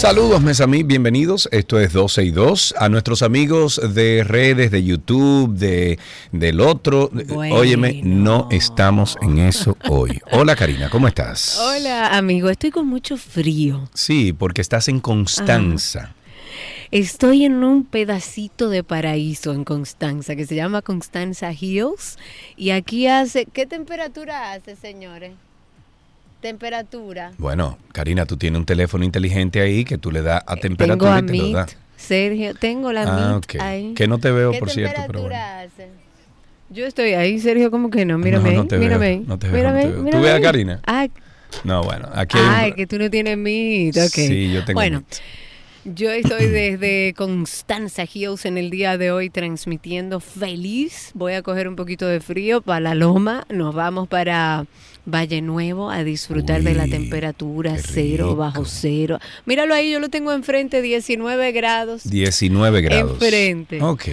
Saludos, mes amigos, bienvenidos. Esto es 12 y 2. A nuestros amigos de redes, de YouTube, de, del otro. Bueno. Óyeme, no estamos en eso hoy. Hola, Karina, ¿cómo estás? Hola, amigo. Estoy con mucho frío. Sí, porque estás en Constanza. Estoy en un pedacito de paraíso en Constanza que se llama Constanza Hills. Y aquí hace. ¿Qué temperatura hace, señores? Temperatura. Bueno, Karina, tú tienes un teléfono inteligente ahí que tú le das a Tengo temperatura a y te lo da. Sergio, tengo la Ah, Meet ok. ahí. Que no te veo, ¿Qué por cierto, pero bueno. hace? Yo estoy ahí, Sergio, como que no. Mírame No, no ahí, te veo, mírame ahí. no te veo, mírame no te veo. ¿Tú mírame ves a. Karina? Ah, No, bueno, aquí hay un- Ay, que tú no tienes Meet, ok. Sí, yo tengo Bueno, Meet. yo estoy desde Constanza Hills en el día de hoy transmitiendo feliz. Voy a coger un poquito de frío para la loma. Nos vamos para Valle Nuevo a disfrutar de la temperatura qué cero, bajo cero. Míralo ahí, yo lo tengo enfrente, 19 grados. 19 grados. Enfrente. Ok.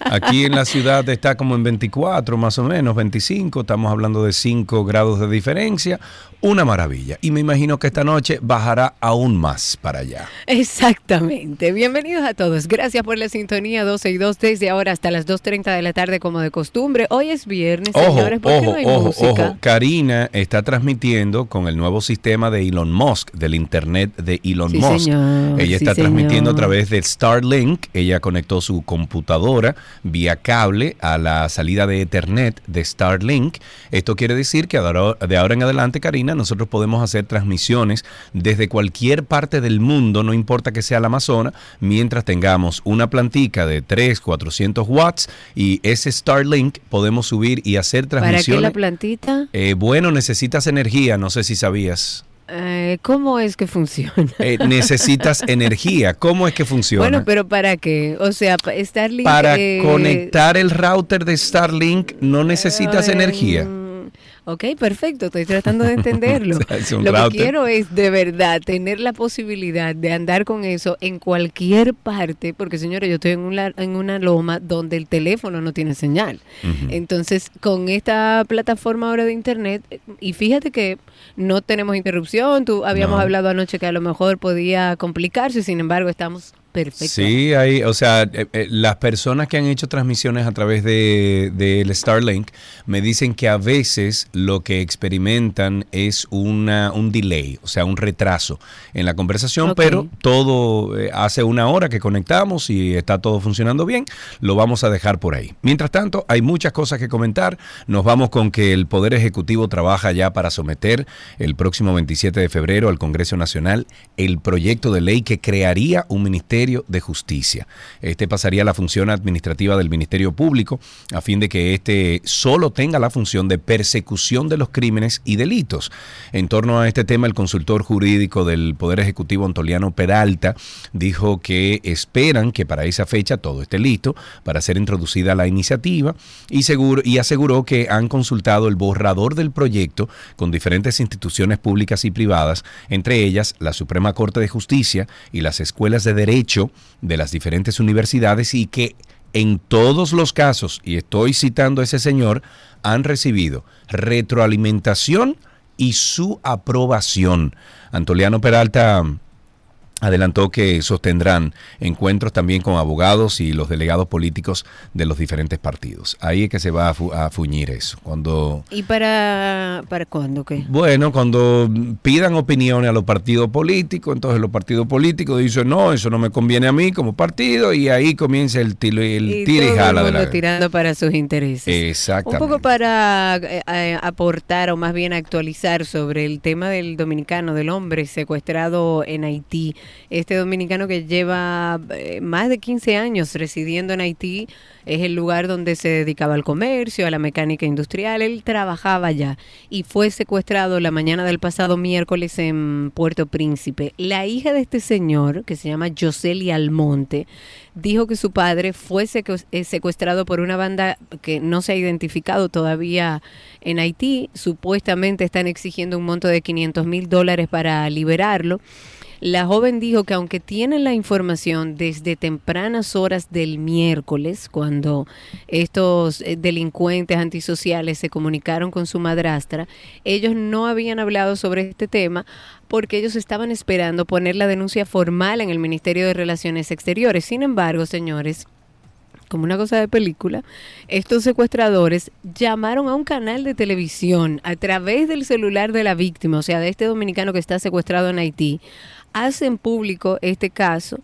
Aquí en la ciudad está como en 24, más o menos, 25. Estamos hablando de 5 grados de diferencia. Una maravilla. Y me imagino que esta noche bajará aún más para allá. Exactamente. Bienvenidos a todos. Gracias por la sintonía 12 y 2 desde ahora hasta las 2.30 de la tarde como de costumbre. Hoy es viernes, Ojo, señores, ¿por qué ojo, no hay ojo, música? ojo. Karina está transmitiendo con el nuevo sistema de Elon Musk, del Internet de Elon Sí, Musk. señor, Ella sí, está transmitiendo a través de Starlink. Ella conectó su computadora vía cable a la salida de Ethernet de Starlink. Esto quiere decir que de ahora, en adelante, Karina, nosotros podemos hacer transmisiones desde cualquier parte del mundo, no importa que sea la Amazona, mientras tengamos una plantica de 3, 400 watts y ese Starlink podemos subir y hacer ¿Para qué transmisiones. la plantita? Eh, bueno, necesitas energía, no sé si sabías. Eh, ¿Cómo es que funciona? Eh, necesitas energía. ¿Cómo es que funciona? Bueno, pero ¿para qué? O sea, Starlink... Para eh, conectar el router de Starlink no necesitas energía. Ok, perfecto, estoy tratando de entenderlo. Lo router. que quiero es de verdad tener la posibilidad de andar con eso en cualquier parte, porque señores, yo estoy en una, en una loma donde el teléfono no tiene señal. Entonces, con esta plataforma ahora de internet, y fíjate que no tenemos interrupción, tú habíamos No. hablado anoche que a lo mejor podía complicarse, sin embargo, estamos perfectos. Sí, hay, o sea, eh, eh, las personas que han hecho transmisiones a través de del Starlink me dicen que a veces lo que experimentan es una, un delay, o sea, un retraso en la conversación, pero todo eh, hace una hora que conectamos y está todo funcionando bien, lo vamos a dejar por ahí. Mientras tanto, hay muchas cosas que comentar. Nos vamos con que el Poder Ejecutivo trabaja ya para someter el próximo 27 de febrero al Congreso Nacional el proyecto de ley que crearía un Ministerio de Justicia. Este pasaría a la función administrativa del Ministerio Público a fin de que éste solo tenga la función de persecución de los crímenes y delitos. En torno a este tema, el consultor jurídico del Poder Ejecutivo, Antoliano Peralta, dijo que esperan que para esa fecha todo esté listo para ser introducida la iniciativa y, seguro, y aseguró que han consultado el borrador del proyecto con diferentes instituciones públicas y privadas, entre ellas la Suprema Corte de Justicia y las escuelas de derecho de las diferentes universidades y que en todos los casos, y estoy citando a ese señor, han recibido retroalimentación y su aprobación. Antoliano Peralta adelantó que sostendrán encuentros también con abogados y los delegados políticos de los diferentes partidos. Ahí es que se va a, fuñir eso. Cuando ¿Y para para cuándo qué? Bueno, cuando pidan opiniones a los partidos políticos, entonces los partidos políticos dicen, "No, eso no me conviene a mí como partido" y ahí comienza el tiro el y, y jala de la tirando para sus intereses. Exactamente. Un poco para eh, eh, aportar o más bien actualizar sobre el tema del dominicano del hombre secuestrado en Haití este dominicano que lleva eh, más de 15 años residiendo en Haití, es el lugar donde se dedicaba al comercio, a la mecánica industrial, él trabajaba allá y fue secuestrado la mañana del pasado miércoles en Puerto Príncipe. La hija de este señor, que se llama Joselia Almonte, dijo que su padre fue eh, secuestrado por una banda que no se ha identificado todavía en Haití. Supuestamente están exigiendo un monto de 500 mil dólares para liberarlo. La joven dijo que aunque tienen la información desde tempranas horas del miércoles, cuando estos eh, delincuentes antisociales se comunicaron con su madrastra, ellos no habían hablado sobre este tema porque ellos estaban esperando poner la denuncia formal en el Ministerio de Relaciones Exteriores. Sin embargo, señores, como una cosa de película, estos secuestradores llamaron a un canal de televisión a través del celular de la víctima, o sea, de este dominicano que está secuestrado en Haití, hacen público este caso.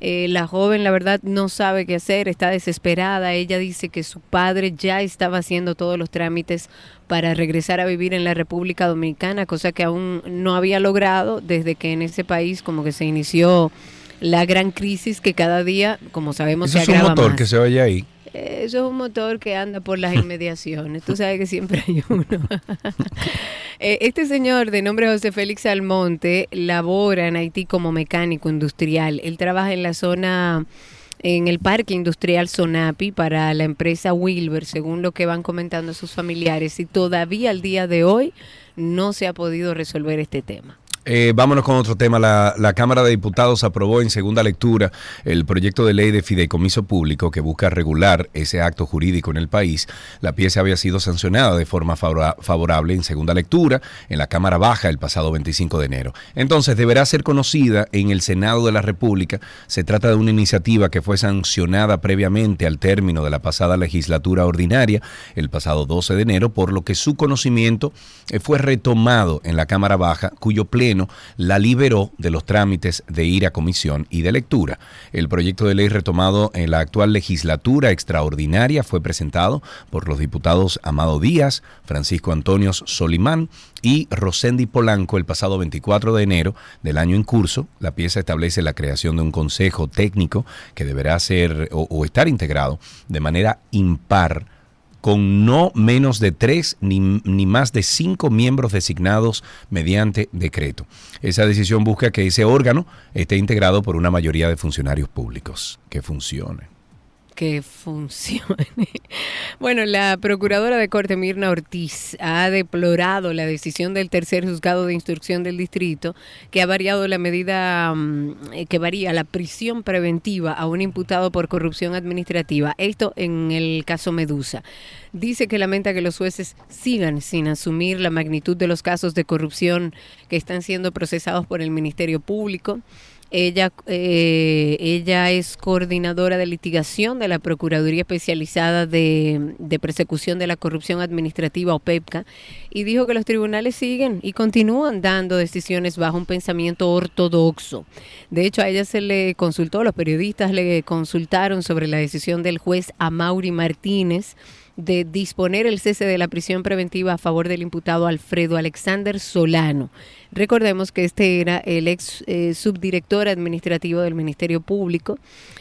Eh, la joven, la verdad, no sabe qué hacer, está desesperada. Ella dice que su padre ya estaba haciendo todos los trámites para regresar a vivir en la República Dominicana, cosa que aún no había logrado desde que en ese país como que se inició la gran crisis que cada día, como sabemos, se agrava es un motor que se oye ahí. Eso es un motor que anda por las inmediaciones. Tú sabes que siempre hay uno. Eh, este señor de nombre José Félix Almonte labora en Haití como mecánico industrial. Él trabaja en la zona en el parque industrial Sonapi para la empresa Wilber, según lo que van comentando sus familiares, y todavía al día de hoy no se ha podido resolver este tema. Eh, vámonos con otro tema. La, Cámara de Diputados aprobó en segunda lectura el proyecto de ley de fideicomiso público que busca regular ese acto jurídico en el país. La pieza había sido sancionada de forma favorable en segunda lectura en la Cámara Baja el pasado 25 de enero. Entonces deberá ser conocida en el Senado de la República. Se trata de una iniciativa que fue sancionada previamente al término de la pasada legislatura ordinaria el pasado 12 de enero, por lo que su conocimiento eh, fue retomado en la Cámara Baja, cuyo pleno la liberó de los trámites de ir a comisión y de lectura. El proyecto de ley retomado en la actual legislatura extraordinaria fue presentado por los diputados Amado Díaz, Francisco Antonio Solimán y Rosendi Polanco el pasado 24 de enero del año en curso. La pieza establece la creación de un consejo técnico que deberá ser o, o estar integrado de manera impar con no menos de tres ni, ni, más de cinco miembros designados mediante decreto. Esa decisión busca que ese órgano esté integrado por una mayoría de funcionarios públicos, que funcione que funcione. Bueno, la procuradora de corte Mirna Ortiz ha deplorado la decisión del tercer juzgado de instrucción del distrito que ha variado la medida mm, que varía la prisión preventiva a un imputado por corrupción administrativa. Esto en el caso Medusa. Dice que lamenta que los jueces sigan sin asumir la magnitud de los casos de corrupción que están siendo procesados por el Ministerio Público. Ella, eh, ella es coordinadora de litigación de la Procuraduría Especializada de, de, Persecución de la Corrupción Administrativa, o PEPCA, y dijo que los tribunales siguen y continúan dando decisiones bajo un pensamiento ortodoxo. De hecho, a ella se le consultó, los periodistas le consultaron sobre la decisión del juez Amaury Martínez de disponer el cese de la prisión preventiva a favor del imputado Alfredo Alexander Solano. Recordemos que este era el ex eh, subdirector administrativo del Ministerio Público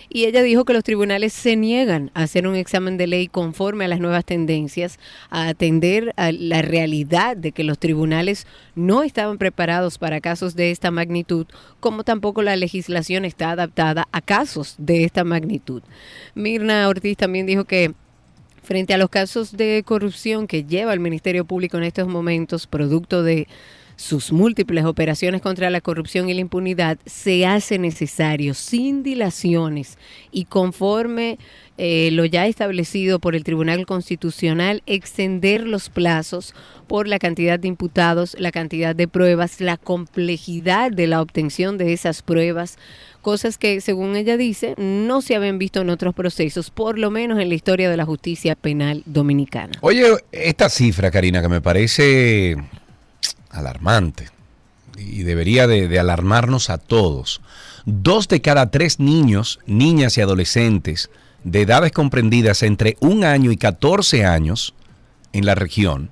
y ella dijo que los tribunales se niegan a hacer un examen de ley conforme a las nuevas tendencias, a atender a la realidad de que los tribunales no estaban preparados para casos de esta magnitud, como tampoco la legislación está adaptada a casos de esta magnitud. Mirna Ortiz también dijo que Frente a los casos de corrupción que lleva el Ministerio Público en estos momentos, producto de sus múltiples operaciones contra la corrupción y la impunidad, se hace necesario, sin dilaciones y conforme eh, lo ya establecido por el Tribunal Constitucional, extender los plazos por la cantidad de imputados, la cantidad de pruebas, la complejidad de la obtención de esas pruebas, cosas que, según ella dice, no se habían visto en otros procesos, por lo menos en la historia de la justicia penal dominicana. Oye, esta cifra, Karina, que me parece alarmante y debería de, alarmarnos a todos. Dos de cada tres niños, niñas y adolescentes de edades comprendidas entre un año y 14 años en la región,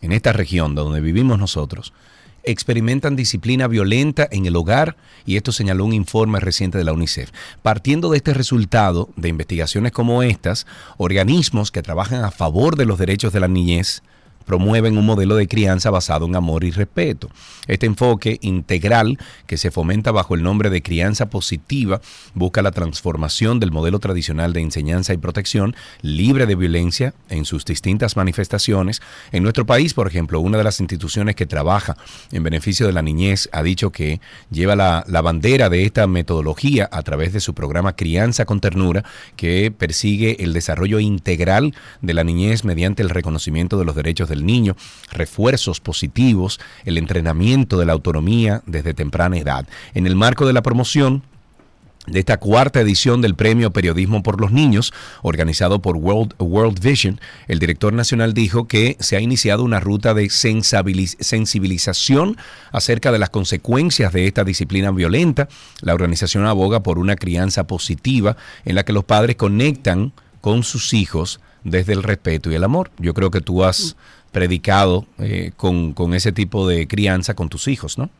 en esta región donde vivimos nosotros, experimentan disciplina violenta en el hogar y esto señaló un informe reciente de la UNICEF. Partiendo de este resultado de investigaciones como estas, organismos que trabajan a favor de los derechos de la niñez, promueven un modelo de crianza basado en amor y respeto. Este enfoque integral que se fomenta bajo el nombre de crianza positiva busca la transformación del modelo tradicional de enseñanza y protección libre de violencia en sus distintas manifestaciones. En nuestro país, por ejemplo, una de las instituciones que trabaja en beneficio de la niñez ha dicho que lleva la, bandera de esta metodología a través de su programa Crianza con Ternura, que persigue el desarrollo integral de la niñez mediante el reconocimiento de los derechos de del niño, refuerzos positivos, el entrenamiento de la autonomía desde temprana edad. En el marco de la promoción, de esta cuarta edición del Premio Periodismo por los Niños, organizado por World, World Vision, el director nacional dijo que se ha iniciado una ruta de sensibilización acerca de las consecuencias de esta disciplina violenta. La organización aboga por una crianza positiva en la que los padres conectan con sus hijos desde el respeto y el amor. Yo creo que tú has predicado eh, con, con ese tipo de crianza con tus hijos, ¿no?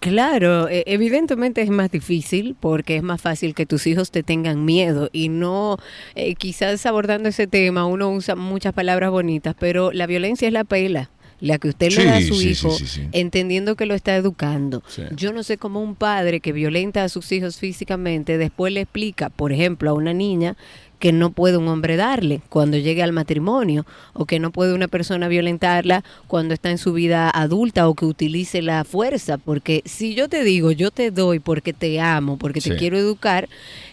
Claro, e, evidentemente es más difícil porque es más fácil que tus hijos te tengan miedo y no, eh, quizás abordando ese tema uno usa muchas palabras bonitas, pero la violencia es la pela la que usted le da a su sí, hijo, sí, entendiendo que lo está educando. Yo no sé cómo un padre que violenta a sus hijos físicamente después le explica, por ejemplo, a una niña que no puede un hombre darle cuando llegue al matrimonio o que no puede una persona violentarla cuando está en su vida adulta o que utilice la fuerza, porque si yo te digo, yo te doy porque te amo, porque te Sí. quiero educar,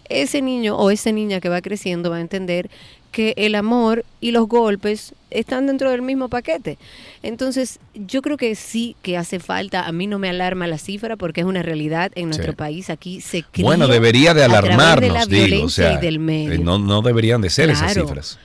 ese niño o esa niña que va creciendo va a entender que el amor y los golpes están dentro del mismo paquete. Entonces, yo creo que sí que hace falta, a mí no me alarma la cifra porque es una realidad en nuestro Sí. país, aquí se cría Bueno, debería de alarmarnos, de la digo, o sea, del medio. eh, no, no deberían de ser esas cifras.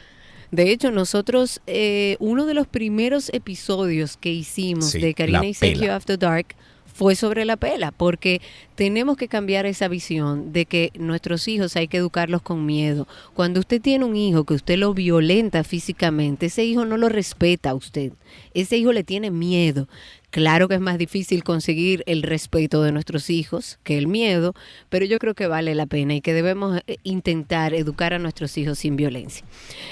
De hecho, nosotros, eh, uno de los primeros episodios que hicimos Sí, de Karina y Sergio. After Dark fue sobre la pela, porque tenemos que cambiar esa visión de que nuestros hijos hay que educarlos con miedo. Cuando usted tiene un hijo que usted lo violenta físicamente, ese hijo no lo respeta a usted, ese hijo le tiene miedo. Claro que es más difícil conseguir el respeto de nuestros hijos que el miedo, pero yo creo que vale la pena y que debemos eh, intentar educar a nuestros hijos sin violencia.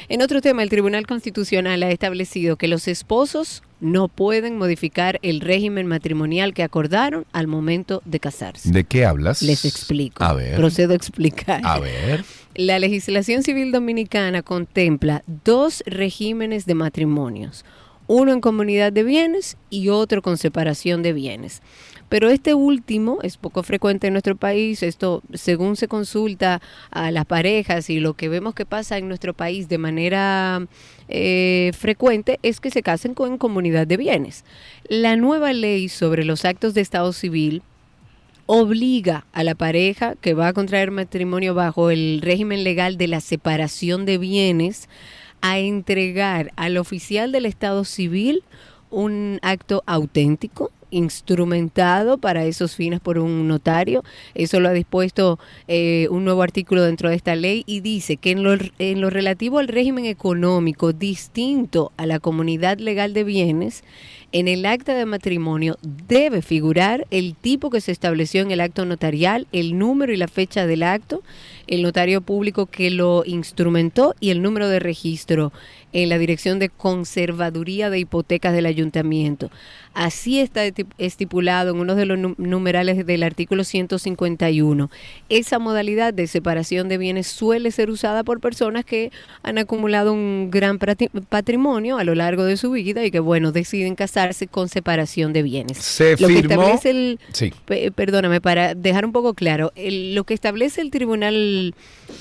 En otro tema, el Tribunal Constitucional ha establecido que los esposos no pueden modificar el régimen matrimonial que acordaron al momento de casarse. ¿De qué hablas? Les explico. A ver. Procedo a explicar. A ver. La legislación civil dominicana contempla dos regímenes de matrimonios, uno en comunidad de bienes y otro con separación de bienes. Pero este último es poco frecuente en nuestro país. Esto, según se consulta a las parejas y lo que vemos que pasa en nuestro país de manera eh, frecuente, es que se casen con comunidad de bienes. La nueva ley sobre los actos de Estado civil obliga a la pareja que va a contraer matrimonio bajo el régimen legal de la separación de bienes a entregar al oficial del Estado civil un acto auténtico, instrumentado para esos fines por un notario. Eso lo ha dispuesto eh, un nuevo artículo dentro de esta ley y dice que en lo, en lo relativo al régimen económico distinto a la comunidad legal de bienes, en el acta de matrimonio debe figurar el tipo que se estableció en el acto notarial, el número y la fecha del acto, el notario público que lo instrumentó y el número de registro en la Dirección de Conservaduría de Hipotecas del Ayuntamiento. Así está estipulado en uno de los numerales del artículo 151. Esa modalidad de separación de bienes suele ser usada por personas que han acumulado un gran patrimonio a lo largo de su vida y que, bueno, deciden casarse con separación de bienes. Se lo firmó, que establece el, sí. perdóname, para dejar un poco claro, lo que establece el Tribunal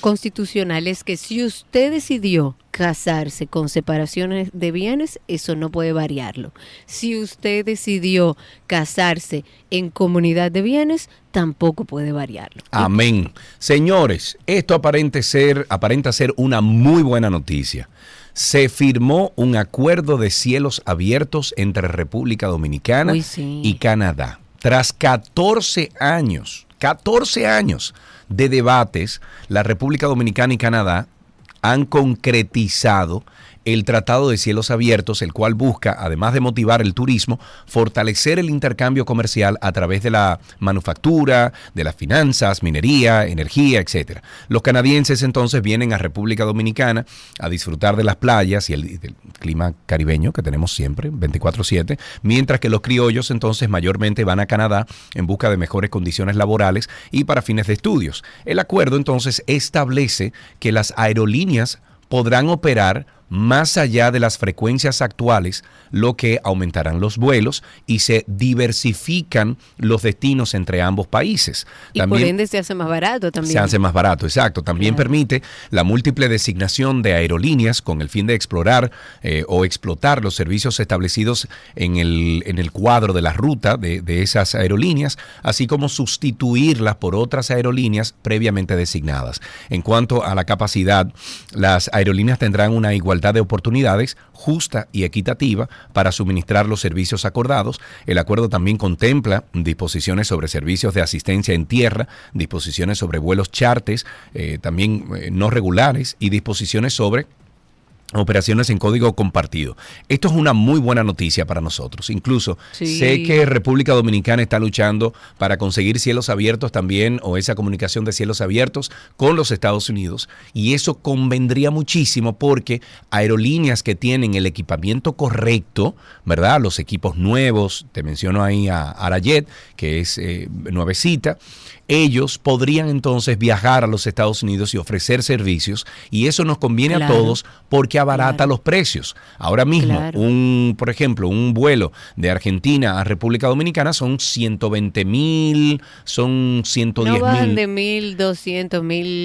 Constitucional es que si usted decidió casarse con separaciones de bienes, eso no puede variarlo. Si usted decidió casarse en comunidad de bienes, tampoco puede variarlo. Amén. Señores, esto aparente ser, aparenta ser una muy buena noticia. Se firmó un acuerdo de cielos abiertos entre República Dominicana Uy, sí. y Canadá. Tras 14 años, 14 años de debates, la República Dominicana y Canadá han concretizado el Tratado de Cielos Abiertos, el cual busca, además de motivar el turismo, fortalecer el intercambio comercial a través de la manufactura, de las finanzas, minería, energía, etc. Los canadienses entonces vienen a República Dominicana a disfrutar de las playas y el, del clima caribeño que tenemos siempre, 24/7, mientras que los criollos entonces mayormente van a Canadá en busca de mejores condiciones laborales y para fines de estudios. El acuerdo entonces establece que las aerolíneas podrán operar más allá de las frecuencias actuales, lo que aumentarán los vuelos y se diversifican los destinos entre ambos países. Y por ende se hace más barato también. Se hace más barato, exacto. También Claro. permite la múltiple designación de aerolíneas con el fin de explorar eh, o explotar los servicios establecidos en el, en el cuadro de la ruta de, de esas aerolíneas, así como sustituirlas por otras aerolíneas previamente designadas. En cuanto a la capacidad, las aerolíneas tendrán una igualdad de oportunidades justa y equitativa para suministrar los servicios acordados. El acuerdo también contempla disposiciones sobre servicios de asistencia en tierra, disposiciones sobre vuelos chartes, eh, también eh, no regulares y disposiciones sobre operaciones en código compartido. Esto es una muy buena noticia para nosotros. Incluso Sí. sé que República Dominicana está luchando para conseguir cielos abiertos también o esa comunicación de cielos abiertos con los Estados Unidos y eso convendría muchísimo porque aerolíneas que tienen el equipamiento correcto, ¿verdad? Los equipos nuevos, te menciono ahí a Arayet, que es eh, nuevecita, ellos podrían entonces viajar a los Estados Unidos y ofrecer servicios y eso nos conviene Claro. a todos porque abarata Claro. los precios. Ahora mismo, Claro. un, por ejemplo, un vuelo de Argentina a República Dominicana son 120 mil, son 110 No mil. de 1.200,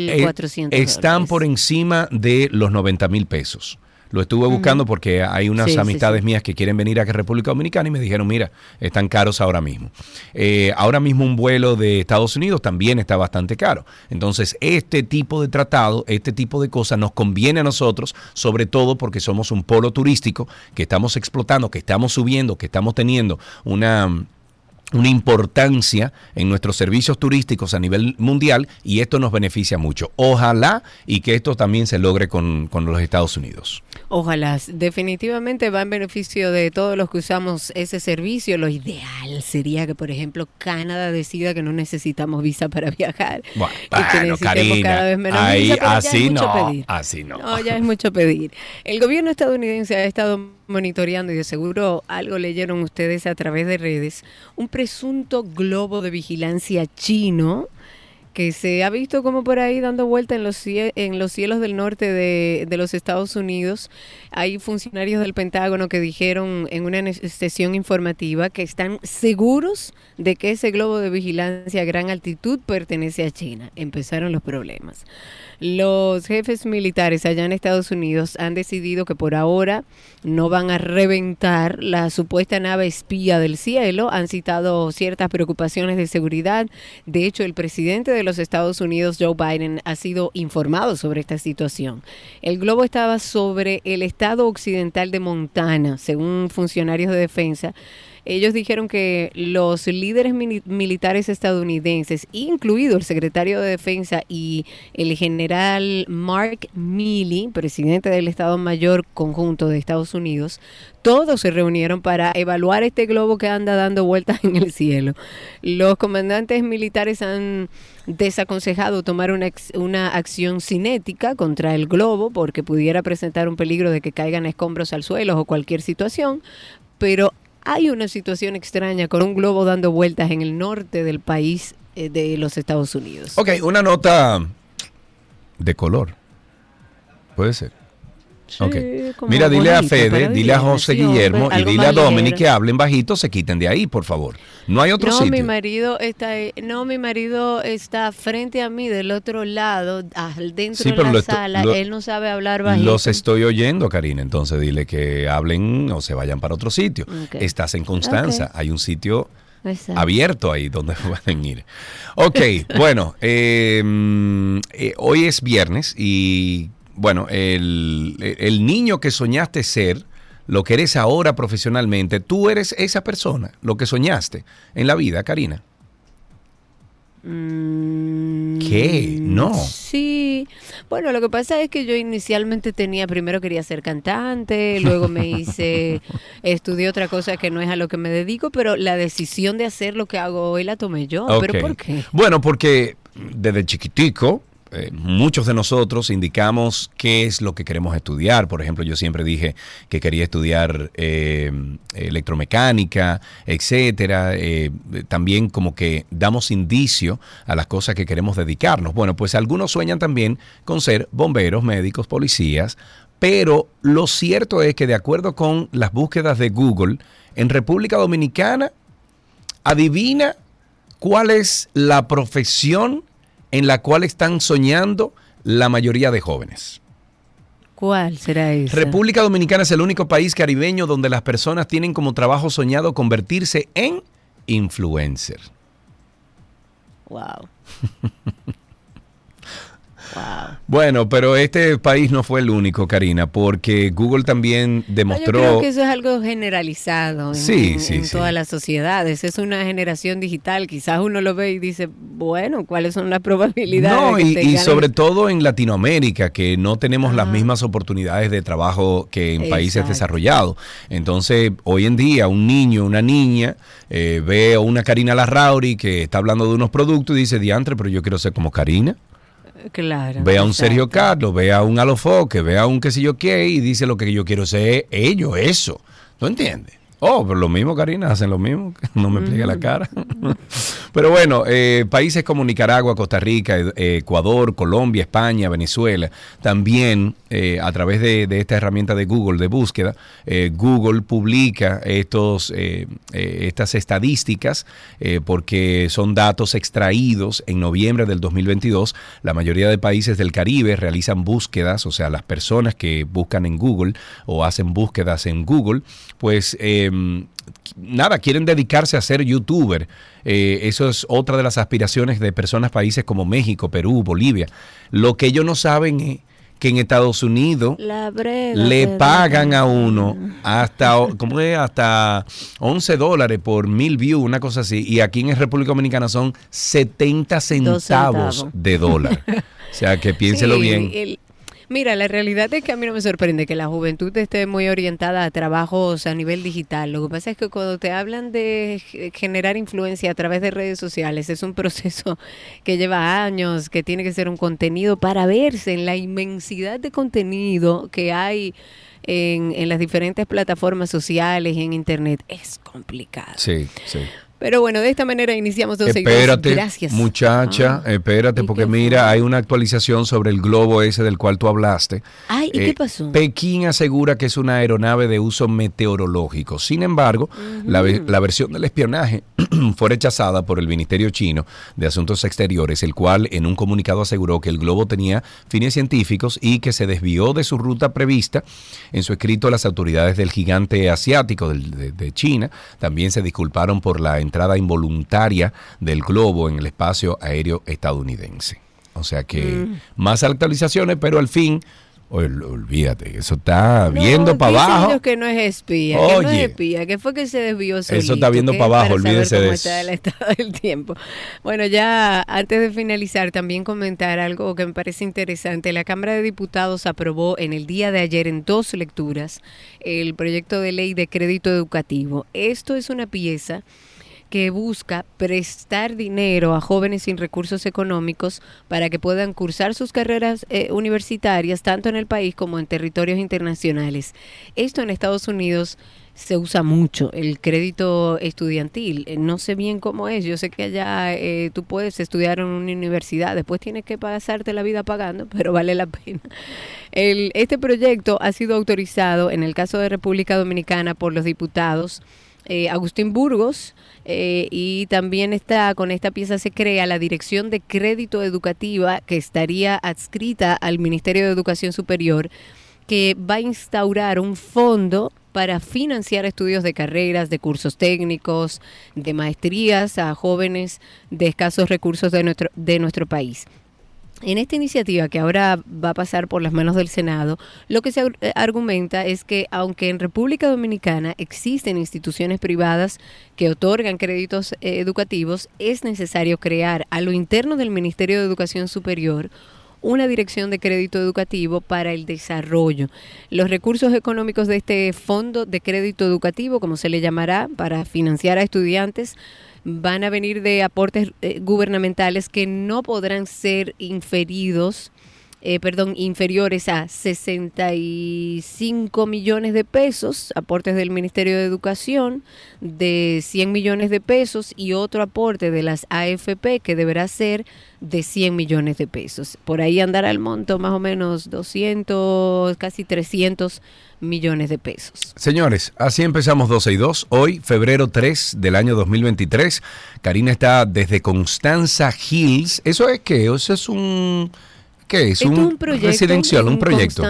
Eh, 1.400 están dólares. por encima de los 90 mil pesos. Lo estuve buscando porque hay unas Sí, sí, amistades sí. mías que quieren venir a República Dominicana y me dijeron, mira, están caros ahora mismo. Eh, ahora mismo un vuelo de Estados Unidos también está bastante caro. Entonces, este tipo de tratado, este tipo de cosas nos conviene a nosotros, sobre todo porque somos un polo turístico que estamos explotando, que estamos subiendo, que estamos teniendo una una importancia en nuestros servicios turísticos a nivel mundial y esto nos beneficia mucho. Ojalá y que esto también se logre con, con los Estados Unidos. Ojalá, definitivamente va en beneficio de todos los que usamos ese servicio. Lo ideal sería que, por ejemplo, Canadá decida que no necesitamos visa para viajar Bueno, y que necesitemos Karina, cada vez menos ahí, visa, pero ya así es mucho no, pedir. así no. No, ya es mucho pedir. El gobierno estadounidense ha estado monitoreando y de seguro algo leyeron ustedes a través de redes, un presunto globo de vigilancia chino que se ha visto como por ahí dando vuelta en los, en los cielos del norte de, de los Estados Unidos. Hay funcionarios del Pentágono que dijeron en una sesión informativa que están seguros de que ese globo de vigilancia a gran altitud pertenece a China. Empezaron los problemas. Los jefes militares allá en Estados Unidos han decidido que por ahora no van a reventar la supuesta nave espía del cielo. Han citado ciertas preocupaciones de seguridad. De hecho, el presidente de los Estados Unidos, Joe Biden, ha sido informado sobre esta situación. El globo estaba sobre el estado occidental de Montana, según funcionarios de defensa. Ellos dijeron que los líderes mili- militares estadounidenses, incluido el secretario de Defensa y el general Mark Milley, presidente del Estado Mayor Conjunto de Estados Unidos, todos se reunieron para evaluar este globo que anda dando vueltas en el cielo. Los comandantes militares han desaconsejado tomar una, una acción cinética contra el globo porque pudiera presentar un peligro de que caigan escombros al suelo o cualquier situación, pero hay una situación extraña con un globo dando vueltas en el norte del país eh, de los Estados Unidos. Ok, una nota de color. Puede ser. Sí, Ok. como Mira, dile a Fede, dile a José Guillermo y dile a Dominic que hablen bajito, se quiten de ahí, por favor. No hay otro no, sitio. mi marido está ahí- no, mi marido está frente a mí del otro lado, al- dentro Sí, de la sala, lo- él no sabe hablar bajito. Los estoy oyendo, Karina. Entonces dile que hablen o se vayan para otro sitio. Estás en Constanza. Hay un sitio Exacto. abierto ahí donde pueden ir. Ok, bueno, eh, mm, eh, hoy es viernes y bueno, el, el niño que soñaste ser, lo que eres ahora profesionalmente, tú eres esa persona, lo que soñaste en la vida, Karina. Mm, ¿Qué? No. Sí. Bueno, lo que pasa es que yo inicialmente tenía, primero quería ser cantante, luego me hice, estudié otra cosa que no es a lo que me dedico, pero la decisión de hacer lo que hago hoy la tomé yo. ¿Pero por qué? Bueno, porque desde chiquitico, eh, muchos de nosotros indicamos qué es lo que queremos estudiar. Por ejemplo, yo siempre dije que quería estudiar eh, electromecánica, etcétera. Eh, también como que damos indicio a las cosas que queremos dedicarnos. Bueno, pues algunos sueñan también con ser bomberos, médicos, policías. Pero lo cierto es que de acuerdo con las búsquedas de Google, en República Dominicana, adivina cuál es la profesión en la cual están soñando la mayoría de jóvenes. ¿Cuál será esa? República Dominicana es el único país caribeño donde las personas tienen como trabajo soñado convertirse en influencer. Wow. wow. Bueno, pero este país no fue el único, Karina, porque Google también No, demostró... Yo creo que eso es algo generalizado en, Sí, en- sí, en sí. todas las sociedades. Es una generación digital. Quizás uno lo ve y dice, bueno, ¿cuáles son las probabilidades? No, de que y, y sobre todo en Latinoamérica, que no tenemos las mismas oportunidades de trabajo que en países desarrollados. Entonces, hoy en día, un niño, una niña, eh, ve a una Karina Larrauri que está hablando de unos productos y dice, diantre, pero yo quiero ser como Karina. Claro. Ve a un Sergio. Carlos, ve a un Alofoque, ve a un qué sé yo qué y dice lo que yo quiero ser ellos, eso. ¿Tú entiendes? Oh, pero lo mismo, Karina, hacen lo mismo. No me pliegue la cara. pero bueno, eh, países como Nicaragua, Costa Rica, eh, Ecuador, Colombia, España, Venezuela, también eh, a través de, de esta herramienta de Google de búsqueda, eh, Google publica estos, estas estadísticas eh, porque son datos extraídos en noviembre del 2022. La mayoría de países del Caribe realizan búsquedas, o sea, las personas que buscan en Google o hacen búsquedas en Google, pues eh, nada, quieren dedicarse a ser youtuber. Eh, eso es otra de las aspiraciones de personas, países como México, Perú, Bolivia. Lo que ellos no saben es que en Estados Unidos brega le pagan a uno hasta, ¿cómo es? hasta 11 dólares por mil views, una cosa así. Y aquí en República Dominicana son 70 centavos, de dólar. o sea, que piénselo Sí, bien. el- mira, la realidad es que a mí no me sorprende que la juventud esté muy orientada a trabajos a nivel digital. Lo que pasa es que cuando te hablan de ge- generar influencia a través de redes sociales, es un proceso que lleva años, que tiene que ser un contenido para verse en la inmensidad de contenido que hay. En, en las diferentes plataformas sociales y en internet es complicado. Sí, sí. Pero bueno, de esta manera iniciamos dos Espérate, Gracias. muchacha, Ah. espérate, ¿Y porque fue? mira, hay una actualización sobre el globo ese del cual tú hablaste. Ay, ¿y Eh, qué pasó? Pekín asegura que es una aeronave de uso meteorológico. Sin embargo, la, la versión del espionaje fue rechazada por el Ministerio chino de Asuntos Exteriores, el cual en un comunicado aseguró que el globo tenía fines científicos y que se desvió de su ruta prevista. En su escrito, las autoridades del gigante asiático de, de China también se disculparon por la entrada involuntaria del globo en el espacio aéreo estadounidense. O sea que más actualizaciones, pero al fin Ol- olvídate, eso está No, viendo para abajo. que no es espía, que no es espía, que fue que se desvió solito. Eso está viendo abajo, para olvídese cómo de está eso. el estado del tiempo. Bueno, ya antes de finalizar, también comentar algo que me parece interesante. La Cámara de Diputados aprobó en el día de ayer en dos lecturas el proyecto de ley de crédito educativo. Esto es una pieza que busca prestar dinero a jóvenes sin recursos económicos para que puedan cursar sus carreras eh, universitarias tanto en el país como en territorios internacionales. Esto en Estados Unidos se usa mucho, el crédito estudiantil. Eh, No sé bien cómo es, yo sé que allá eh, tú puedes estudiar en una universidad, después tienes que pasarte la vida pagando, pero vale la pena. El, este proyecto ha sido autorizado en el caso de República Dominicana por los diputados eh, Agustín Burgos eh, y también está con esta pieza se crea la Dirección de Crédito Educativa que estaría adscrita al Ministerio de Educación Superior que va a instaurar un fondo para financiar estudios de carreras, de cursos técnicos, de maestrías a jóvenes de escasos recursos de nuestro, de nuestro país. En esta iniciativa que ahora va a pasar por las manos del Senado, lo que se eh, argumenta es que aunque en República Dominicana existen instituciones privadas que otorgan créditos eh, educativos, es necesario crear a lo interno del Ministerio de Educación Superior una dirección de crédito educativo para el desarrollo. Los recursos económicos de este fondo de crédito educativo, como se le llamará, para financiar a estudiantes, van a venir de aportes eh, gubernamentales que no podrán ser inferidos, eh, perdón, inferiores a 65 millones de pesos, aportes del Ministerio de Educación de 100 millones de pesos y otro aporte de las AFP que deberá ser de 100 millones de pesos. Por ahí andará el monto más o menos 200, casi 300 millones de pesos. Señores, así empezamos 12 y 2. Hoy, febrero 3 del año 2023. Karina está desde Constanza Hills. ¿Eso es qué? ¿Eso es un... ¿Qué es? Esto un, es un proyecto. residencial, un en proyecto.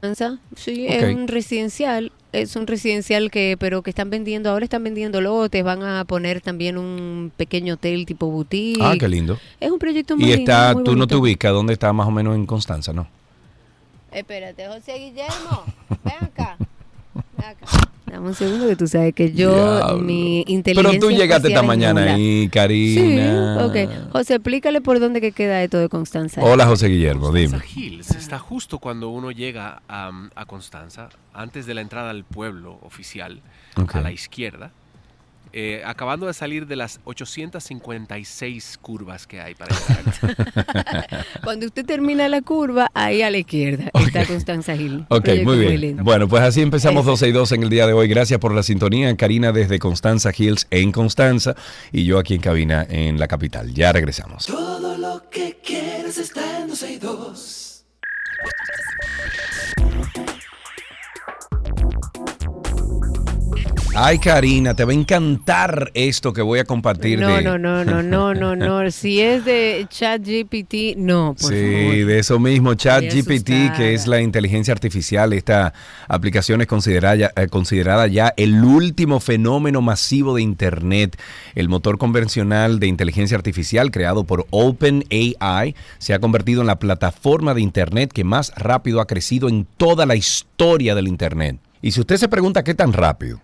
Constanza. Sí, Ok. es un residencial. Es un residencial que, pero que están vendiendo, ahora están vendiendo lotes, van a poner también un pequeño hotel tipo boutique. Ah, qué lindo. Es un proyecto muy Y lindo, está, muy tú no te bonito. ubicas, ¿dónde está más o menos en Constanza, no? Espérate, José Guillermo, ven acá. Ven acá. Dame un segundo que tú sabes que yo, Diablo. mi inteligencia Pero tú llegaste esta mañana nula. ahí, Sí, Karina. ok. José, explícale por dónde que queda esto de Constanza. Hola, José Guillermo, dime. Constanza Hills está justo cuando uno llega a, a Constanza, antes de la entrada al pueblo oficial, Ok. a la izquierda, eh, acabando de salir de las 856 curvas que hay para llegar. Cuando usted termina la curva, ahí a la izquierda está Constanza Gil. Ok, muy bien. lindo. bueno, pues así empezamos Ese. 12 y 2 en el día de hoy. Gracias por la sintonía. Karina desde Constanza Hills en Constanza y yo aquí en cabina en la capital. Ya regresamos. Todo lo que quieres está en 12 y 2. Ay, Karina, te va a encantar esto que voy a compartir No, de... no, no, no, no, no, no. Si es de ChatGPT, no, por sí, favor. de eso mismo, ChatGPT, que es la inteligencia artificial, esta aplicación es considerada ya, eh, considerada ya el último fenómeno masivo de Internet. El motor convencional de inteligencia artificial creado por OpenAI se ha convertido en la plataforma de Internet que más rápido ha crecido en toda la historia del Internet. Y si usted se pregunta qué tan rápido,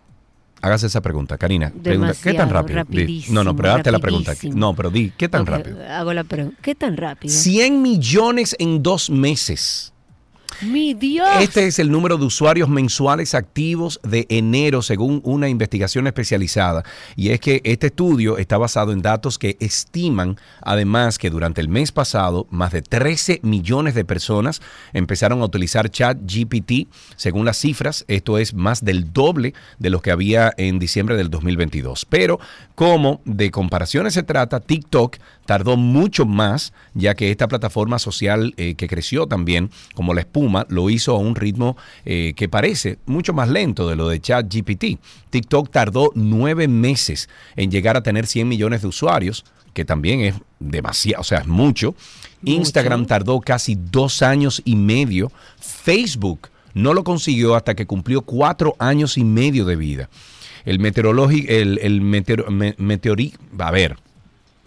hágase esa pregunta, Karina. Pregunta, ¿Qué tan rápido? Di. no, no, pero hazte la pregunta. No, pero di, ¿qué tan rápido? Hago la pregunta. ¿Qué tan rápido? 100 millones en dos meses. ¡Mi Dios! Este es el número de usuarios mensuales activos de enero según una investigación especializada. Y es que este estudio está basado en datos que estiman además que durante el mes pasado más de 13 millones de personas empezaron a utilizar ChatGPT. Según las cifras, esto es más del doble de lo que había en diciembre del 2022. Pero como de comparaciones se trata, TikTok tardó mucho más, ya que esta plataforma social eh, que creció también, como la espuma, lo hizo a un ritmo eh, que parece mucho más lento de lo de ChatGPT. TikTok tardó nueve meses en llegar a tener 100 millones de usuarios, que también es demasiado, o sea, es mucho. Instagram tardó casi dos años y medio. Facebook no lo consiguió hasta que cumplió cuatro años y medio de vida. El meteorológico, el, el meteor, me- meteori- a ver,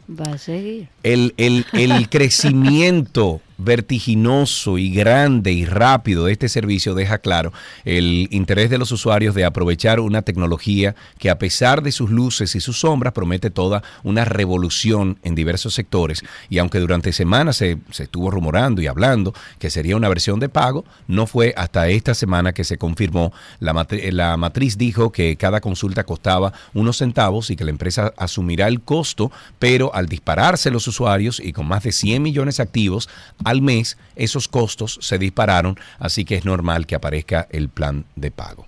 Va a seguir. el, el- el crecimiento vertiginoso y grande y rápido de este servicio deja claro el interés de los usuarios de aprovechar una tecnología que a pesar de sus luces y sus sombras promete toda una revolución en diversos sectores y aunque durante semanas se, se estuvo rumorando y hablando que sería una versión de pago, no fue hasta esta semana que se confirmó. La, la matriz dijo que cada consulta costaba unos centavos y que la empresa asumirá el costo, pero al dispararse los usuarios y con más de 100 millones activos al mes, esos costos se dispararon, así que es normal que aparezca el plan de pago.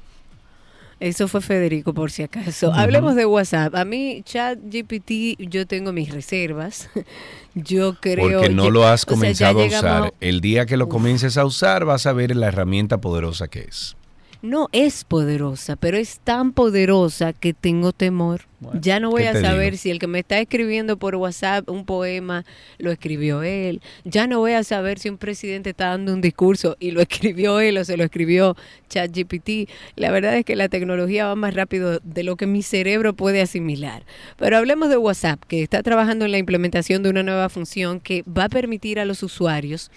Eso fue Federico, por si acaso. Hablemos de WhatsApp. A mí, ChatGPT, yo tengo mis reservas. Yo creo. Porque no yo- lo has o sea, ya comenzado a llegamos- usar. El día que lo comiences a usar vas a ver la herramienta poderosa que es. No es poderosa, pero es tan poderosa que tengo temor. Bueno, ya no voy ¿qué a saber digo? si el que me está escribiendo por WhatsApp un poema lo escribió él. Ya no voy a saber si un presidente está dando un discurso y lo escribió él o se lo escribió ChatGPT. La verdad es que la tecnología va más rápido de lo que mi cerebro puede asimilar. Pero hablemos de WhatsApp, que está trabajando en la implementación de una nueva función que va a permitir a los usuarios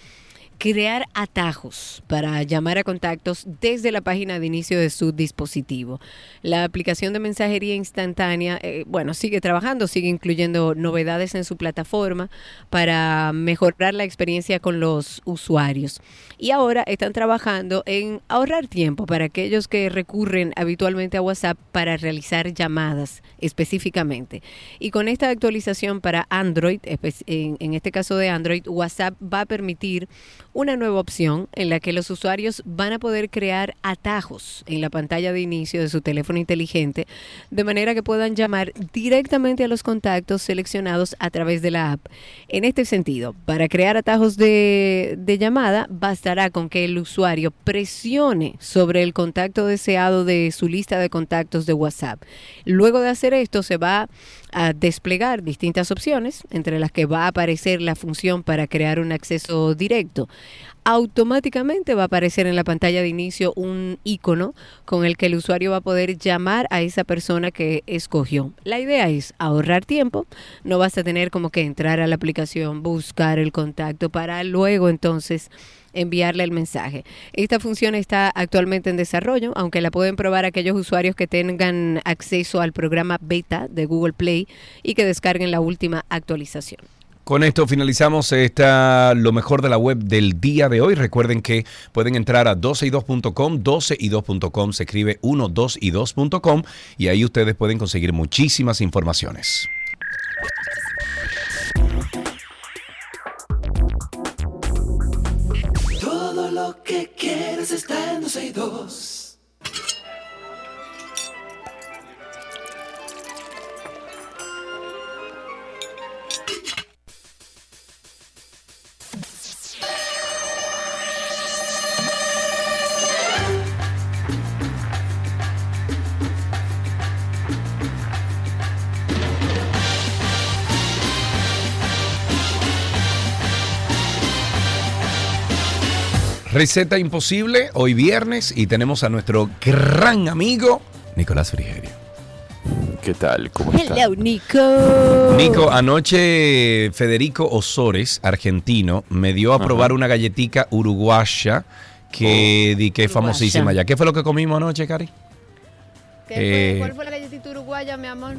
crear atajos para llamar a contactos desde la página de inicio de su dispositivo. La aplicación de mensajería instantánea, eh, bueno, sigue trabajando, sigue incluyendo novedades en su plataforma para mejorar la experiencia con los usuarios. Y ahora están trabajando en ahorrar tiempo para aquellos que recurren habitualmente a WhatsApp para realizar llamadas específicamente. Y con esta actualización para Android, en este caso de Android, WhatsApp va a permitir una nueva opción en la que los usuarios van a poder crear atajos en la pantalla de inicio de su teléfono inteligente, de manera que puedan llamar directamente a los contactos seleccionados a través de la app. En este sentido, para crear atajos de, llamada, bastará con que el usuario presione sobre el contacto deseado de su lista de contactos de WhatsApp. Luego de hacer esto, se va a desplegar distintas opciones, entre las que va a aparecer la función para crear un acceso directo. Automáticamente va a aparecer en la pantalla de inicio un icono con el que el usuario va a poder llamar a esa persona que escogió. La idea es ahorrar tiempo, no vas a tener como que entrar a la aplicación, buscar el contacto para luego entonces enviarle el mensaje. Esta función está actualmente en desarrollo, aunque la pueden probar aquellos usuarios que tengan acceso al programa beta de Google Play y que descarguen la última actualización. Con esto finalizamos esta lo mejor de la web del día de hoy. Recuerden que pueden entrar a 12y2.com, 12y2.com, se escribe 1, 2 y 2.com y ahí ustedes pueden conseguir muchísimas informaciones. Todo lo que quieres está en 12 y 2. Receta imposible, hoy viernes, y tenemos a nuestro gran amigo Nicolás Frigerio. ¿Qué tal? ¿Cómo están? Hello, Nico. Nico, anoche Federico Osores, argentino, me dio a probar una galletica uruguaya que di que es famosísima ya. ¿Qué fue lo que comimos anoche, Cari? ¿Qué fue? Eh, ¿Cuál fue la galletita uruguaya, mi amor?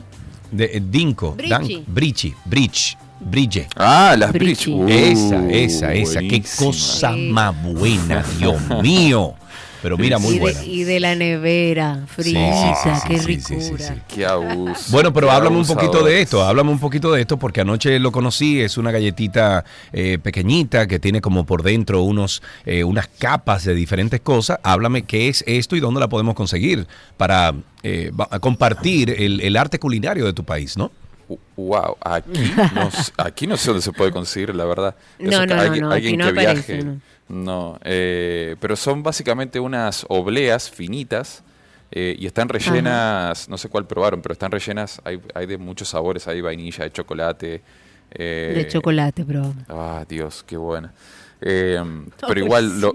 De, eh, Dinko, Brichi. Dan- Brichi, Brich, Brille. Ah, las. Uh, esa, esa, esa. Qué cosa Sí. más buena, Dios mío. Pero mira, muy y, buena. de, y de la nevera, frita, sí, sí, qué sí, sí, sí, ricura. sí. Qué abuso. Bueno, pero háblame un poquito de esto, háblame un poquito de esto porque anoche lo conocí, es una galletita eh, pequeñita que tiene como por dentro unos, eh, unas capas de diferentes cosas. Háblame qué es esto y dónde la podemos conseguir para eh, compartir el, el arte culinario de tu país, ¿no? Wow, aquí no, aquí no sé dónde se puede conseguir, la verdad. No, Eso no, que no, alguien, que aparece, viaje. no. Eh, pero son básicamente unas obleas finitas eh, y están rellenas, no sé cuál probaron, pero están rellenas, hay, hay de muchos sabores, hay vainilla, de chocolate. eh, De chocolate, bro. Ah, Dios, qué buena. Eh, pero igual, lo,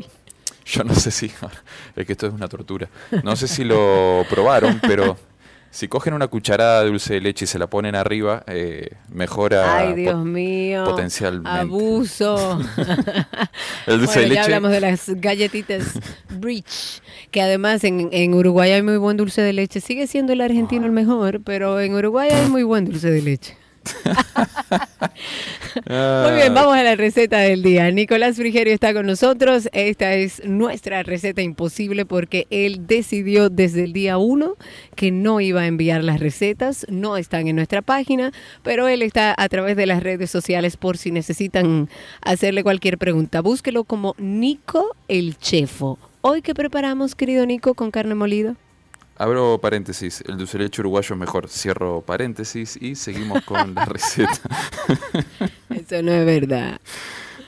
yo no sé si, es que esto es una tortura, no sé si lo probaron, pero Si cogen una cucharada de dulce de leche y se la ponen arriba, eh, mejora Ay, Dios po- mío. potencialmente. Abuso. El dulce bueno, de leche. ya hablamos de las galletitas Bridge, que además en, en Uruguay hay muy buen dulce de leche. Sigue siendo el argentino el mejor, pero en Uruguay hay muy buen dulce de leche. Muy bien, vamos a la receta del día. Nicolás Frigerio está con nosotros. Esta es nuestra receta imposible porque él decidió desde el día uno que no iba a enviar las recetas. No están en nuestra página, pero él está a través de las redes sociales por si necesitan hacerle cualquier pregunta. Búsquelo como Nico el Chefo. Hoy que preparamos, querido Nico, con carne molida. Abro paréntesis, el dulce de leche uruguayo es mejor. Cierro paréntesis y seguimos con la receta. Eso no es verdad.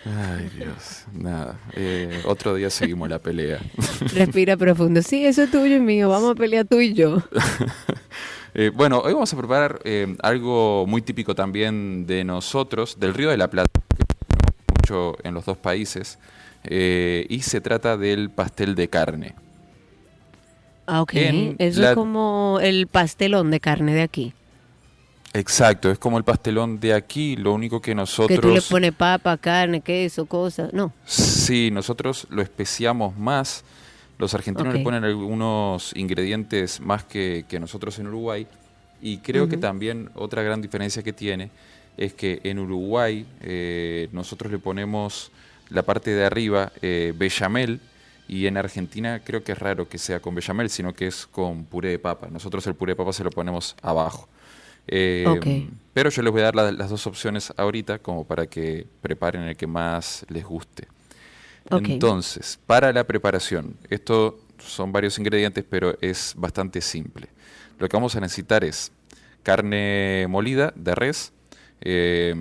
Ay, Dios, nada. Eh, otro día seguimos la pelea. Respira profundo. Sí, eso es tuyo y mío. Vamos a pelear tú y yo. Eh, bueno, hoy vamos a preparar eh, algo muy típico también de nosotros, del Río de la Plata, que mucho en los dos países, y se trata del pastel de carne. Ah, ok. En Eso la- es como el pastelón de carne de aquí. Exacto, es como el pastelón de aquí, lo único que nosotros... Que tú le pones papa, carne, queso, cosas. No. Sí, nosotros lo especiamos más. Los argentinos le ponen algunos ingredientes más que, que nosotros en Uruguay. Y creo que también otra gran diferencia que tiene es que en Uruguay eh, nosotros le ponemos la parte de arriba eh, bechamel y en Argentina creo que es raro que sea con bechamel, sino que es con puré de papa. Nosotros el puré de papa se lo ponemos abajo. Eh, Ok. Pero yo les voy a dar la- las dos opciones ahorita como para que preparen el que más les guste. Ok. Entonces, para la preparación, esto son varios ingredientes, pero es bastante simple. Lo que vamos a necesitar es carne molida de res. eh,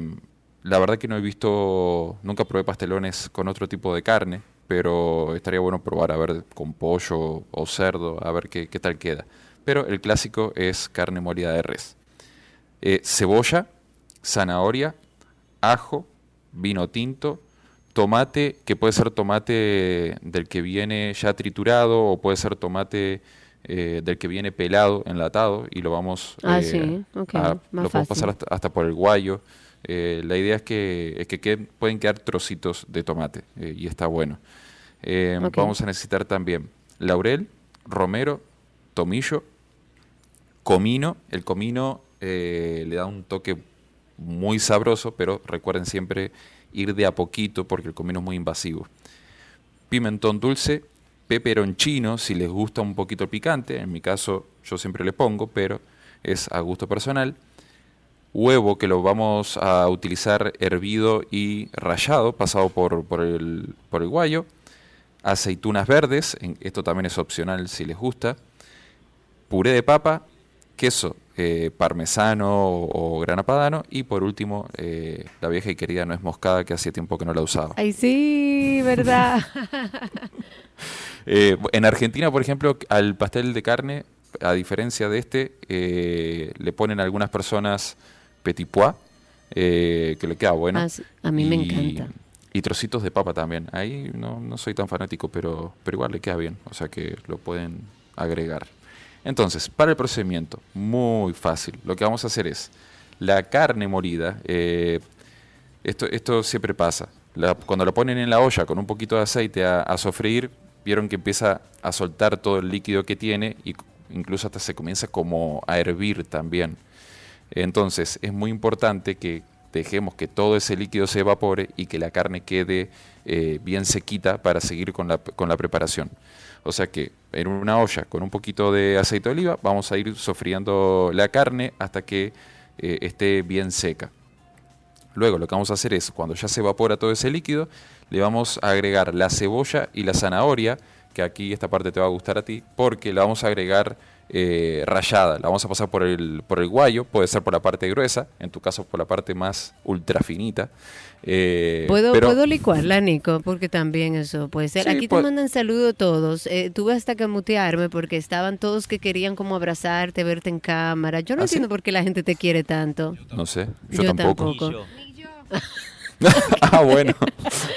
la verdad que no he visto, nunca probé pastelones con otro tipo de carne, pero estaría bueno probar a ver con pollo o cerdo, a ver qué, qué tal queda. Pero el clásico es carne molida de res. Eh, cebolla, zanahoria, ajo, vino tinto, tomate, que puede ser tomate del que viene ya triturado o puede ser tomate eh, del que viene pelado, enlatado y lo vamos Ah, eh, sí, ok, a- más lo podemos pasar hasta por el guayo. Eh, la idea es que, es que queden- pueden quedar trocitos de tomate eh, y está bueno. Eh. Vamos a necesitar también laurel, romero, tomillo, comino. El comino le da un toque muy sabroso, pero recuerden siempre ir de a poquito porque el comino es muy invasivo. Pimentón dulce, peperoncino, si les gusta un poquito el picante, en mi caso yo siempre le pongo, pero es a gusto personal. Huevo que lo vamos a utilizar hervido y rallado, pasado por, por el, por el guayo. Aceitunas verdes, esto también es opcional si les gusta. Puré de papa, queso eh, parmesano o, o grana padano. Y por último, eh, la vieja y querida nuez moscada que hacía tiempo que no la usaba. Ay, sí, ¿verdad? Eh, en Argentina, por ejemplo, al pastel de carne, a diferencia de este, le ponen algunas personas petit pois, eh, que le queda bueno. Ah, a mí me y- encanta. Y trocitos de papa también. Ahí no, no soy tan fanático, pero, pero igual le queda bien. O sea que lo pueden agregar. Entonces, para el procedimiento, muy fácil. Lo que vamos a hacer es la carne molida. eh, esto, esto siempre pasa. La- cuando lo ponen en la olla con un poquito de aceite a, a sofreír, vieron que empieza a soltar todo el líquido que tiene y c- incluso hasta se comienza como a hervir también. Entonces es muy importante que dejemos que todo ese líquido se evapore y que la carne quede eh, bien sequita para seguir con la, con la preparación. O sea que en una olla con un poquito de aceite de oliva vamos a ir sofriendo la carne hasta que eh, esté bien seca. Luego lo que vamos a hacer es, cuando ya se evapora todo ese líquido, le vamos a agregar la cebolla y la zanahoria, que aquí esta parte te va a gustar a ti, porque la vamos a agregar eh, rallada, la vamos a pasar por el, por el guayo, puede ser por la parte gruesa, en tu caso por la parte más ultra finita. eh, ¿Puedo, pero- puedo licuarla, Nico, porque también eso puede ser. Sí, Aquí puede- te mandan saludos todos. Eh, tuve hasta que mutearme porque estaban todos que querían como abrazarte, verte en cámara. Yo no ¿Ah, sí? entiendo por qué la gente te quiere tanto. No sé, yo, Yo tampoco. tampoco. ah, bueno.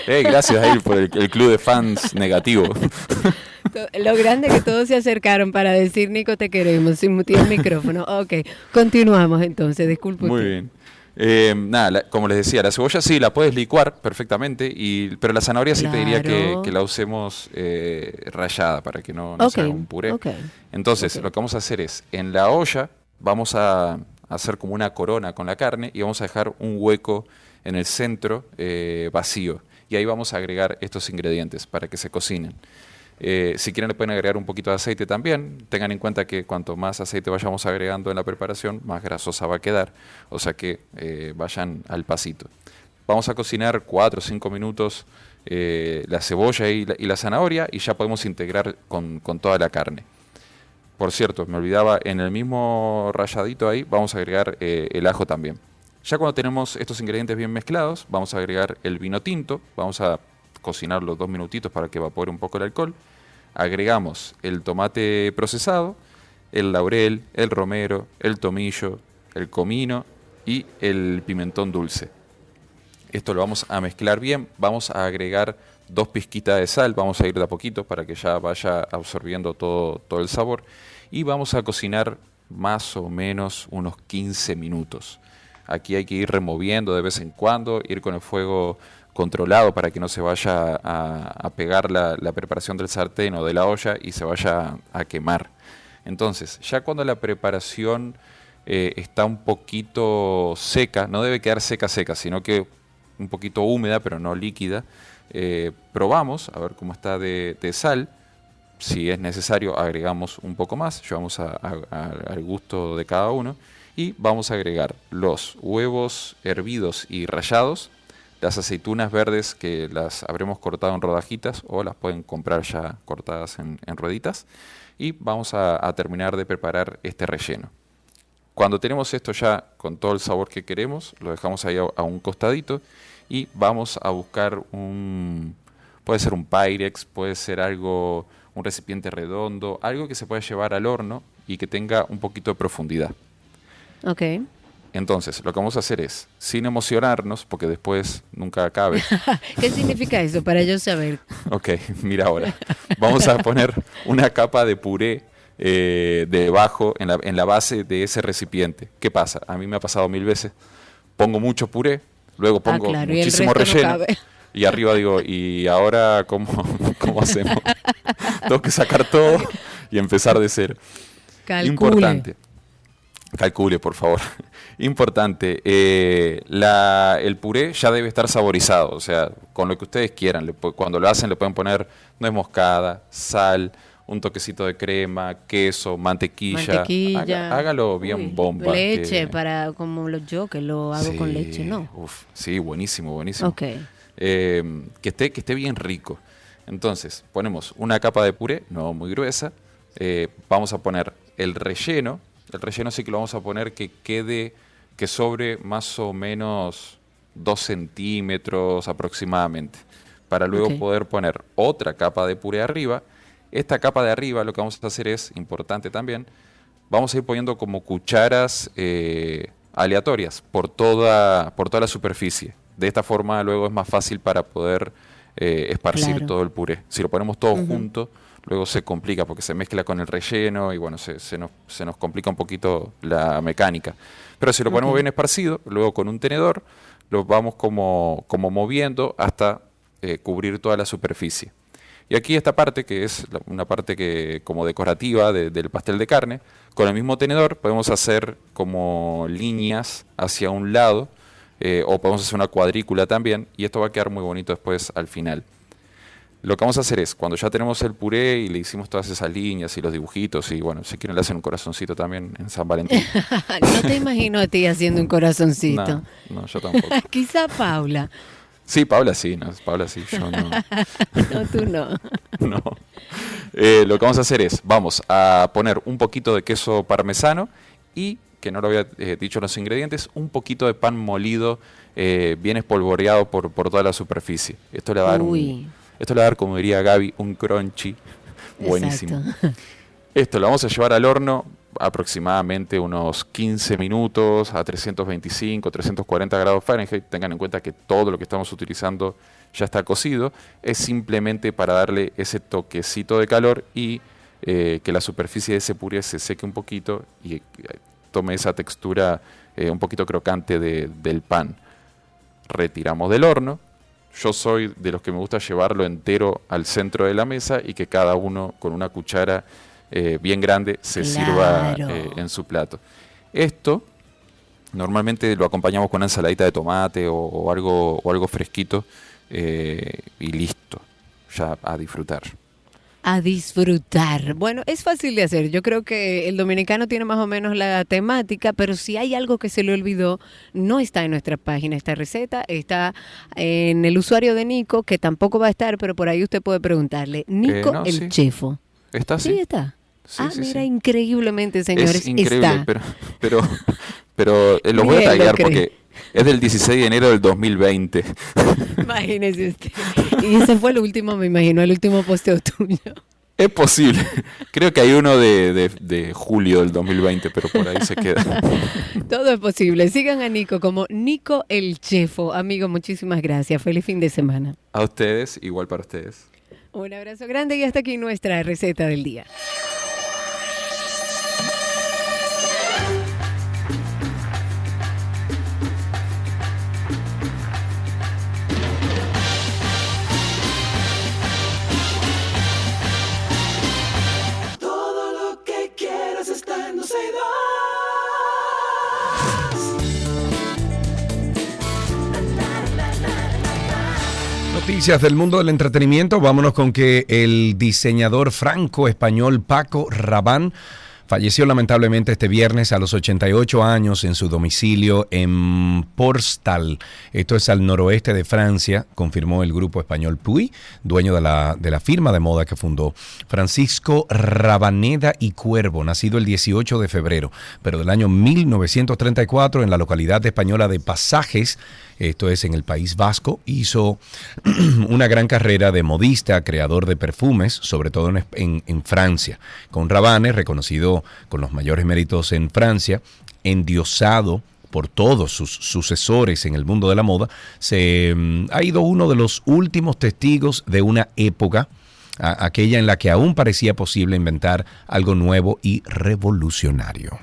Eh, gracias a él por el, el club de fans negativo. Lo, grande que todos se acercaron para decir, Nico, te queremos, sin mutear el micrófono. Ok, continuamos entonces, disculpe. Muy bien. Eh, nada, la- como les decía, la cebolla sí la puedes licuar perfectamente, y, pero la zanahoria sí te diría que, la usemos eh, rallada para que no, no Ok, sea un puré. ok. Entonces, lo que vamos a hacer es, en la olla vamos a hacer como una corona con la carne y vamos a dejar un hueco en el centro eh, vacío. Y ahí vamos a agregar estos ingredientes para que se cocinen. Eh, si quieren le pueden agregar un poquito de aceite también. Tengan en cuenta que cuanto más aceite vayamos agregando en la preparación, más grasosa va a quedar. O sea que eh, vayan al pasito. Vamos a cocinar 4 o 5 minutos eh, la cebolla y la, zanahoria y ya podemos integrar con, toda la carne. Por cierto, me olvidaba, en el mismo ralladito ahí vamos a agregar el ajo también. Ya cuando tenemos estos ingredientes bien mezclados, vamos a agregar el vino tinto, vamos a cocinarlo dos minutitos para que evapore un poco el alcohol. Agregamos el tomate procesado, el laurel, el romero, el tomillo, el comino y el pimentón dulce. Esto lo vamos a mezclar bien. Vamos a agregar dos pizquitas de sal. Vamos a ir de a poquito para que ya vaya absorbiendo todo, todo el sabor. Y vamos a cocinar más o menos unos 15 minutos. Aquí hay que ir removiendo de vez en cuando, ir con el fuego controlado para que no se vaya a, pegar la, preparación del sartén o de la olla y se vaya a quemar. Entonces, ya cuando la preparación eh, está un poquito seca, no debe quedar seca seca, sino que un poquito húmeda, pero no líquida, eh, probamos a ver cómo está de, sal. Si es necesario, agregamos un poco más, llevamos al gusto de cada uno. Y vamos a agregar los huevos hervidos y rallados, las aceitunas verdes que las habremos cortado en rodajitas o las pueden comprar ya cortadas en, en rueditas. Y vamos a- terminar de preparar este relleno. Cuando tenemos esto ya con todo el sabor que queremos, lo dejamos ahí a, a un costadito y vamos a buscar un, puede ser un Pyrex, puede ser algo, un recipiente redondo, algo que se pueda llevar al horno y que tenga un poquito de profundidad. Ok. Entonces, lo que vamos a hacer es, sin emocionarnos, porque después nunca acabe, ¿Qué significa eso para yo saber? Ok, mira ahora. Vamos a poner una capa de puré eh, debajo, en la, en la base de ese recipiente. ¿Qué pasa? A mí me ha pasado mil veces. Pongo mucho puré, luego Ah, pongo claro, y el muchísimo no relleno. cabe. y arriba digo, ¿y ahora cómo, cómo hacemos? Tengo que sacar todo y empezar de cero. Calcule. Importante. Calcule, por favor. Importante. eh, la- el puré ya debe estar saborizado, o sea, con lo que ustedes quieran. Le cuando lo hacen le pueden poner nuez moscada, sal, un toquecito de crema, queso, mantequilla. Mantequilla. Haga- hágalo bien Uy, bomba. Leche, que- para como lo, yo que lo hago con leche, ¿no? uf, sí, buenísimo, buenísimo. Ok. Eh, que, esté, que esté bien rico. Entonces, ponemos una capa de puré, no muy gruesa. eh, vamos a poner el relleno. El relleno sí que lo vamos a poner que quede, que sobre más o menos 2 centímetros aproximadamente. Para luego poder poner otra capa de puré arriba. Esta capa de arriba lo que vamos a hacer es, importante también, vamos a ir poniendo como cucharas eh, aleatorias por toda, por toda la superficie. De esta forma luego es más fácil para poder eh, esparcir Claro. todo el puré. Si lo ponemos todo junto, luego se complica porque se mezcla con el relleno y bueno, se, se nos, se nos complica un poquito la mecánica. Pero si lo ponemos bien esparcido, luego con un tenedor, lo vamos como, como moviendo hasta eh, cubrir toda la superficie. Y aquí esta parte, que es una parte que como decorativa de- del pastel de carne, con el mismo tenedor podemos hacer como líneas hacia un lado, eh, o podemos hacer una cuadrícula también, y esto va a quedar muy bonito después al final. Lo que vamos a hacer es, cuando ya tenemos el puré y le hicimos todas esas líneas y los dibujitos, y bueno, si quieren le hacen un corazoncito también en San Valentín. no te imagino a ti haciendo un corazoncito. no, no, yo tampoco. Quizá Paula. Sí, Paula sí, no, Paula sí, yo no. No, tú no. No. Eh, lo que vamos a hacer es, vamos a poner un poquito de queso parmesano y, que no lo había eh, dicho los ingredientes, un poquito de pan molido eh, bien espolvoreado por, por toda la superficie. Esto le va a dar, Uy. un, esto le va a dar como diría Gaby, un crunchy buenísimo. Exacto. Esto lo vamos a llevar al horno aproximadamente unos 15 minutos a 325, 340 grados Fahrenheit. Tengan en cuenta que todo lo que estamos utilizando ya está cocido. Es simplemente para darle ese toquecito de calor y eh, que la superficie de ese puré se seque un poquito y eh, tome esa textura eh, un poquito crocante del pan. Retiramos del horno. Yo soy de los que me gusta llevarlo entero al centro de la mesa y que cada uno con una cuchara eh, bien grande se sirva eh, en su plato. Esto normalmente lo acompañamos con una ensaladita de tomate o, algo, o algo fresquito eh, y listo, ya a disfrutar a disfrutar. Bueno, es fácil de hacer. Yo creo que el dominicano tiene más o menos la temática, pero si hay algo que se le olvidó, no está en nuestra página esta receta, está en el usuario de Nico, que tampoco va a estar, pero por ahí usted puede preguntarle. Nico el chefo. ¿Está Sí, está ah, mira, increíblemente, señores. Es increíble, pero, pero, pero eh, lo voy a tallar porque es del 16 de enero del 2020. Imagínese usted. Y ese fue el último, me imagino, el último posteo tuyo. Es posible. Creo que hay uno de, de, julio del 2020, pero por ahí se queda. Todo es posible. Sigan a Nico como Nico el Chefo. Amigo, muchísimas gracias. Feliz fin de semana. A ustedes, igual para ustedes. Un abrazo grande y hasta aquí nuestra receta del día. Noticias del mundo del entretenimiento. Vámonos con que el diseñador franco-español Paco Rabán Falleció lamentablemente este viernes a los 88 años en su domicilio en Porstal. Esto es al noroeste de Francia, confirmó el grupo español Puy, dueño de la, de la firma de moda que fundó. Francisco Rabaneda y Cuervo, nacido el 18 de febrero, pero del año 1934 en la localidad española de Pasajes, esto es en el País Vasco, hizo una gran carrera de modista, creador de perfumes, sobre todo en, Francia, con Rabanne, reconocido con los mayores méritos en Francia, endiosado por todos sus sucesores en el mundo de la moda, se mm, ha ido uno de los últimos testigos de una época, aquella en la que aún parecía posible inventar algo nuevo y revolucionario.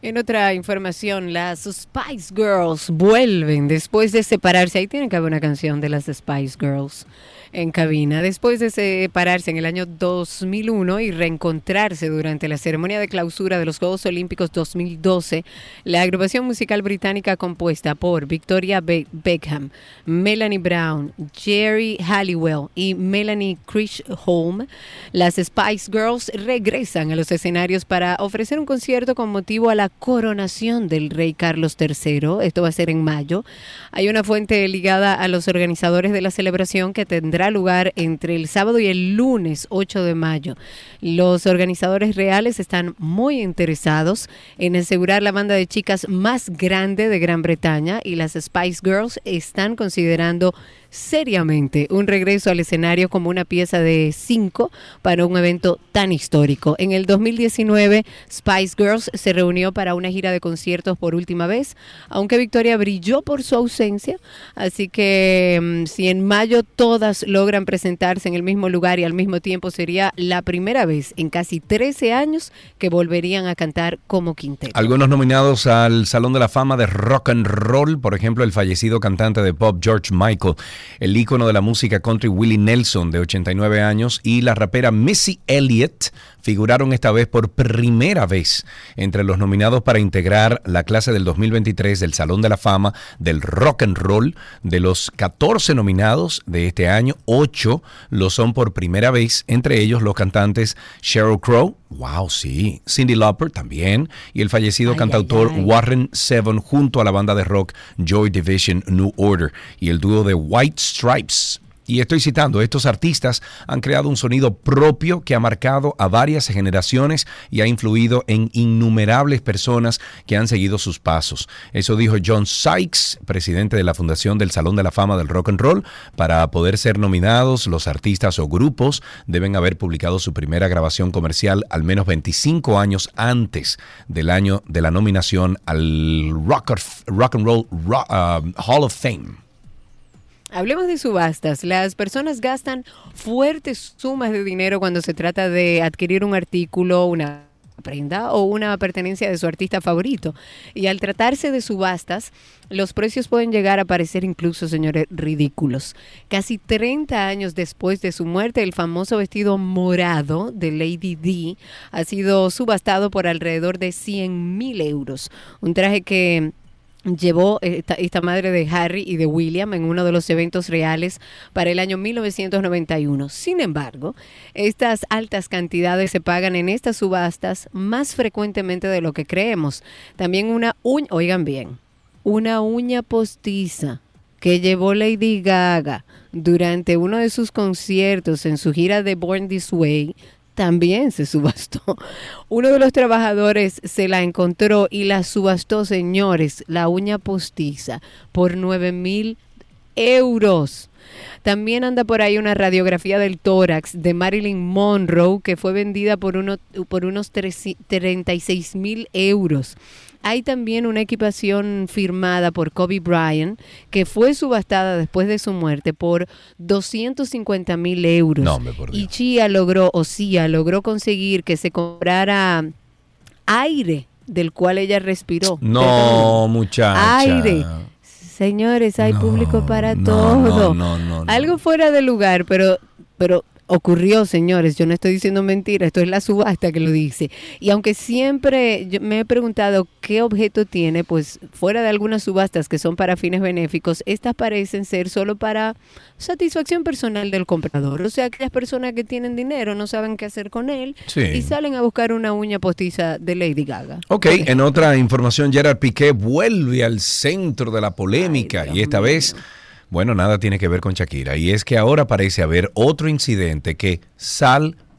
En otra información, las Spice Girls vuelven después de separarse. Ahí tiene que haber una canción de las Spice Girls en cabina. Después de separarse en el año 2001 y reencontrarse durante la ceremonia de clausura de los Juegos Olímpicos 2012, la agrupación musical británica compuesta por Victoria Beckham, Melanie Brown, Jerry Halliwell y Melanie Chisholm, las Spice Girls regresan a los escenarios para ofrecer un concierto con motivo a la coronación del rey Carlos III. Esto va a ser en mayo. Hay una fuente ligada a los organizadores de la celebración que tendrá lugar entre el sábado y el lunes 8 de mayo. Los organizadores reales están muy interesados en asegurar la banda de chicas más grande de Gran Bretaña y las Spice Girls están considerando seriamente un regreso al escenario como una pieza de cinco para un evento tan histórico. En el 2019, Spice Girls se reunió para una gira de conciertos por última vez, aunque Victoria brilló por su ausencia, así que mm, si en mayo todas logran presentarse en el mismo lugar y al mismo tiempo sería la primera vez en casi 13 años que volverían a cantar como quinteto. Algunos nominados al Salón de la Fama de Rock and Roll, por ejemplo, el fallecido cantante de pop George Michael, el ícono de la música country Willie Nelson, de 89 años, y la rapera Missy Elliott, figuraron esta vez por primera vez entre los nominados para integrar la clase del 2023 del Salón de la Fama del Rock and Roll. De los 14 nominados de este año, 8 lo son por primera vez, entre ellos los cantantes Sheryl Crow, wow, sí, Cindy Lauper también, y el fallecido cantautor Warren Seven junto a la banda de rock Joy Division New Order y el dúo de White Stripes Y estoy citando, estos artistas han creado un sonido propio que ha marcado a varias generaciones y ha influido en innumerables personas que han seguido sus pasos. Eso dijo John Sykes, presidente de la Fundación del Salón de la Fama del Rock and Roll. Para poder ser nominados, los artistas o grupos deben haber publicado su primera grabación comercial al menos 25 años antes del año de la nominación al Rock, rock and Roll Ro- uh, Hall of Fame. Hablemos de subastas. Las personas gastan fuertes sumas de dinero cuando se trata de adquirir un artículo, una prenda o una pertenencia de su artista favorito. Y al tratarse de subastas, los precios pueden llegar a parecer incluso, señores, ridículos. Casi 30 años después de su muerte, el famoso vestido morado de Lady D ha sido subastado por alrededor de 100 mil euros. Un traje que llevó esta, esta, madre de Harry y de William en uno de los eventos reales para el año 1991. Sin embargo, estas altas cantidades se pagan en estas subastas más frecuentemente de lo que creemos. También una uña, oigan bien, una uña postiza que llevó Lady Gaga durante uno de sus conciertos en su gira de Born This Way también se subastó. Uno de los trabajadores se la encontró y la subastó, señores, la uña postiza, por 9 mil euros. También anda por ahí una radiografía del tórax de Marilyn Monroe que fue vendida por, uno, por unos 36 mil euros. Hay también una equipación firmada por Kobe Bryant que fue subastada después de su muerte por 250 mil euros. No, hombre, por Dios. y Chia logró, o Cia logró conseguir que se comprara aire del cual ella respiró. No, muchacha. Aire. Señores, hay No, público para no, todo. no, no, no, Algo fuera de lugar, pero, pero ocurrió, señores. Yo no estoy diciendo mentira, esto es la subasta que lo dice. Y aunque siempre yo me he preguntado qué objeto tiene, pues fuera de algunas subastas que son para fines benéficos, estas parecen ser solo para satisfacción personal del comprador. O sea, aquellas personas que tienen dinero no saben qué hacer con él Sí. y salen a buscar una uña postiza de Lady Gaga. Ok, en otra información, Gerard Piqué vuelve al centro de la polémica Ay, y esta vez, bueno, nada tiene que ver con Shakira. Y es que ahora parece haber otro incidente que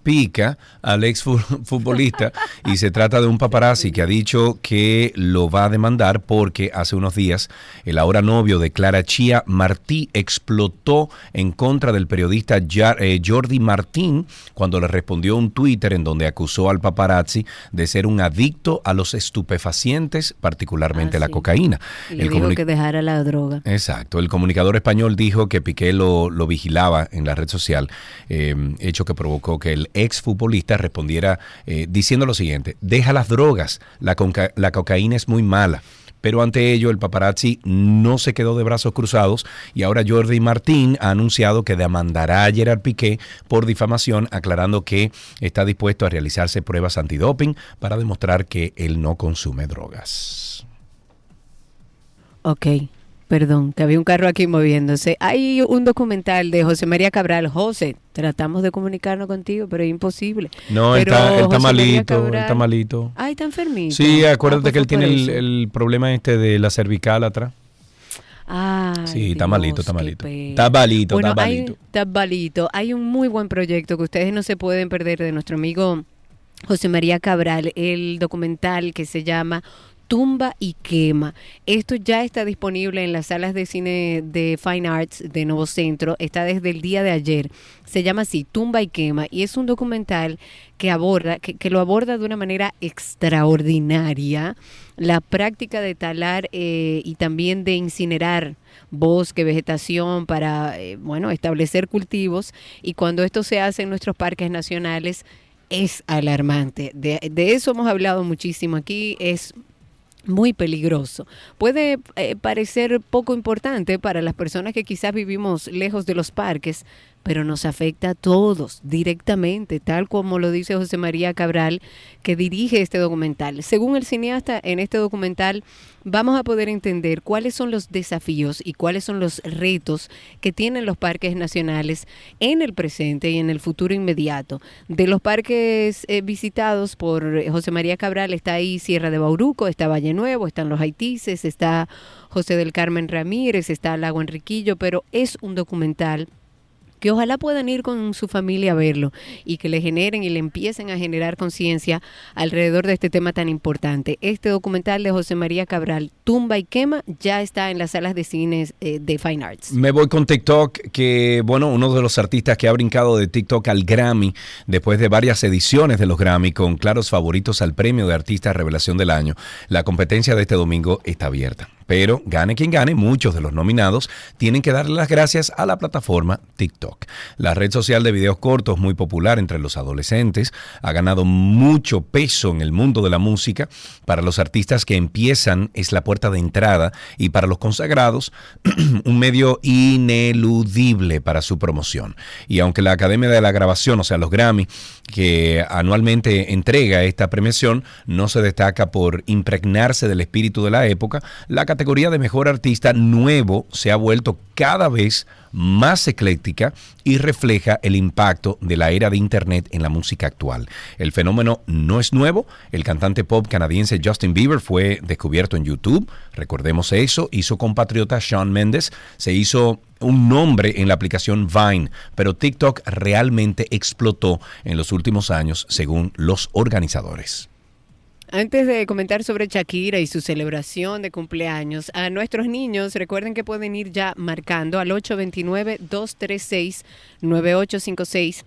salpica al ex fu- futbolista y se trata de un paparazzi que ha dicho que lo va a demandar porque hace unos días el ahora novio de Clara Chía Martí explotó en contra del periodista eh, Jordi Martín cuando le respondió un Twitter en donde acusó al paparazzi de ser un adicto a los estupefacientes, particularmente Ah, la cocaína. Y le El dijo que dejara la droga. Exacto. El comunicador español dijo que Piqué lo, lo vigilaba en la red social, eh, hecho que provocó que el exfutbolista respondiera eh, diciendo lo siguiente, deja las drogas, la, cocaína es muy mala. Pero ante ello, el paparazzi no se quedó de brazos cruzados y ahora Jordi Martín ha anunciado que demandará a Gerard Piqué por difamación, aclarando que está dispuesto a realizarse pruebas antidoping para demostrar que él no consume drogas. Ok, perdón, que había un carro aquí moviéndose. Hay un documental de José María Cabral. José, tratamos de comunicarnos contigo, pero es imposible. No, él está, él está malito, él Cabral- está malito. Ay, está enfermito. Sí, Ah, acuérdate pues que él tiene el, problema este de la cervical atrás. Ay, Sí, está malito, está malito. Está malito, Bueno, está hay- malito. está malito. Hay un muy buen proyecto que ustedes no se pueden perder de nuestro amigo José María Cabral, el documental que se llama Tumba y Quema. Esto ya está disponible en las salas de cine de Fine Arts de Nuevo Centro. Está desde el día de ayer. Se llama así, Tumba y Quema. Y es un documental que aborda, que, lo aborda de una manera extraordinaria la práctica de talar eh, y también de incinerar bosque, vegetación para, eh, bueno, establecer cultivos. Y cuando esto se hace en nuestros parques nacionales, es alarmante. De, de eso hemos hablado muchísimo aquí. Es muy peligroso. Puede eh, parecer poco importante para las personas que quizás vivimos lejos de los parques, pero nos afecta a todos directamente, tal como lo dice José María Cabral, que dirige este documental. Según el cineasta, en este documental vamos a poder entender cuáles son los desafíos y cuáles son los retos que tienen los parques nacionales en el presente y en el futuro inmediato. De los parques eh, visitados por José María Cabral está ahí Sierra de Bauruco, está Valle Nuevo, están los Haitises, está José del Carmen Ramírez, está Lago Enriquillo, pero es un documental que ojalá puedan ir con su familia a verlo y que le generen y le empiecen a generar conciencia alrededor de este tema tan importante. Este documental de José María Cabral, Tumba y Quema, ya está en las salas de cines eh, de Fine Arts. Me voy con TikTok, que bueno, uno de los artistas que ha brincado de TikTok al Grammy después de varias ediciones de los Grammy con claros favoritos al premio de artista revelación del año. La competencia de este domingo está abierta. Pero gane quien gane, muchos de los nominados tienen que darle las gracias a la plataforma TikTok. La red social de videos cortos muy popular entre los adolescentes ha ganado mucho peso en el mundo de la música. Para los artistas que empiezan es la puerta de entrada y para los consagrados un medio ineludible para su promoción. Y aunque la Academia de la Grabación, o sea, los Grammy, que anualmente entrega esta premiación, no se destaca por impregnarse del espíritu de la época, la categoría de mejor artista nuevo se ha vuelto cada vez más ecléctica y refleja el impacto de la era de Internet en la música actual. El fenómeno no es nuevo, el cantante pop canadiense Justin Bieber fue descubierto en YouTube, recordemos eso, hizo compatriota Shawn Mendes, se hizo un nombre en la aplicación Vine, pero TikTok realmente explotó en los últimos años según los organizadores. Antes de comentar sobre Shakira y su celebración de cumpleaños, a nuestros niños recuerden que pueden ir ya marcando al 829-236-9856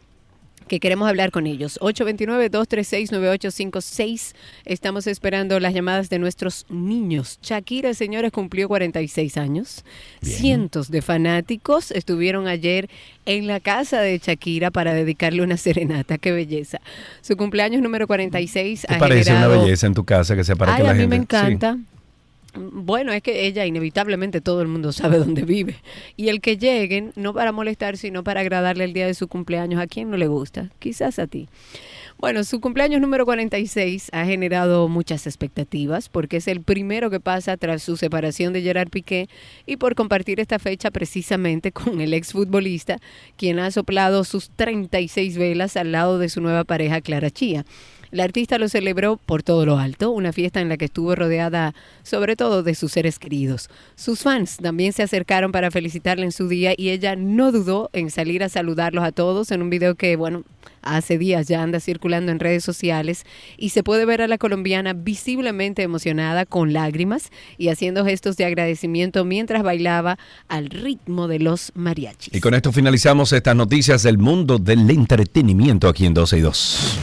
que queremos hablar con ellos. 829-236-9856. Estamos esperando las llamadas de nuestros niños. Shakira, señores, cumplió 46 años. Cientos de fanáticos estuvieron ayer en la casa de Shakira para dedicarle una serenata. Qué belleza. Su cumpleaños número 46 ¿Te parece una belleza en tu casa que sea para que la a gente... mí me encanta. Bueno, es que ella inevitablemente todo el mundo sabe dónde vive. Y el que lleguen, no para molestar, sino para agradarle el día de su cumpleaños, ¿a quién no le gusta? Quizás a ti. Bueno, su cumpleaños número 46 ha generado muchas expectativas porque es el primero que pasa tras su separación de Gerard Piqué y por compartir esta fecha precisamente con el exfutbolista, quien ha soplado sus 36 velas al lado de su nueva pareja Clara Chía. La artista lo celebró por todo lo alto, una fiesta en la que estuvo rodeada sobre todo de sus seres queridos. Sus fans también se acercaron para felicitarle en su día y ella no dudó en salir a saludarlos a todos en un video que, bueno, hace días ya anda circulando en redes sociales y se puede ver a la colombiana visiblemente emocionada con lágrimas y haciendo gestos de agradecimiento mientras bailaba al ritmo de los mariachis. Y con esto finalizamos estas noticias del mundo del entretenimiento aquí en 12 y 2.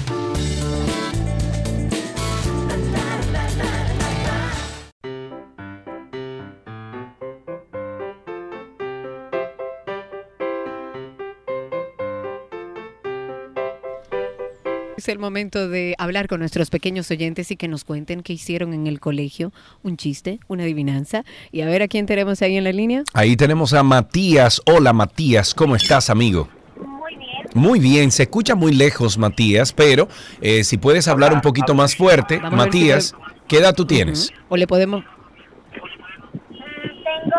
Es el momento de hablar con nuestros pequeños oyentes y que nos cuenten qué hicieron en el colegio, un chiste, una adivinanza. Y a ver a quién tenemos ahí en la línea. Ahí tenemos a Matías. Hola Matías, ¿cómo estás amigo? Muy bien. Muy bien, se escucha muy lejos Matías, pero eh, si puedes hablar un poquito más fuerte, Vamos si Matías, ¿qué edad tú tienes? O le podemos... Tengo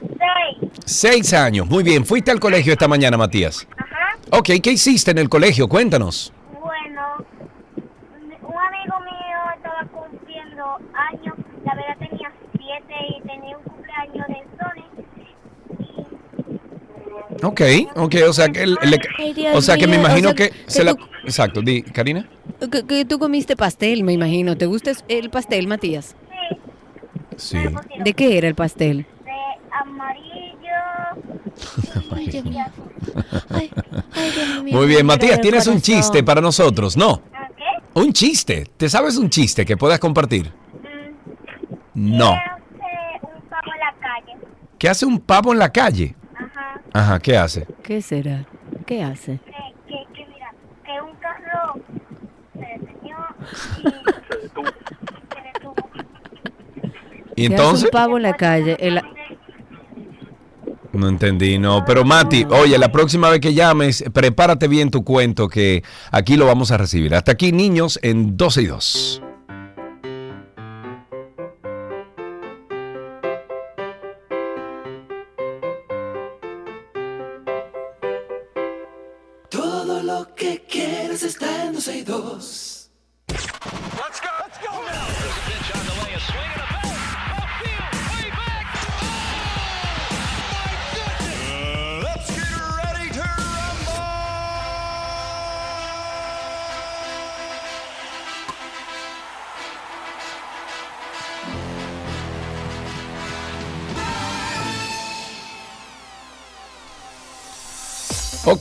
seis. Seis años, muy bien. ¿Fuiste al colegio esta mañana, Matías? Ajá. Ok, ¿qué hiciste en el colegio? Cuéntanos. Bueno, un amigo mío estaba cumpliendo años. La verdad tenía siete y tenía un cumpleaños de Sony. Ok, ok, o sea que, Ay, Dios o sea que me o imagino sea, que, que se la... tú- Exacto, di, Karina. Que, que tú comiste pastel, me imagino. ¿Te gusta el pastel, Matías? Sí, ¿De qué era el pastel? de amarillo. Ay, Muy bien, Matías, el tienes un chiste para nosotros, ¿no? ¿A qué? Un chiste. ¿Te sabes un chiste que puedas compartir? Mm, No. ¿Qué hace un pavo en la calle? ¿Qué hace un pavo en la calle? Ajá. ¿qué hace? ¿Qué será? ¿Qué hace? Que, que, que mira, que un carro se deteñó y se detuvo. ¿Y ¿Qué hace entonces? un pavo en la calle? El- No entendí, no. Pero Mati, oye, la próxima vez que llames, prepárate bien tu cuento que aquí lo vamos a recibir. Hasta aquí, niños, en 12 y 2.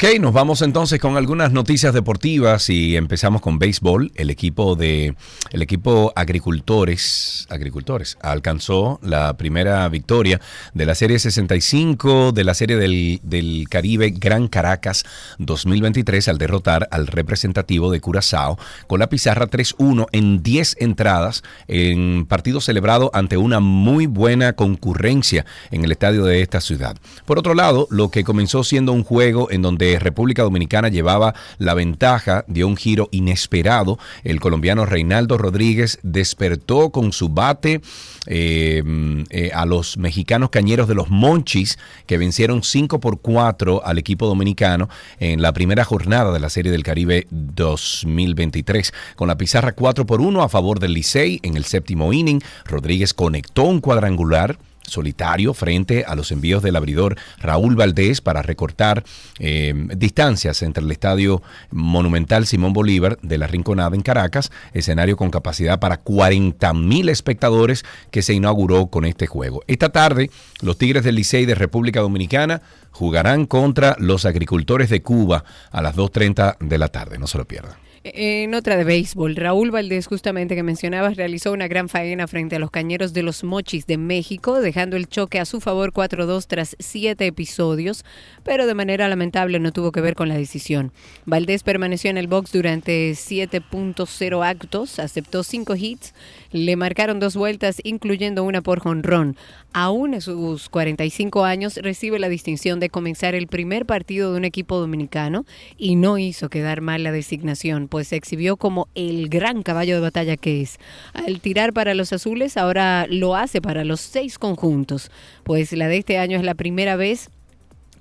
Ok, nos vamos entonces con algunas noticias deportivas y empezamos con béisbol. El equipo de el equipo agricultores agricultores alcanzó la primera victoria de la serie 65 de la serie del, del Caribe Gran Caracas 2023 al derrotar al representativo de Curazao con la pizarra 3-1 en 10 entradas en partido celebrado ante una muy buena concurrencia en el estadio de esta ciudad. Por otro lado, lo que comenzó siendo un juego en donde República Dominicana llevaba la ventaja, dio un giro inesperado. El colombiano Reinaldo Rodríguez despertó con su bate eh, eh, a los mexicanos cañeros de los Monchis, que vencieron 5 por 4 al equipo dominicano en la primera jornada de la Serie del Caribe 2023. Con la pizarra 4 por 1 a favor del Licey en el séptimo inning, Rodríguez conectó un cuadrangular solitario frente a los envíos del abridor Raúl Valdés para recortar eh, distancias entre el Estadio Monumental Simón Bolívar de la Rinconada en Caracas, escenario con capacidad para 40 mil espectadores que se inauguró con este juego. Esta tarde, los Tigres del Licey de República Dominicana jugarán contra los agricultores de Cuba a las 2.30 de la tarde, no se lo pierdan. En otra de béisbol, Raúl Valdés, justamente que mencionabas, realizó una gran faena frente a los cañeros de los Mochis de México, dejando el choque a su favor 4-2 tras siete episodios, pero de manera lamentable no tuvo que ver con la decisión. Valdés permaneció en el box durante 7.0 actos, aceptó cinco hits, le marcaron dos vueltas, incluyendo una por jonrón. Aún a sus 45 años recibe la distinción de comenzar el primer partido de un equipo dominicano y no hizo quedar mal la designación pues se exhibió como el gran caballo de batalla que es. Al tirar para los azules, ahora lo hace para los seis conjuntos, pues la de este año es la primera vez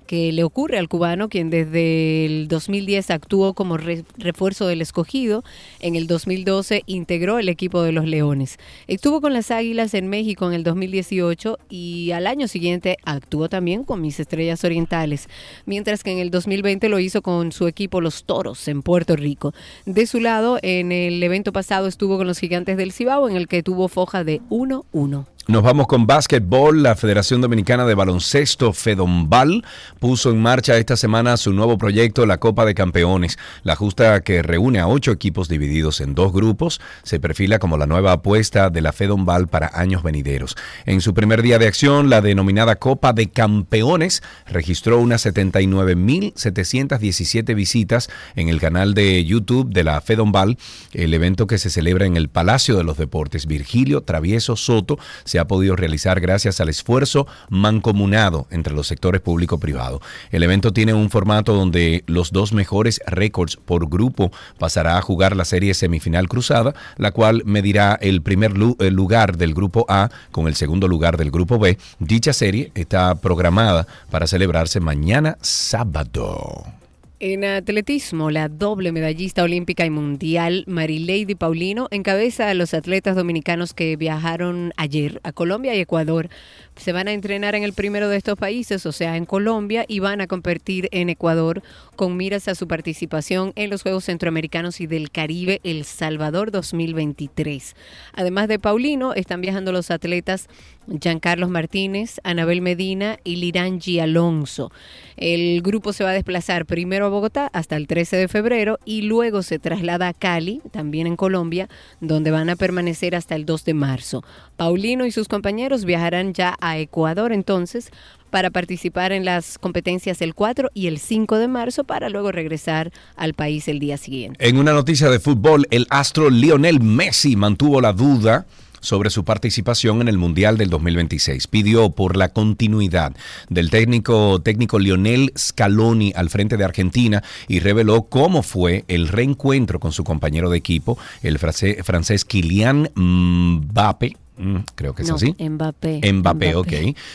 que le ocurre al cubano, quien desde el 2010 actuó como refuerzo del escogido, en el 2012 integró el equipo de los Leones. Estuvo con las Águilas en México en el 2018 y al año siguiente actuó también con mis Estrellas Orientales, mientras que en el 2020 lo hizo con su equipo Los Toros en Puerto Rico. De su lado, en el evento pasado estuvo con los Gigantes del Cibao, en el que tuvo foja de 1-1. Nos vamos con básquetbol. La Federación Dominicana de Baloncesto, FEDOMBAL, puso en marcha esta semana su nuevo proyecto, la Copa de Campeones. La justa que reúne a ocho equipos divididos en dos grupos se perfila como la nueva apuesta de la FEDOMBAL para años venideros. En su primer día de acción, la denominada Copa de Campeones registró unas 79.717 visitas en el canal de YouTube de la FEDOMBAL, el evento que se celebra en el Palacio de los Deportes. Virgilio Travieso Soto se ha podido realizar gracias al esfuerzo mancomunado entre los sectores público-privado. El evento tiene un formato donde los dos mejores récords por grupo pasará a jugar la serie semifinal cruzada, la cual medirá el primer lugar del grupo A con el segundo lugar del grupo B. Dicha serie está programada para celebrarse mañana sábado. En atletismo, la doble medallista olímpica y mundial Marilady Paulino encabeza a los atletas dominicanos que viajaron ayer a Colombia y Ecuador se van a entrenar en el primero de estos países, o sea, en Colombia, y van a competir en Ecuador con miras a su participación en los Juegos Centroamericanos y del Caribe El Salvador 2023. Además de Paulino, están viajando los atletas Giancarlos Martínez, Anabel Medina y Lirangi Alonso. El grupo se va a desplazar primero a Bogotá hasta el 13 de febrero y luego se traslada a Cali, también en Colombia, donde van a permanecer hasta el 2 de marzo. Paulino y sus compañeros viajarán ya a Ecuador entonces para participar en las competencias el 4 y el 5 de marzo para luego regresar al país el día siguiente. En una noticia de fútbol, el astro Lionel Messi mantuvo la duda sobre su participación en el Mundial del 2026. Pidió por la continuidad del técnico, técnico Lionel Scaloni al frente de Argentina y reveló cómo fue el reencuentro con su compañero de equipo, el francés, francés Kylian Mbappé, Mm, creo que es así. Mbappé. Mbappé, ok.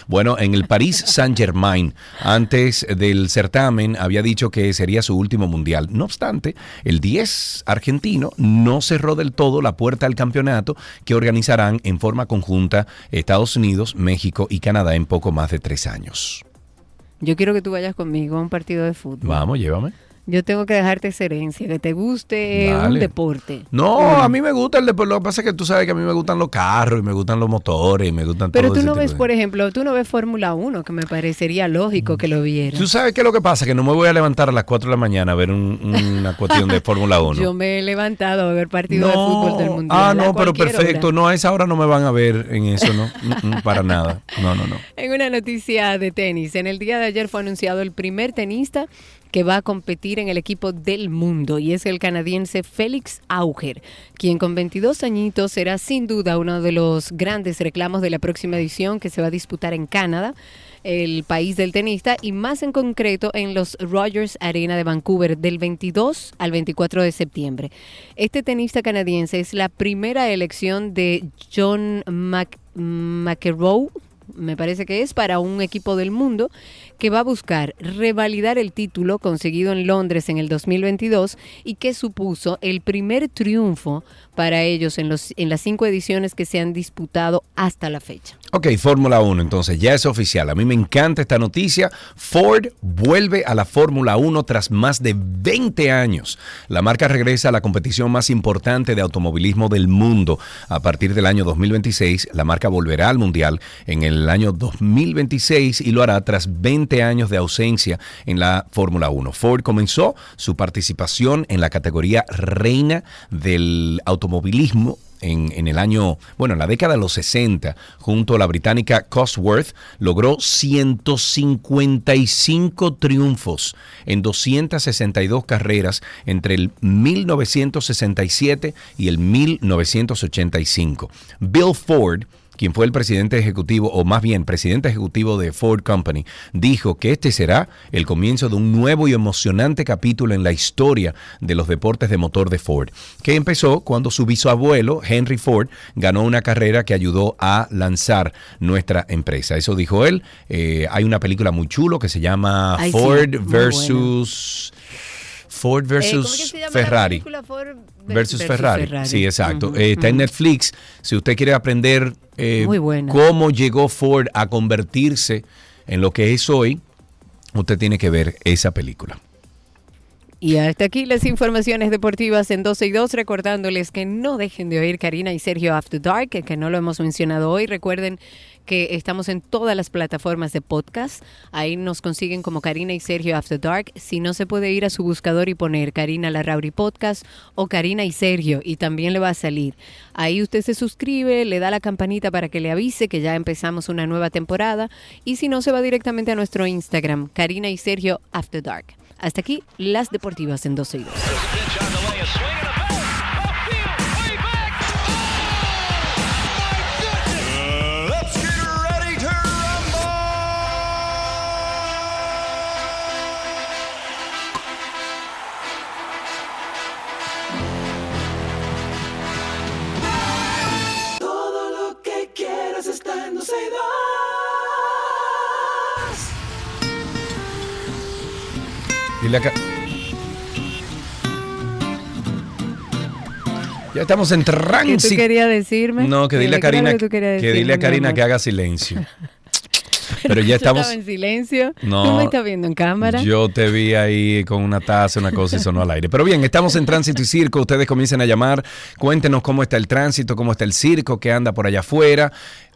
Bueno, en el París Saint-Germain, antes del certamen, había dicho que sería su último mundial. No obstante, el 10 argentino no cerró del todo la puerta al campeonato que organizarán en forma conjunta Estados Unidos, México y Canadá en poco más de tres años. Yo quiero que tú vayas conmigo a un partido de fútbol. Vamos, llévame. Yo tengo que dejarte esa herencia, que te guste un Dale. deporte. No, a mí me gusta el deporte. Lo que pasa es que tú sabes que a mí me gustan los carros y me gustan los motores y me gustan Pero todo tú ese no tipo ves, de- por ejemplo, tú no ves Fórmula 1, que me parecería lógico que lo viera. Tú sabes qué es lo que pasa, que no me voy a levantar a las 4 de la mañana a ver un- una cuestión de Fórmula 1. Yo me he levantado a ver partidos de fútbol del mundial. Ah, no, pero perfecto. hora. No, a esa hora no me van a ver en eso, ¿no? Mm, mm, para nada. No, no, no. En una noticia de tenis, en el día de ayer fue anunciado el primer tenista que va a competir en el equipo del mundo y es el canadiense Félix Auger, quien con 22 añitos será sin duda uno de los grandes reclamos de la próxima edición que se va a disputar en Canadá, el país del tenista y más en concreto en los Rogers Arena de Vancouver del 22 al 24 de septiembre. Este tenista canadiense es la primera elección de John Mc- McEnroe me parece que es para un equipo del mundo que va a buscar revalidar el título conseguido en Londres en el 2022 y que supuso el primer triunfo para ellos en, los, en las cinco ediciones que se han disputado hasta la fecha. Ok, Fórmula 1, entonces ya es oficial. A mí me encanta esta noticia. Ford vuelve a la Fórmula 1 tras más de 20 años. La marca regresa a la competición más importante de automovilismo del mundo. A partir del año 2026, la marca volverá al Mundial en el año 2026 y lo hará tras 20 años de ausencia en la Fórmula 1. Ford comenzó su participación en la categoría reina del automovilismo en, en el año, bueno, en la década de los 60, junto a la británica Cosworth, logró 155 triunfos en 262 carreras entre el 1967 y el 1985. Bill Ford quien fue el presidente ejecutivo, o más bien presidente ejecutivo de Ford Company, dijo que este será el comienzo de un nuevo y emocionante capítulo en la historia de los deportes de motor de Ford, que empezó cuando su bisabuelo, Henry Ford, ganó una carrera que ayudó a lanzar nuestra empresa. Eso dijo él. Eh, hay una película muy chulo que se llama Ay, Ford versus... Ford Eh, ¿cómo es que versus Ferrari. Ford ver- Versus, Ferrari. Sí, exacto. Eh, está en. Netflix. Si usted quiere aprender eh, Muy buena. cómo llegó Ford a convertirse en lo que es hoy, usted tiene que ver esa película. Y hasta aquí las informaciones deportivas en 12 y 2, recordándoles que no dejen de oír Karina y Sergio After Dark, que no lo hemos mencionado hoy. Recuerden que estamos en todas las plataformas de podcast. Ahí nos consiguen como Karina y Sergio After Dark. Si no se puede ir a su buscador y poner Karina Larrauri Podcast o Karina y Sergio, y también le va a salir. Ahí usted se suscribe, le da la campanita para que le avise que ya empezamos una nueva temporada. Y si no, se va directamente a nuestro Instagram, Karina y Sergio After Dark. Hasta aquí las deportivas en 12 y 2. 2. Dile acá. Ya estamos en ¿Qué tú querías decirme? No, que dile a ¿Qué era lo Karina, que que dile a Karina que haga silencio. Pero ya Yo estamos. estaba en silencio. No, ¿Tú me estás viendo en cámara? Yo te vi ahí con una taza, una cosa y sonó al aire. Pero bien, estamos en tránsito y circo. Ustedes comiencen a llamar. Cuéntenos cómo está el tránsito, cómo está el circo, qué anda por allá afuera.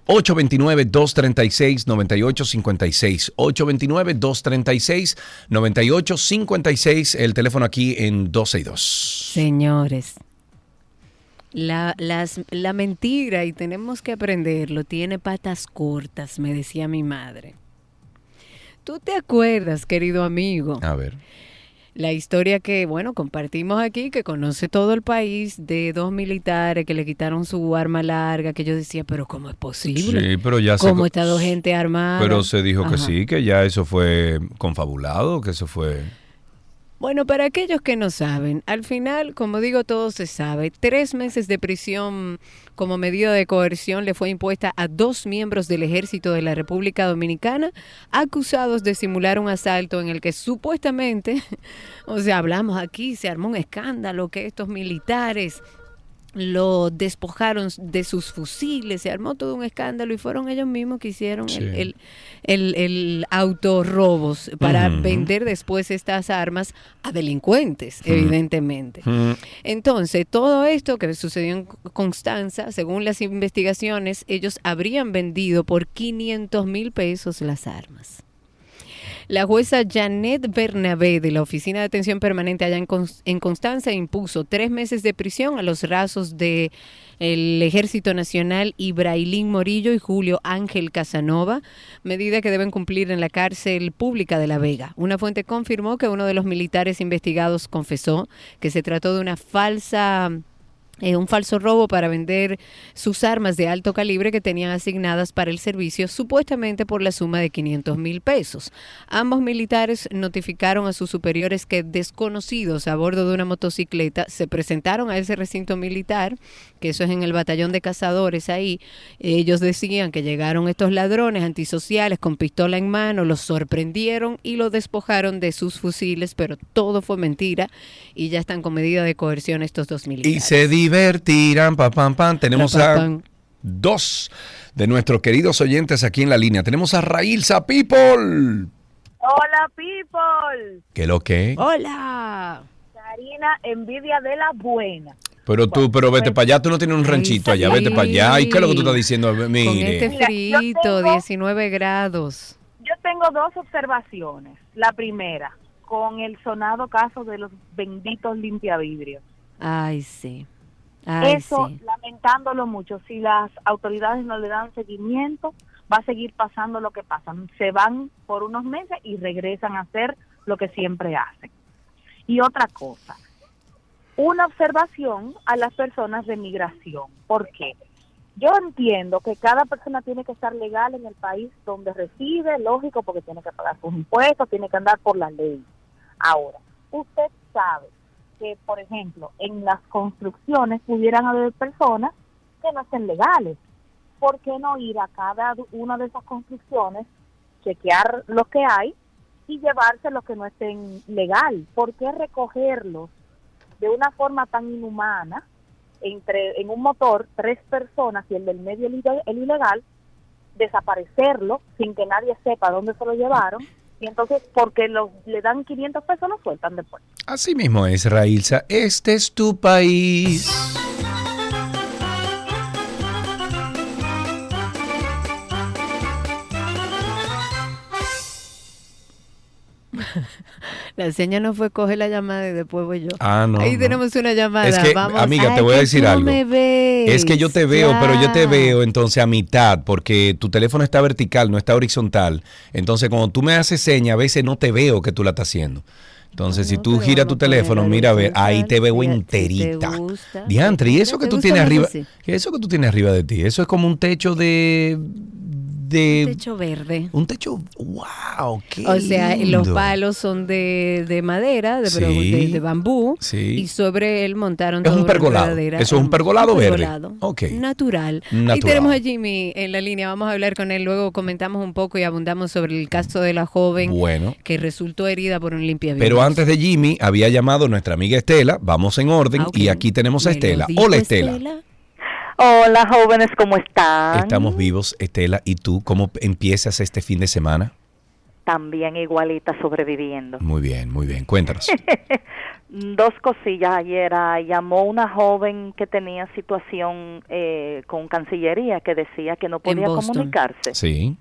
829-236-9856. 829-236-9856. El teléfono aquí en 12 y 2. Señores, la, las, la mentira, y tenemos que aprenderlo, tiene patas cortas, me decía mi madre. ¿Tú te acuerdas, querido amigo? A ver. La historia que, bueno, compartimos aquí, que conoce todo el país, de dos militares que le quitaron su arma larga, que yo decía, pero ¿cómo es posible? Sí, pero ya se. ¿Cómo está dos gente armada? Pero se dijo que sí, que ya eso fue confabulado, que eso fue. Bueno, para aquellos que no saben, al final, como digo, todo se sabe. Tres meses de prisión como medida de coerción le fue impuesta a dos miembros del ejército de la República Dominicana acusados de simular un asalto en el que supuestamente, o sea, hablamos aquí, se armó un escándalo que estos militares lo despojaron de sus fusiles, se armó todo un escándalo y fueron ellos mismos que hicieron Sí. el, el, el, el autorrobos para vender después estas armas a delincuentes, evidentemente. Entonces, todo esto que sucedió en Constanza, según las investigaciones, ellos habrían vendido por 500 mil pesos las armas. La jueza Janet Bernabé de la Oficina de Atención Permanente allá en, Cons- en Constanza impuso tres meses de prisión a los rasos de el Ejército Nacional Ibrailín Morillo y Julio Ángel Casanova, medida que deben cumplir en la cárcel pública de La Vega. Una fuente confirmó que uno de los militares investigados confesó que se trató de una falsa eh, un falso robo para vender sus armas de alto calibre que tenían asignadas para el servicio, supuestamente por la suma de 500 mil pesos. Ambos militares notificaron a sus superiores que desconocidos a bordo de una motocicleta se presentaron a ese recinto militar, que eso es en el batallón de cazadores ahí. Ellos decían que llegaron estos ladrones antisociales con pistola en mano, los sorprendieron y los despojaron de sus fusiles, pero todo fue mentira y ya están con medida de coerción estos dos militares. Y se divertirán, pam, pam, pam. Tenemos Pa, pa, a dos de nuestros queridos oyentes aquí en la línea. Tenemos a Railsa People. Hola, people. ¿Qué lo que? Hola. Karina, envidia de la buena. Pero tú, pero vete pues- para allá, tú no tienes un ranchito allá, vete para allá. ¿Y qué es lo que tú estás diciendo? Con Mire. este Mira, yo frito, tengo- 19 grados. Yo tengo dos observaciones. La primera, con el sonado caso de los benditos limpiavidrios. Ay, sí. Ay, Eso, sí. lamentándolo mucho, si las autoridades no le dan seguimiento, va a seguir pasando lo que pasa. Se van por unos meses y regresan a hacer lo que siempre hacen. Y otra cosa, una observación a las personas de migración. ¿Por qué? Yo entiendo que cada persona tiene que estar legal en el país donde reside, lógico, porque tiene que pagar sus impuestos, tiene que andar por la ley. Ahora, usted sabe que, por ejemplo, en las construcciones pudieran haber personas que no estén legales. ¿Por qué no ir a cada una de esas construcciones, chequear lo que hay y llevarse los que no estén legal? ¿Por qué recogerlos de una forma tan inhumana entre en un motor tres personas y el del medio el, el ilegal desaparecerlo sin que nadie sepa dónde se lo llevaron y entonces porque los, le dan 500 pesos lo sueltan después Así mismo es, Railsa. Este es tu país. La seña no fue coge la llamada y después voy yo. Ah, no. Ahí no. tenemos una llamada. Es que, Vamos. amiga, te voy a decir algo. me ves. Es que yo te veo, pero yo te veo entonces a mitad, porque tu teléfono está vertical, no está horizontal. Entonces, cuando tú me haces seña, a veces no te veo que tú la estás haciendo. Entonces, si tú giras tu teléfono, mira a ver, ahí te veo te enterita. gusta. Diantre, y eso ¿Te que tú tienes arriba, eso que tú tienes arriba de ti, eso es como un techo de de Techo verde. un techo, wow, qué O sea, los palos son de, de madera, de, Sí. de- de bambú, Sí. y sobre él montaron Es un pergolado. Eso es un pergolado verde. pergolado Ok. Natural. Natural. tenemos a Jimmy en la línea, vamos a hablar con él, luego comentamos un poco y abundamos sobre el caso de la joven Bueno. que resultó herida por un limpiavidrios. Pero antes de Jimmy había llamado nuestra amiga Estela, vamos en orden Ah, y aquí tenemos a Estela. Hola Estela. Hola jóvenes, ¿cómo están? Estamos vivos, Estela. ¿Y tú cómo empiezas este fin de semana? También igualita sobreviviendo. Muy bien, muy bien. Cuéntanos. Dos cosillas ayer. ah, llamó una joven que tenía situación eh, con Cancillería que decía que no podía Boston. comunicarse. Sí.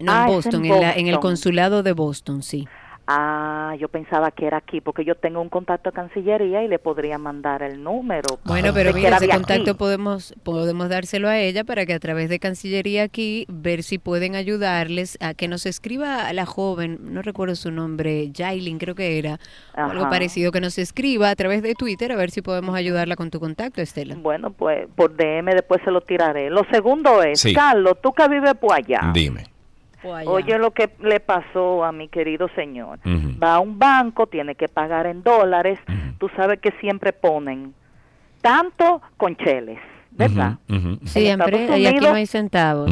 No, Ah, en Boston, en en, la- en el Boston. consulado de Boston, sí. Ah, yo pensaba que era aquí porque yo tengo un contacto de Cancillería y le podría mandar el número. Bueno, pero mira, ese aquí. contacto podemos podemos dárselo a ella para que a través de Cancillería aquí ver si pueden ayudarles a que nos escriba a la joven, no recuerdo su nombre, Jailin creo que era, o algo parecido, que nos escriba a través de Twitter a ver si podemos ayudarla con tu contacto, Estela. Bueno, pues por DM después se lo tiraré. Lo segundo es, Sí. Carlos, tú que vives por allá. Dime. Oye lo que le pasó a mi querido señor. Va a un banco, tiene que pagar en dólares. Ujú. Tú sabes que siempre ponen tanto con cheles. ¿verdad? Ujú. Siempre, Estados y aquí no Unidos- hay centavos.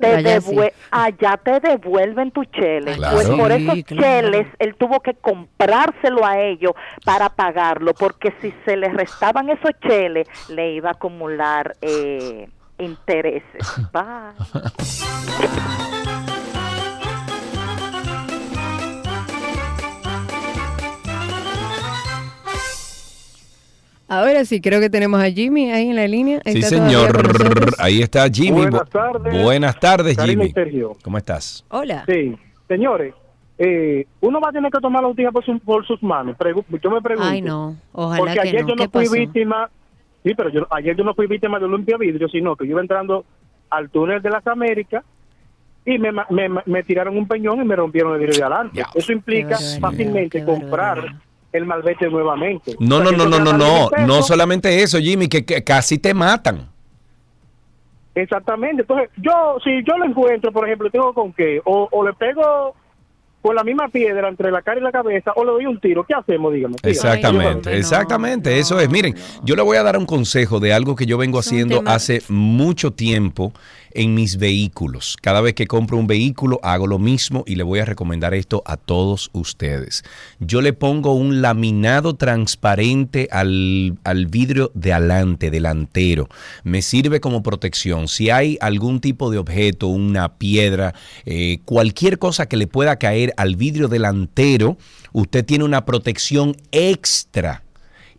Te allá sí. te devuelven tu chele. Claro. Pues por Sí, esos claro. cheles él tuvo que comprárselo a ellos para pagarlo, porque si se le restaban esos cheles, le iba a acumular eh, intereses. Bye. Ahora sí, creo que tenemos a Jimmy ahí en la línea. Sí, ¿Está todavía señor. Ahí está Jimmy. Buenas Bu- tardes. Buenas tardes, Karina Jimmy. Sergio. ¿Cómo estás? Hola. Sí, señores, eh, uno va a tener que tomar la noticia por, su- por sus manos. Pregu- yo me pregunto. Ay, no. Ojalá porque que ayer no. yo ¿Qué no fui pasó? víctima. Sí, pero yo, ayer yo no fui víctima de un limpia vidrio, sino que yo iba entrando al túnel de las Américas y me, me, me tiraron un peñón y me rompieron el vidrio de adelante. Ya. Eso implica fácilmente comprar. El malvete nuevamente. No, no, no, no, no, no. 10 pesos. No solamente eso, Jimmy, que, que casi te matan. Exactamente. Entonces, yo, si yo lo encuentro, por ejemplo, tengo con qué, o, o le pego con la misma piedra entre la cara y la cabeza, o le doy un tiro. ¿Qué hacemos? Dígame. Exactamente, exactamente, no, eso es. Miren, yo le voy a dar un consejo de algo que yo vengo haciendo hace mucho tiempo en mis vehículos. Cada vez que compro un vehículo hago lo mismo y le voy a recomendar esto a todos ustedes. Yo le pongo un laminado transparente al, al vidrio de adelante, delantero. Me sirve como protección. Si hay algún tipo de objeto, una piedra, eh, cualquier cosa que le pueda caer al vidrio delantero, usted tiene una protección extra.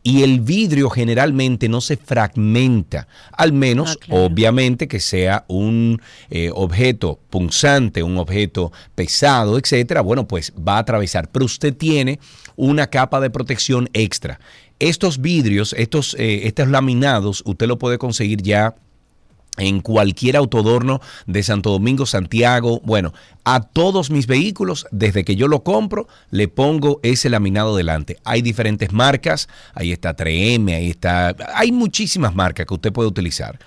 Y el vidrio generalmente no se fragmenta, al menos Ah, claro. obviamente que sea un eh, objeto punzante, un objeto pesado, etcétera. Bueno, pues va a atravesar, pero usted tiene una capa de protección extra. Estos vidrios, estos, eh, estos laminados, usted lo puede conseguir ya en cualquier autodorno de Santo Domingo, Santiago, bueno, a todos mis vehículos, desde que yo lo compro, le pongo ese laminado delante. Hay diferentes marcas, ahí está 3M, ahí está, hay muchísimas marcas que usted puede utilizar.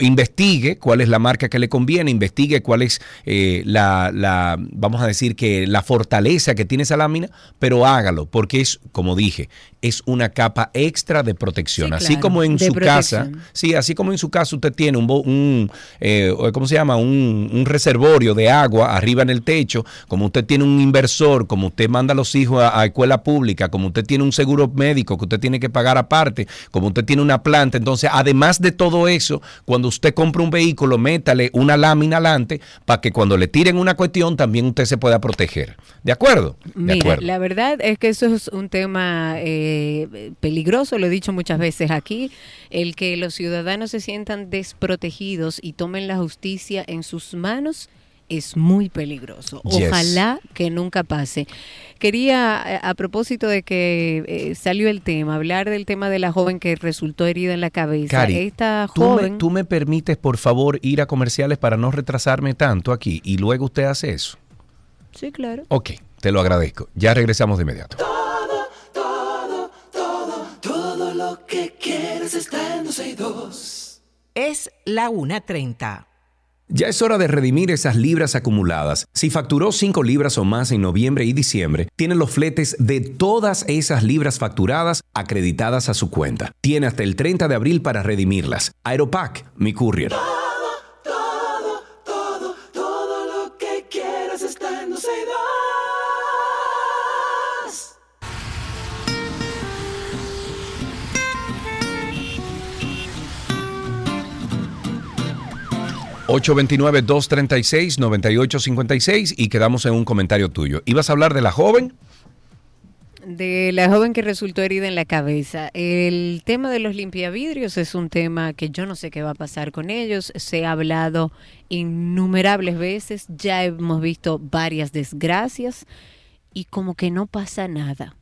Investigue cuál es la marca que le conviene, investigue cuál es eh, la, la, vamos a decir que la fortaleza que tiene esa lámina, pero hágalo, porque es, como dije, es una capa extra de protección. Sí, así claro, como en su casa, sí, así como en su casa usted tiene un, un eh, ¿cómo se llama? Un, un reservorio de agua arriba en el techo, como usted tiene un inversor, como usted manda a los hijos a, a escuela pública, como usted tiene un seguro médico que usted tiene que pagar aparte, como usted tiene una planta, entonces además de todo eso, cuando usted compra un vehículo, métale una lámina adelante para que cuando le tiren una cuestión también usted se pueda proteger. ¿De acuerdo? De Mira, acuerdo. la verdad es que eso es un tema eh, peligroso, lo he dicho muchas veces aquí, el que los ciudadanos se sientan desprotegidos y tomen la justicia en sus manos es muy peligroso. Yes. Ojalá que nunca pase. Quería, eh, a propósito de que eh, salió el tema, hablar del tema de la joven que resultó herida en la cabeza. Cari, Esta ¿tú me, joven... tú me permites, por favor, ir a comerciales para no retrasarme tanto aquí y luego usted hace eso? Sí, claro. Ok, te lo agradezco. Ya regresamos de inmediato. Todo lo que quieres está en 262. Es la 1.30. Ya es hora de redimir esas libras acumuladas. Si facturó 5 libras o más en noviembre y diciembre, tiene los fletes de todas esas libras facturadas acreditadas a su cuenta. Tiene hasta el 30 de abril para redimirlas. Aeropack, mi courier. 829-236-9856 y quedamos en un comentario tuyo. ¿Ibas a hablar de la joven? De la joven que resultó herida en la cabeza. El tema de los limpiavidrios es un tema que yo no sé qué va a pasar con ellos. Se ha hablado innumerables veces, ya hemos visto varias desgracias y como que no pasa nada.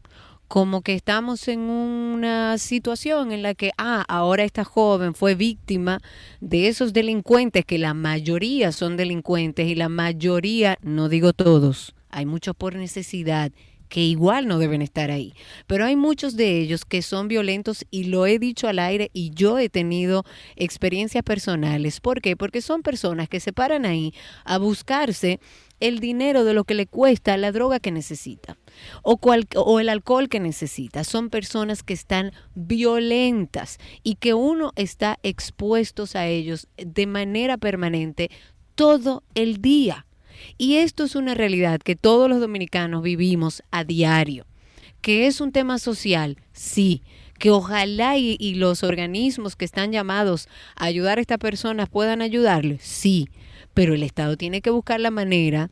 Como que estamos en una situación en la que, ah, ahora esta joven fue víctima de esos delincuentes, que la mayoría son delincuentes y la mayoría, no digo todos, hay muchos por necesidad, que igual no deben estar ahí. Pero hay muchos de ellos que son violentos y lo he dicho al aire y yo he tenido experiencias personales. ¿Por qué? Porque son personas que se paran ahí a buscarse el dinero de lo que le cuesta la droga que necesita o, el alcohol que necesita. Son personas que están violentas y que uno está expuestos a ellos de manera permanente todo el día. Y esto es una realidad que todos los dominicanos vivimos a diario. ¿Que es un tema social? Sí. Que ojalá y, y los organismos que están llamados a ayudar a estas personas puedan ayudarles. Sí. Pero el Estado tiene que buscar la manera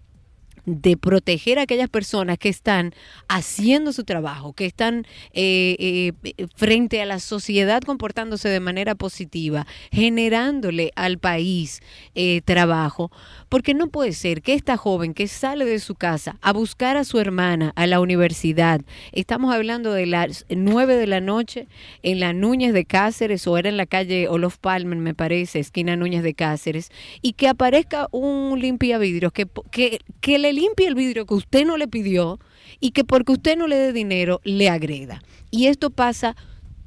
de proteger a aquellas personas que están haciendo su trabajo, que están eh, eh, frente a la sociedad comportándose de manera positiva, generándole al país eh, trabajo, porque no puede ser que esta joven que sale de su casa a buscar a su hermana a la universidad, estamos hablando de las nueve de la noche en la Núñez de Cáceres o era en la calle Olof Palmer, me parece, esquina Núñez de Cáceres, y que aparezca un limpiavidrios que, que, que le limpie el vidrio que usted no le pidió y que porque usted no le dé dinero le agreda. Y esto pasa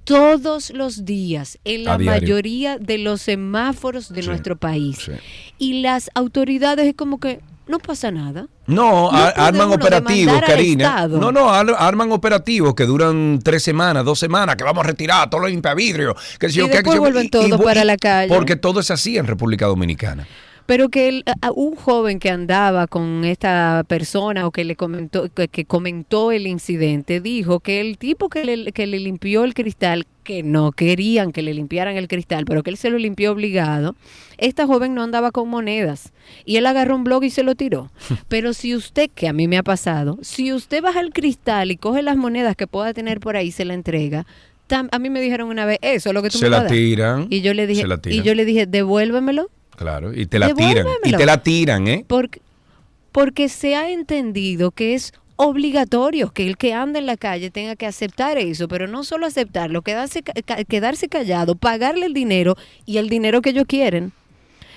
todos los días en la mayoría de los semáforos de Sí, nuestro país. sí. Y las autoridades es como que no pasa nada. No, No ar- arman operativos, Karina. No, no, ar- arman operativos que duran tres semanas, dos semanas, que vamos a retirar todos los limpiavidrios. Que si Y yo, que- que después yo- vuelven todos vu- para la calle. Porque todo es así en República Dominicana. Pero que el- a- un joven que andaba con esta persona o que le comentó que, que comentó el incidente dijo que el tipo que le, que le limpió el cristal que no querían que le limpiaran el cristal, pero que él se lo limpió obligado. Esta joven no andaba con monedas y él agarró un blog y se lo tiró. Pero si usted, que a mí me ha pasado, si usted baja el cristal y coge las monedas que pueda tener por ahí y se la entrega, tam- a mí me dijeron una vez, eso es lo que tú Se me la vas a dar". tiran, Y yo le dije, se la y tiran. yo le dije, devuélvemelo. Claro, y te la tiran. Y te la tiran, ¿eh? Porque, porque se ha entendido que es obligatorio que el que anda en la calle tenga que aceptar eso, pero no solo aceptarlo, quedarse, quedarse callado, pagarle el dinero y el dinero que ellos quieren.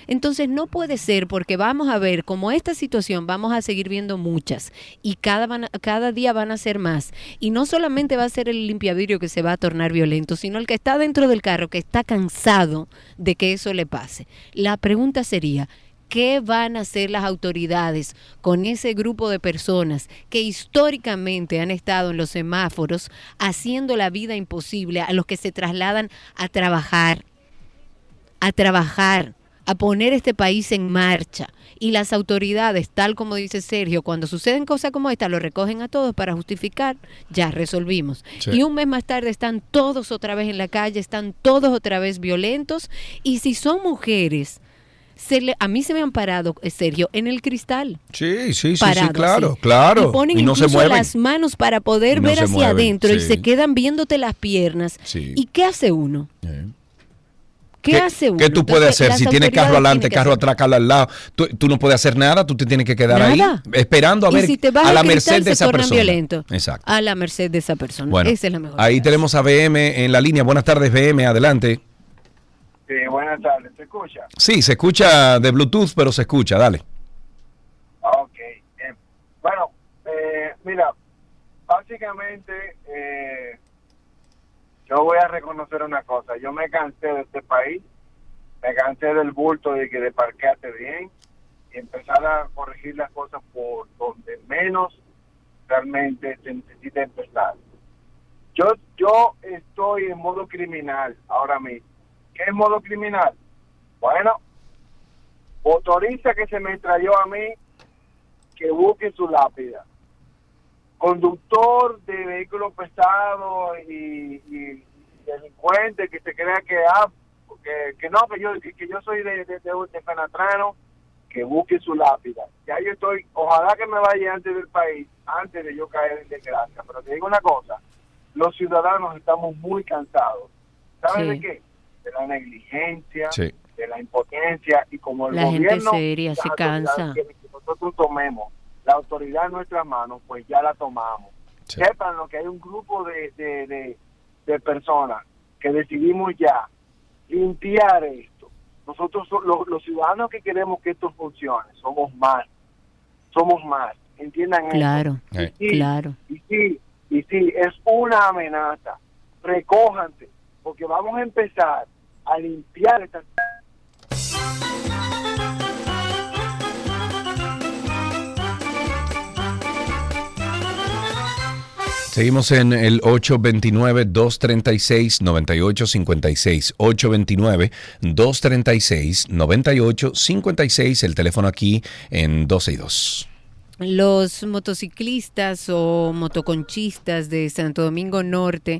Entonces no puede ser porque vamos a ver como esta situación vamos a seguir viendo muchas y cada, van cada día van a ser más. Y no solamente va a ser el limpiavidrio que se va a tornar violento, sino el que está dentro del carro que está cansado de que eso le pase. La pregunta sería, ¿Qué van a hacer las autoridades con ese grupo de personas que históricamente han estado en los semáforos haciendo la vida imposible a los que se trasladan a trabajar, a trabajar, a poner este país en marcha? Y las autoridades, tal como dice Sergio, cuando suceden cosas como esta, lo recogen a todos para justificar, ya resolvimos. Sí. Y un mes más tarde están todos otra vez en la calle, están todos otra vez violentos. Y si son mujeres, se le, a mí se me han parado, eh, Sergio, en el cristal. Sí, sí, sí, sí, claro, así. claro. Y ponen Y no se mueven. las manos para poder no ver hacia mueven, adentro y se quedan viéndote las piernas. Sí. ¿Y qué hace uno? Eh. ¿Qué, ¿Qué, hace uno? qué tú puedes Entonces, hacer? Si tienes carro adelante, carro atrás, carro al lado, tú, tú no puedes hacer nada, tú te tienes que quedar Nada. ahí esperando a ver si te vas a la merced de se esa persona. violentos. Exacto. A la merced de esa persona. Bueno, Esa es la mejor. ahí tenemos a BM en la línea. Buenas tardes, BM, adelante. Sí, buenas tardes, ¿se escucha? Sí, se escucha de Bluetooth, pero se escucha, dale. Ok. eh, bueno, eh, mira, básicamente eh, yo voy a reconocer una cosa. Yo me cansé de este país, me cansé del bulto de que de parquearte bien y empezar a corregir las cosas por donde menos realmente se necesita empezar. Yo, yo estoy en modo criminal ahora mismo. ¿Qué es modo criminal? Bueno, motorista que se me extrayó a mí, que busque su lápida. Conductor de vehículos pesados y, y delincuente que se crea que, ah, que, que no, que yo, que, yo soy de, de, de, de Fenatrano, que busque su lápida. Ya yo estoy, ojalá que me vaya antes del país, antes de yo caer en desgracia. Pero te digo una cosa, los ciudadanos estamos muy cansados. ¿Saben Sí. de qué? De la negligencia, Sí. de la impotencia y como el La gente gobierno seria se cansa. que nosotros tomemos la autoridad en nuestras manos pues ya la tomamos Sí. sepan lo que hay un grupo de, de, de, de personas que decidimos ya limpiar esto nosotros so- los, los ciudadanos que queremos que esto funcione somos más somos más Entiendan eso. Claro. Sí, claro. Y sí, y sí, es una amenaza. Recójanse, porque vamos a empezar a limpiar estas Seguimos en el 829-236-9856. 829-236-9856. El teléfono aquí en 12 y 2. Los motociclistas o motoconchistas de Santo Domingo Norte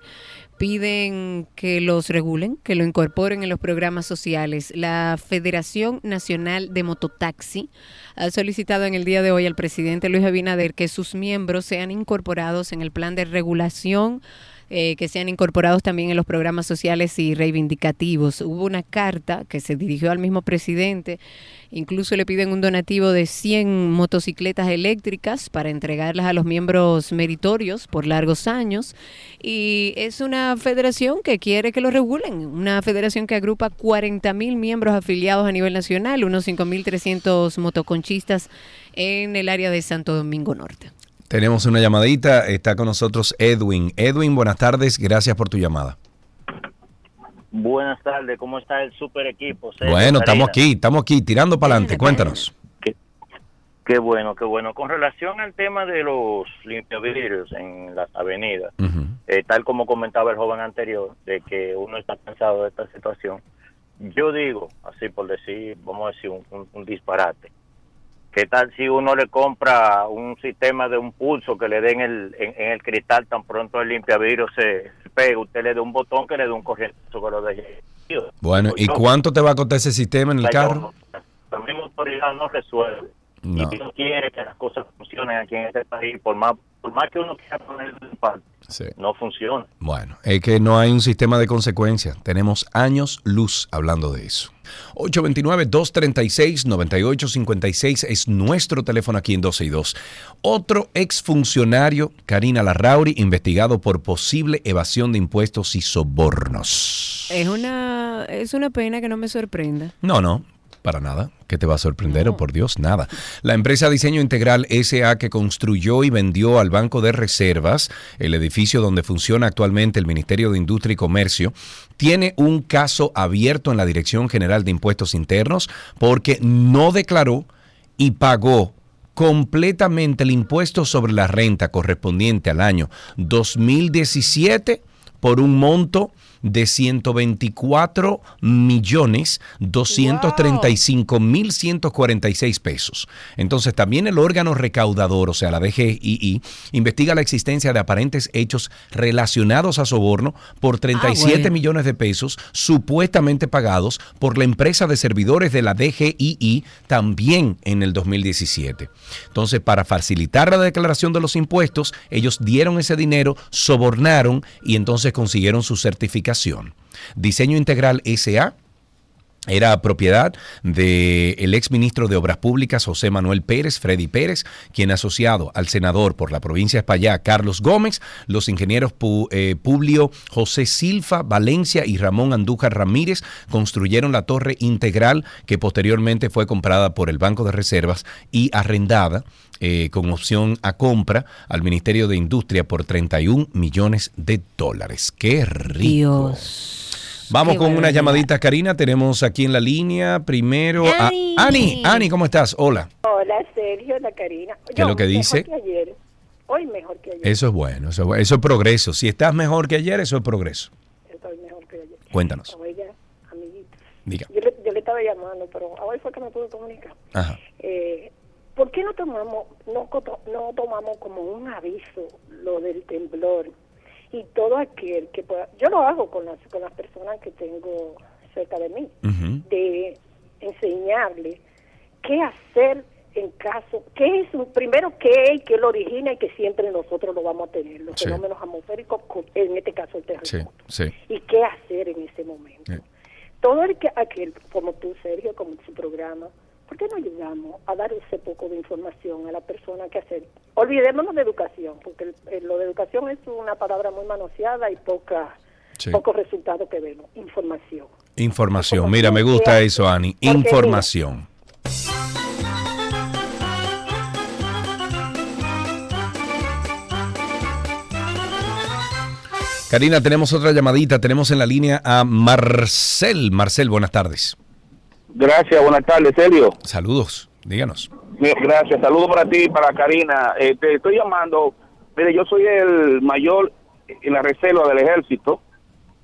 piden que los regulen, que lo incorporen en los programas sociales. La Federación Nacional de Mototaxi ha solicitado en el día de hoy al presidente Luis Abinader que sus miembros sean incorporados en el plan de regulación eh, que sean incorporados también en los programas sociales y reivindicativos. Hubo una carta que se dirigió al mismo presidente, incluso le piden un donativo de 100 motocicletas eléctricas para entregarlas a los miembros meritorios por largos años. Y es una federación que quiere que lo regulen, una federación que agrupa 40 mil miembros afiliados a nivel nacional, unos 5.300 motoconchistas en el área de Santo Domingo Norte. Tenemos una llamadita. Está con nosotros Edwin. Edwin, buenas tardes. Gracias por tu llamada. Buenas tardes, ¿cómo está el super equipo? Sergio, Bueno, estamos aquí, estamos aquí, tirando para adelante. Cuéntanos. Qué bueno, qué bueno. Con relación al tema de los limpiavidrios en las avenidas, eh, tal como comentaba el joven anterior, de que uno está cansado de esta situación, yo digo, así por decir, vamos a decir un, un- un disparate, ¿qué tal si uno le compra un sistema de un pulso que le den el, en, en el cristal tan pronto el limpiavidrio se pega, usted le dé un botón que le dé un corriente que lo deje. Bueno, ¿y cuánto te va a costar ese sistema en el carro? La misma autoridad no resuelve. No. Y no quiere que las cosas funcionen aquí en este país, por más, por más que uno quiera poner de parte, Sí. no funciona. Bueno, es que no hay un sistema de consecuencias. Tenemos años luz hablando de eso. 829-236-9856 es nuestro teléfono aquí en 12 y 2. Otro exfuncionario, Karina Larrauri, investigado por posible evasión de impuestos y sobornos. Es una, es una pena que no me sorprenda. No, no, para nada. ¿Qué te va a sorprender? Oh, por Dios, nada. La empresa Diseño Integral SA que construyó y vendió al Banco de Reservas, el edificio donde funciona actualmente el Ministerio de Industria y Comercio, tiene un caso abierto en la Dirección General de Impuestos Internos porque no declaró y pagó completamente el impuesto sobre la renta correspondiente al año 2017 por un monto de 124 millones 235 mil 146 pesos. Entonces también el órgano recaudador, o sea la DGII, investiga la existencia de aparentes hechos relacionados a soborno por 37 Ah, bueno. millones de pesos supuestamente pagados por la empresa de servidores de la DGII también en el 2017. Entonces para facilitar la declaración de los impuestos, ellos dieron ese dinero, sobornaron y entonces consiguieron su certificación. Diseño Integral SA era propiedad del ex ministro de Obras Públicas José Manuel Pérez, Freddy Pérez, quien asociado al senador por la provincia de España, Carlos Gómez, los ingenieros Pu- eh, Publio José Silfa Valencia y Ramón Andújar Ramírez construyeron la torre integral que posteriormente fue comprada por el Banco de Reservas y arrendada eh, con opción a compra al Ministerio de Industria por 31 millones de dólares. ¡Qué rico! Vamos Qué con una barbaridad. llamadita, Karina. Tenemos aquí en la línea primero a Ani. Ani. ¿cómo estás? Hola. Hola, Sergio, la Karina. ¿Qué es lo que mejor dice? que ayer. Hoy mejor que ayer. Eso es bueno, eso es, bueno. Eso es progreso. Si estás mejor que ayer, eso es progreso. Estoy mejor que ayer. Cuéntanos. Oiga, amiguito. Diga. Yo le, yo le estaba llamando, pero hoy fue que me pude comunicar. Ajá. Eh, ¿Por qué no tomamos, no, coto- no tomamos como un aviso lo del temblor? Y todo aquel que pueda, yo lo hago con las, con las personas que tengo cerca de mí, de enseñarle qué hacer en caso, qué es, un- primero qué es, qué lo origina y que siempre nosotros lo vamos a tener, los Sí. fenómenos atmosféricos, co- en este caso el terremoto Sí, sí. y qué hacer en ese momento. Todo el que aquel, como tú, Sergio, como su programa, ¿Por qué no ayudamos a dar ese poco de información a la persona que hacer? Olvidémonos de educación, porque lo de educación es una palabra muy manoseada y poca, pocos resultados que vemos. Información. Información. Mira, me gusta eso, Ani. Información. Karina, tenemos otra llamadita. Tenemos en la línea a Marcel. Marcel, buenas tardes. Gracias, buenas tardes, Sergio. Saludos, díganos. Gracias, saludos para ti, para Karina. Eh, te estoy llamando, mire, yo soy el mayor en la reserva del ejército,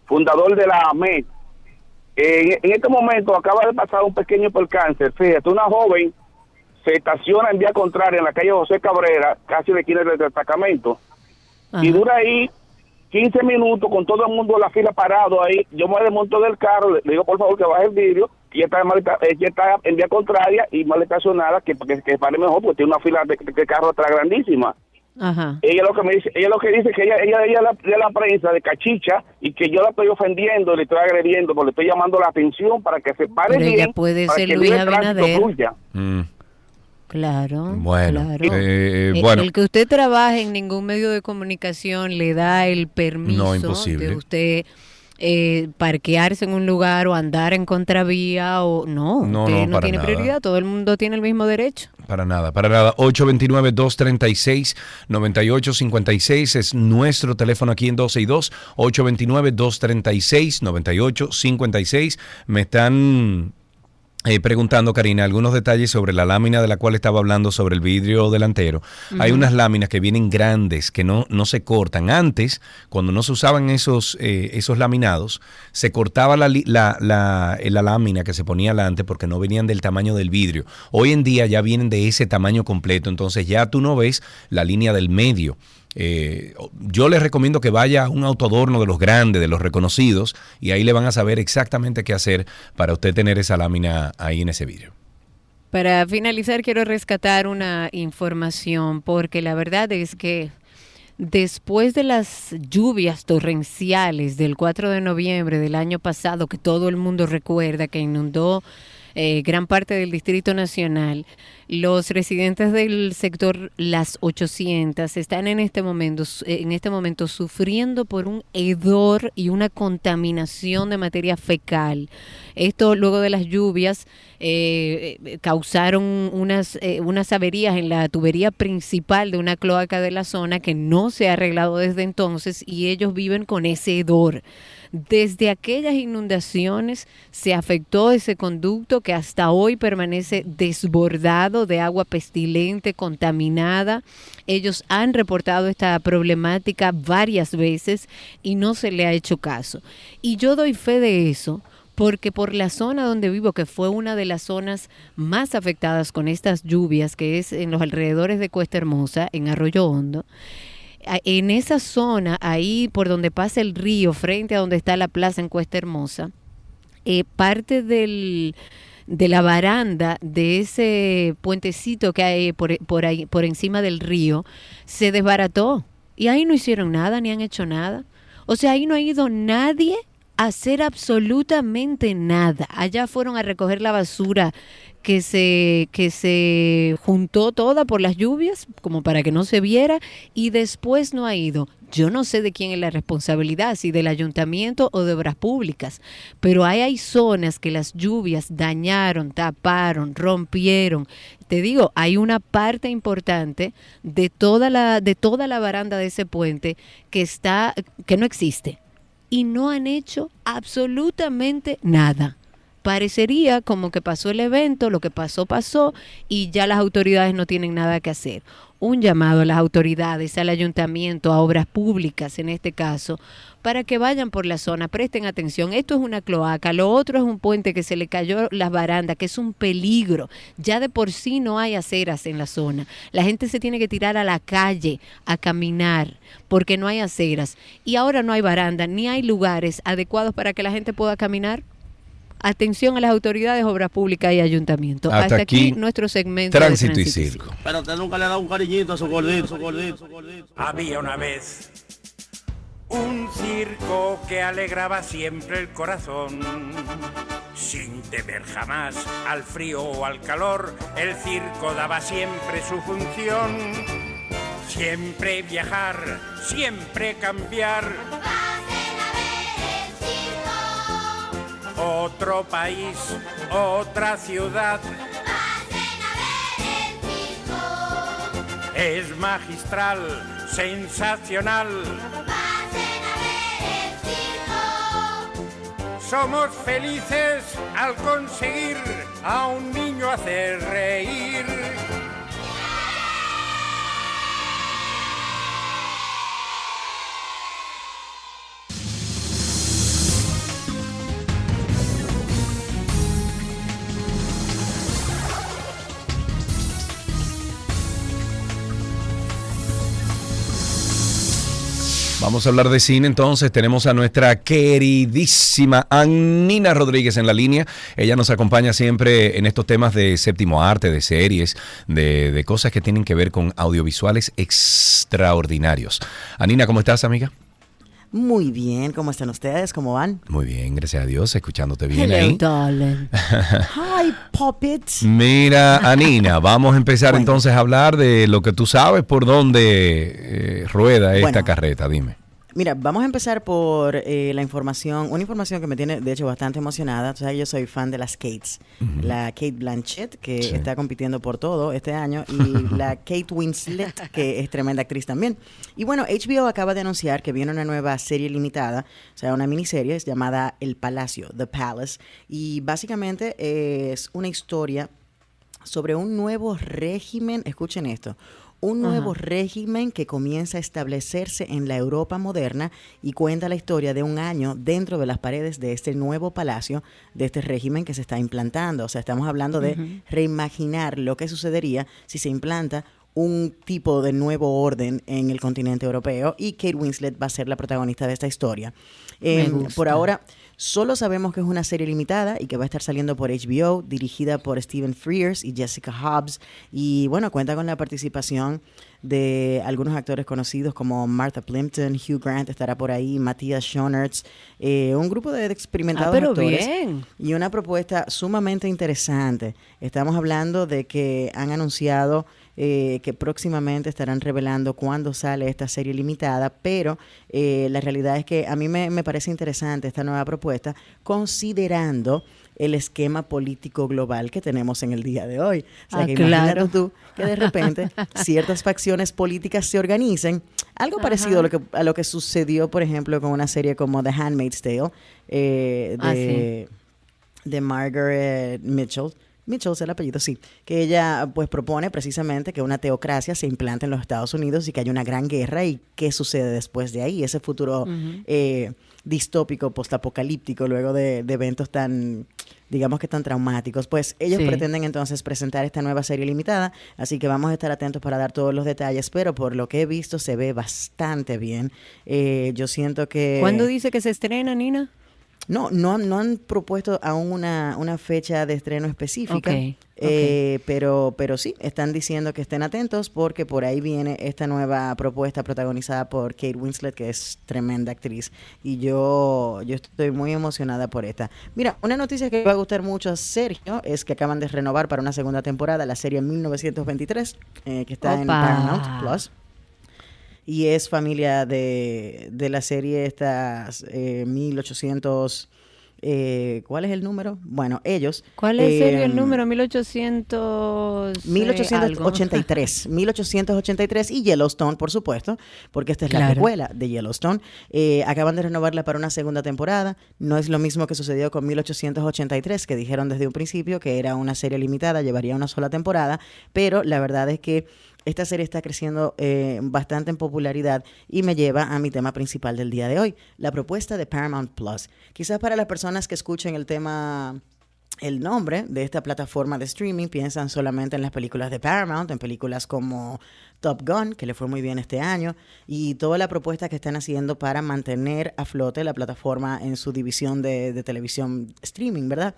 fundador de la AME. En, en este momento acaba de pasar un pequeño percance. Fíjate, una joven se estaciona en vía contraria en la calle José Cabrera, casi de esquina del destacamento, y dura ahí 15 minutos con todo el mundo en la fila parado ahí. Yo me desmonto del carro, le digo por favor que baje el vidrio, y ella está, mal esta- ella está en vía contraria y mal estacionada, que, que, que pare mejor porque tiene una fila de, de carro atrás grandísima. Ajá. Ella lo que me dice, ella lo que dice que ella ella ella la, de la prensa de cachicha y que yo la estoy ofendiendo, le estoy agrediendo, porque le estoy llamando la atención para que se pare Pero ella bien, puede para ser que Luis el Abinader. Mm, Claro. Bueno, claro. eh, Eh, bueno. El que usted trabaje en ningún medio de comunicación le da el permiso No, imposible. de usted eh, parquearse en un lugar o andar en contravía o no. No, usted no, no para tiene nada. prioridad. Todo el mundo tiene el mismo derecho. Para nada, para nada. 829-236-9856 es nuestro teléfono aquí en 12 y 2. 829-236-9856. Me están eh, preguntando, Karina, algunos detalles sobre la lámina de la cual estaba hablando, sobre el vidrio delantero. Hay unas láminas que vienen grandes, que no, no se cortan. Antes, cuando no se usaban esos, eh, esos laminados, se cortaba la, la, la- eh, la lámina que se ponía adelante porque no venían del tamaño del vidrio. Hoy en día ya vienen de ese tamaño completo, entonces ya tú no ves la línea del medio. Eh, yo les recomiendo que vaya a un autoadorno de los grandes, de los reconocidos, y ahí le van a saber exactamente qué hacer para usted tener esa lámina ahí en ese vidrio. Para finalizar, quiero rescatar una información porque la verdad es que después de las lluvias torrenciales del 4 de noviembre del año pasado, que todo el mundo recuerda que inundó eh, gran parte del Distrito Nacional, los residentes del sector Las 800 están en este momento, en este momento sufriendo por un hedor y una contaminación de materia fecal. Esto luego de las lluvias eh, eh, causaron unas, eh, unas averías en la tubería principal de una cloaca de la zona que no se ha arreglado desde entonces y ellos viven con ese hedor. Desde aquellas inundaciones se afectó ese conducto que hasta hoy permanece desbordado de agua pestilente, contaminada. Ellos han reportado esta problemática varias veces y no se le ha hecho caso. Y yo doy fe de eso porque por la zona donde vivo, que fue una de las zonas más afectadas con estas lluvias, que es en los alrededores de Cuesta Hermosa, en Arroyo Hondo, en esa zona, ahí por donde pasa el río, frente a donde está la plaza en Cuesta Hermosa, eh, parte del, de la baranda de ese puentecito que hay por, por ahí, por encima del río, se desbarató. Y ahí no hicieron nada, ni han hecho nada. O sea, ahí no ha ido nadie hacer absolutamente nada. Allá fueron a recoger la basura que se, que se juntó toda por las lluvias, como para que no se viera, y después no ha ido. Yo no sé de quién es la responsabilidad, si del ayuntamiento o de obras públicas, pero ahí hay zonas que las lluvias dañaron, taparon, rompieron. Te digo, hay una parte importante de toda la, de toda la baranda de ese puente que está, que no existe. Y no han hecho absolutamente nada parecería como que pasó el evento, lo que pasó pasó y ya las autoridades no tienen nada que hacer. Un llamado a las autoridades, al ayuntamiento, a obras públicas en este caso, para que vayan por la zona, presten atención. Esto es una cloaca, lo otro es un puente que se le cayó las barandas, que es un peligro. Ya de por sí no hay aceras en la zona. La gente se tiene que tirar a la calle a caminar porque no hay aceras. Y ahora no hay baranda, ni hay lugares adecuados para que la gente pueda caminar. Atención a las autoridades, obras públicas y ayuntamiento. Hasta Hasta, aquí, aquí, nuestro segmento. de Tránsito y Tránsito circo. Pero usted nunca le ha dado un cariñito a su gordito, su gordito, su gordito. Había una vez un circo que alegraba siempre el corazón. Sin temer jamás al frío o al calor, el circo daba siempre su función. Siempre viajar, siempre cambiar. otro país, otra ciudad. A ver el. Es magistral, sensacional. A ver el. Somos felices al conseguir a un niño hacer reír. Vamos a hablar de cine entonces. Tenemos a nuestra queridísima Anina Rodríguez en la línea. Ella nos acompaña siempre en estos temas de séptimo arte, de series, de, de cosas que tienen que ver con audiovisuales extraordinarios. Anina, ¿cómo estás, amiga? Muy bien, ¿cómo están ustedes? ¿Cómo van? Muy bien, gracias a Dios, escuchándote bien Hello, ahí. darling. Hi, Puppet. Mira, Anina, vamos a empezar entonces a hablar de lo que tú sabes por dónde eh, rueda esta Bueno. carreta, dime. Mira, vamos a empezar por eh, la información, una información que me tiene de hecho bastante emocionada. Tú sabes, yo soy fan de las Kates. La Kate Blanchett, que Sí. está compitiendo por todo este año, y la Kate Winslet, que es tremenda actriz también. Y bueno, HBO acaba de anunciar que viene una nueva serie limitada, o sea, una miniserie es llamada El Palacio, The Palace, y básicamente es una historia sobre un nuevo régimen, escuchen esto, un nuevo Ajá. régimen que comienza a establecerse en la Europa moderna y cuenta la historia de un año dentro de las paredes de este nuevo palacio, de este régimen que se está implantando. O sea, estamos hablando de reimaginar lo que sucedería si se implanta un tipo de nuevo orden en el continente europeo y Kate Winslet va a ser la protagonista de esta historia. Em, por ahora, solo sabemos que es una serie limitada y que va a estar saliendo por HBO, dirigida por Stephen Frears y Jessica Hobbs. Y bueno, cuenta con la participación de algunos actores conocidos como Martha Plimpton, Hugh Grant estará por ahí, Matthias Schoenertz, eh, un grupo de experimentados Ah, pero actores bien. y una propuesta sumamente interesante. Estamos hablando de que han anunciado eh, que próximamente estarán revelando cuándo sale esta serie limitada, pero eh, la realidad es que a mí me, me parece interesante esta nueva propuesta, considerando el esquema político global que tenemos en el día de hoy. O sea, Ah, que claro. tú que de repente ciertas facciones políticas se organicen, algo parecido a lo, que, a lo que sucedió, por ejemplo, con una serie como The Handmaid's Tale, eh, Ah, de Margaret Mitchell. Mitchell es el apellido, sí. Que ella pues propone precisamente que una teocracia se implante en los Estados Unidos y que haya una gran guerra y qué sucede después de ahí. Ese futuro eh, distópico, postapocalíptico, luego de, de eventos tan, digamos que tan traumáticos. Pues ellos Sí. pretenden entonces presentar esta nueva serie limitada, así que vamos a estar atentos para dar todos los detalles, pero por lo que he visto se ve bastante bien. Eh, yo siento que... ¿Cuándo dice que se estrena, Nina? No, no, han- no han propuesto aún una, una fecha de estreno específica, eh, pero, pero sí, están diciendo que estén atentos porque por ahí viene esta nueva propuesta protagonizada por Kate Winslet, que es tremenda actriz, y yo, yo estoy muy emocionada por esta. Mira, una noticia que va a gustar mucho a Sergio es que acaban de renovar para una segunda temporada la serie 1923, eh, que está en. Paramount Plus y es familia de, de la serie estas eh, 1800 eh, ¿cuál es el número? Bueno, ellos ¿Cuál es el em, número? 1800. eh, algo. 1883, 1883 y Yellowstone, por supuesto, porque esta es la precuela de Yellowstone. Eh, acaban de renovarla para una segunda temporada. No es lo mismo que sucedió con 1883, que dijeron desde un principio que era una serie limitada, llevaría una sola temporada, pero la verdad es que esta serie está creciendo eh, bastante en popularidad y me lleva a mi tema principal del día de hoy, la propuesta de Paramount Plus. Quizás para las personas que escuchen el tema el nombre de esta plataforma de streaming piensan solamente en las películas de Paramount, en películas como Top Gun, que le fue muy bien este año, y toda la propuesta que están haciendo para mantener a flote la plataforma en su división de, de televisión streaming, ¿verdad?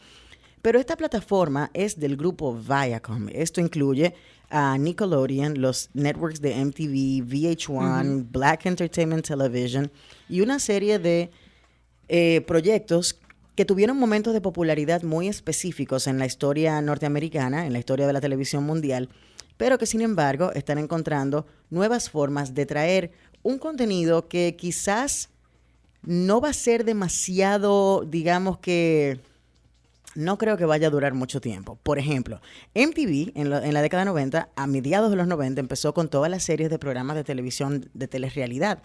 Pero esta plataforma es del grupo Viacom. Esto incluye a Nickelodeon, los networks de MTV, VH1, Ujú. Black Entertainment Television y una serie de eh, proyectos que tuvieron momentos de popularidad muy específicos en la historia norteamericana, en la historia de la televisión mundial, pero que sin embargo están encontrando nuevas formas de traer un contenido que quizás no va a ser demasiado, digamos que no creo que vaya a durar mucho tiempo. Por ejemplo, MTV en, lo- en la década 90, a mediados de los 90, empezó con todas las series de programas de televisión de telerrealidad.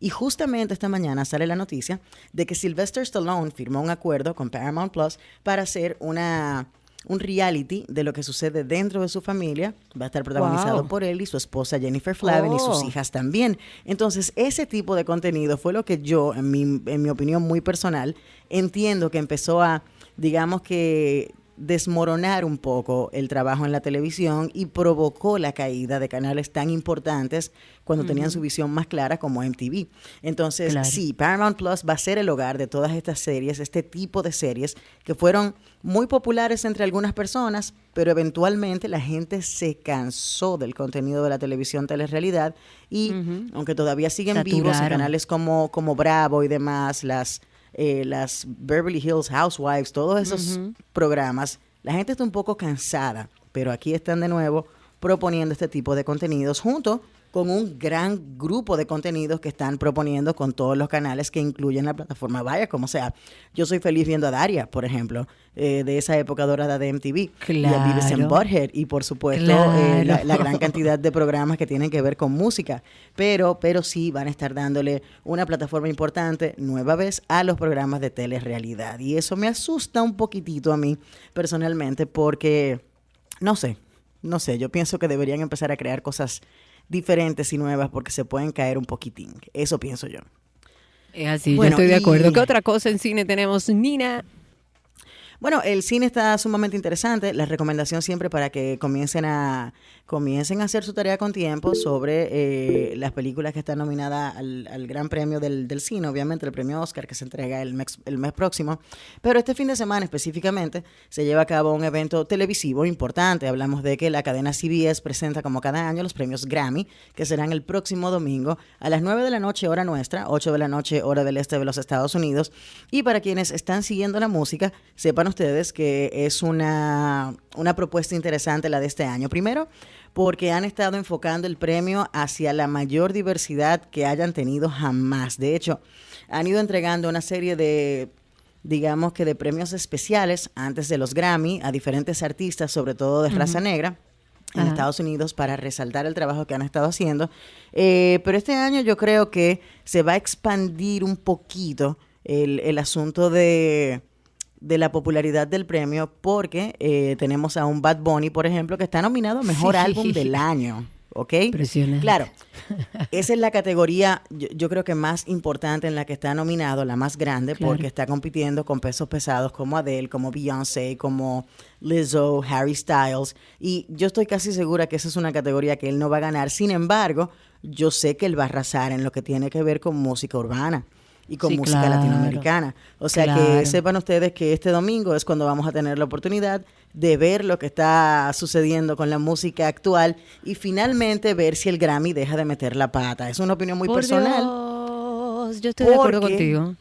Y justamente esta mañana sale la noticia de que Sylvester Stallone firmó un acuerdo con Paramount Plus para hacer una un reality de lo que sucede dentro de su familia. Va a estar protagonizado Wow. por él y su esposa Jennifer Flavin y sus Oh. hijas también. Entonces, ese tipo de contenido fue lo que yo, en mi, en mi opinión muy personal, entiendo que empezó a, digamos que desmoronar un poco el trabajo en la televisión y provocó la caída de canales tan importantes cuando tenían su visión más clara como MTV. Entonces, Claro. sí, Paramount Plus va a ser el hogar de todas estas series, este tipo de series que fueron muy populares entre algunas personas, pero eventualmente la gente se cansó del contenido de la televisión telerrealidad y aunque todavía siguen vivos en canales como, como Bravo y demás, las, eh, las Beverly Hills Housewives, todos esos programas, la gente está un poco cansada, pero aquí están de nuevo proponiendo este tipo de contenidos junto con un gran grupo de contenidos que están proponiendo con todos los canales que incluyen la plataforma Vaya, como sea. Yo soy feliz viendo a Daria, por ejemplo, eh, de esa época dorada de MTV. Y a Beavis and Claro. Butthead. Y por supuesto, eh, la, Claro. la gran cantidad de programas que tienen que ver con música. Pero, pero sí van a estar dándole una plataforma importante, nueva vez, a los programas de telerrealidad. Y eso me asusta un poquitito a mí, personalmente, porque, no sé, no sé, yo pienso que deberían empezar a crear cosas diferentes y nuevas porque se pueden caer un poquitín. Eso pienso yo. Es así, Bueno, yo estoy de y- acuerdo. ¿Qué otra cosa en cine tenemos, Nina? Bueno, el cine está sumamente interesante. La recomendación siempre para que comiencen a comiencen a hacer su tarea con tiempo sobre eh, las películas que están nominadas al, al Gran Premio del, del Cine, obviamente el premio Oscar que se entrega el mes, el mes próximo. Pero este fin de semana específicamente se lleva a cabo un evento televisivo importante. Hablamos de que la cadena CBS presenta como cada año los premios Grammy, que serán el próximo domingo a las 9 de la noche hora nuestra, 8 de la noche hora del este de los Estados Unidos. Y para quienes están siguiendo la música, sepan ustedes que es una, una propuesta interesante la de este año. Primero, porque han estado enfocando el premio hacia la mayor diversidad que hayan tenido jamás. De hecho, han ido entregando una serie de digamos que de premios especiales antes de los Grammy a diferentes artistas, sobre todo de raza negra en Ajá. Estados Unidos para resaltar el trabajo que han estado haciendo. Eh, pero este año yo creo que se va a expandir un poquito el, el asunto de, de la popularidad del premio porque eh, tenemos a un Bad Bunny, por ejemplo, que está nominado a Mejor Sí. Álbum del Año. ¿Ok? Impresionante. Claro, esa es la categoría, yo, yo creo que más importante en la que está nominado, la más grande, Claro. porque está compitiendo con pesos pesados como Adele, como Beyoncé, como Lizzo, Harry Styles. Y yo estoy casi segura que esa es una categoría que él no va a ganar. Sin embargo, yo sé que él va a arrasar en lo que tiene que ver con música urbana y con Sí, música claro. latinoamericana. O sea que sepan ustedes que este domingo es cuando vamos a tener la oportunidad de ver lo que está sucediendo con la música actual y finalmente ver si el Grammy deja de meter la pata. Es una opinión muy Por personal. Dios, yo estoy de acuerdo contigo.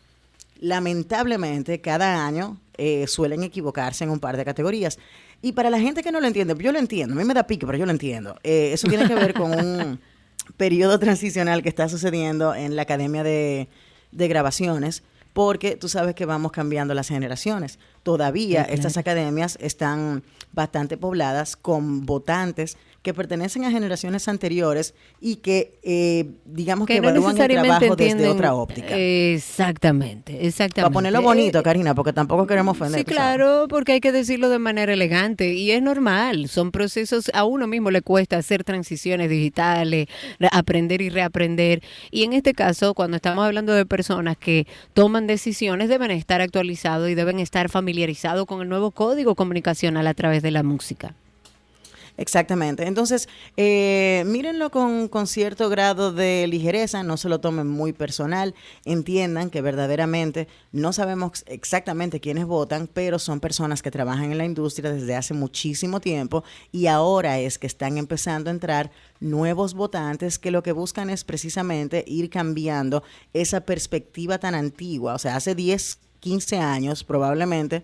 Lamentablemente, cada año eh, suelen equivocarse en un par de categorías. Y para la gente que no lo entiende, yo lo entiendo, a mí me da pique, pero yo lo entiendo. Eh, eso tiene que ver con un periodo transicional que está sucediendo en la Academia de, de Grabaciones, porque tú sabes que vamos cambiando las generaciones. Todavía estas academias están bastante pobladas con votantes que pertenecen a generaciones anteriores y que, eh, digamos que, Que no evalúan el trabajo desde otra óptica. Exactamente, exactamente. Para ponerlo bonito, Karina, porque tampoco queremos ofender. Sí, claro, porque hay que decirlo de manera elegante y es normal. Son procesos, a uno mismo le cuesta hacer transiciones digitales, re- aprender y reaprender. Y en este caso, cuando estamos hablando de personas que toman decisiones, deben estar actualizados y deben estar familiarizados con el nuevo código comunicacional a través de la música. Exactamente. Entonces, eh, mírenlo con, con cierto grado de ligereza, no se lo tomen muy personal, entiendan que verdaderamente no sabemos exactamente quiénes votan, pero son personas que trabajan en la industria desde hace muchísimo tiempo y ahora es que están empezando a entrar nuevos votantes que lo que buscan es precisamente ir cambiando esa perspectiva tan antigua. O sea, hace 10, 15 años probablemente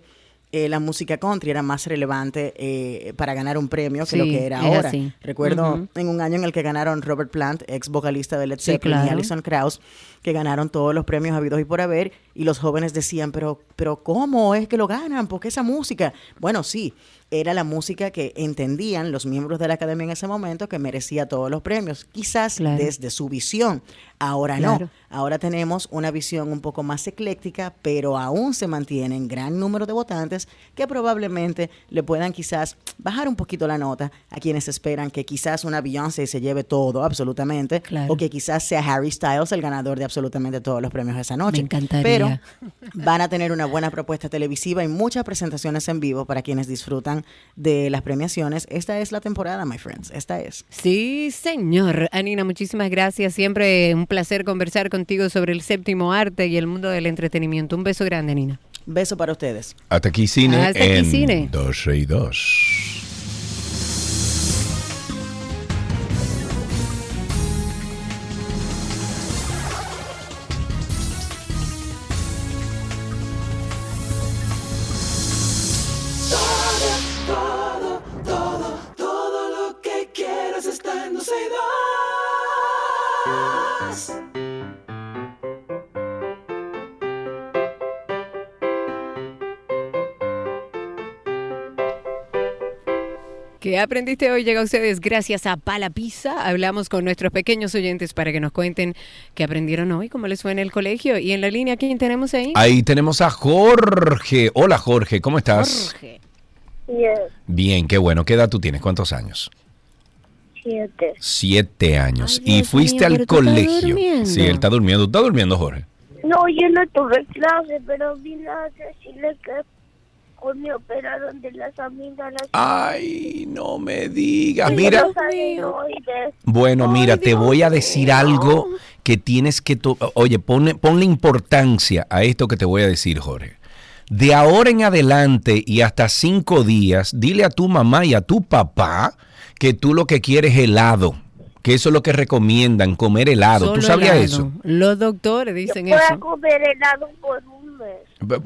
eh, la música country era más relevante eh, para ganar un premio que lo que era ahora. así. Recuerdo en un año en el que ganaron Robert Plant, ex vocalista de Led Sí, Zeppelin, y. Alison Krauss, que ganaron todos los premios habidos y por haber, y los jóvenes decían, pero, pero ¿cómo es que lo ganan? ¿Por qué esa música? Bueno, sí, era la música que entendían los miembros de la academia en ese momento que merecía todos los premios, quizás Claro. desde su visión. Ahora Claro. no, ahora tenemos una visión un poco más ecléctica, pero aún se mantienen gran número de votantes que probablemente le puedan quizás bajar un poquito la nota a quienes esperan que quizás una Beyoncé se lleve todo absolutamente, Claro. o que quizás sea Harry Styles el ganador de absolutamente todos los premios de esa noche. Me encantaría. Pero van a tener una buena propuesta televisiva y muchas presentaciones en vivo para quienes disfrutan de las premiaciones. Esta es la temporada, my friends. Esta es. Sí, señor. Anina, muchísimas gracias. Siempre un placer conversar contigo sobre el séptimo arte y el mundo del entretenimiento. Un beso grande, Nina. Beso para ustedes. Hasta aquí cine Hasta aquí en cine. 12 y 2. ¿Qué aprendiste hoy? Llega a ustedes gracias a Pala Pizza. Hablamos con nuestros pequeños oyentes para que nos cuenten qué aprendieron hoy, cómo les fue en el colegio. Y en la línea, ¿quién tenemos ahí? Ahí tenemos a Jorge. Hola Jorge, ¿cómo estás? Jorge. Diez, Bien, qué bueno. ¿Qué edad tú tienes? ¿Cuántos años? siete. Siete años. y fuiste mío, al colegio. Sí, él está durmiendo. ¿Está durmiendo, Jorge? No, yo no tuve clase, pero vine a decirle que hoy me operaron de las amígdalas. Ay, no me digas. Mira. Bueno, mira, te voy a decir algo que tienes que... to- Oye, ponle, ponle importancia a esto que te voy a decir, Jorge. De ahora en adelante y hasta cinco días, dile a tu mamá y a tu papá que tú lo que quieres es helado. Que eso es lo que recomiendan, comer helado. ¿Tú sabías helado. eso? Los doctores dicen Voy a eso. comer helado por un.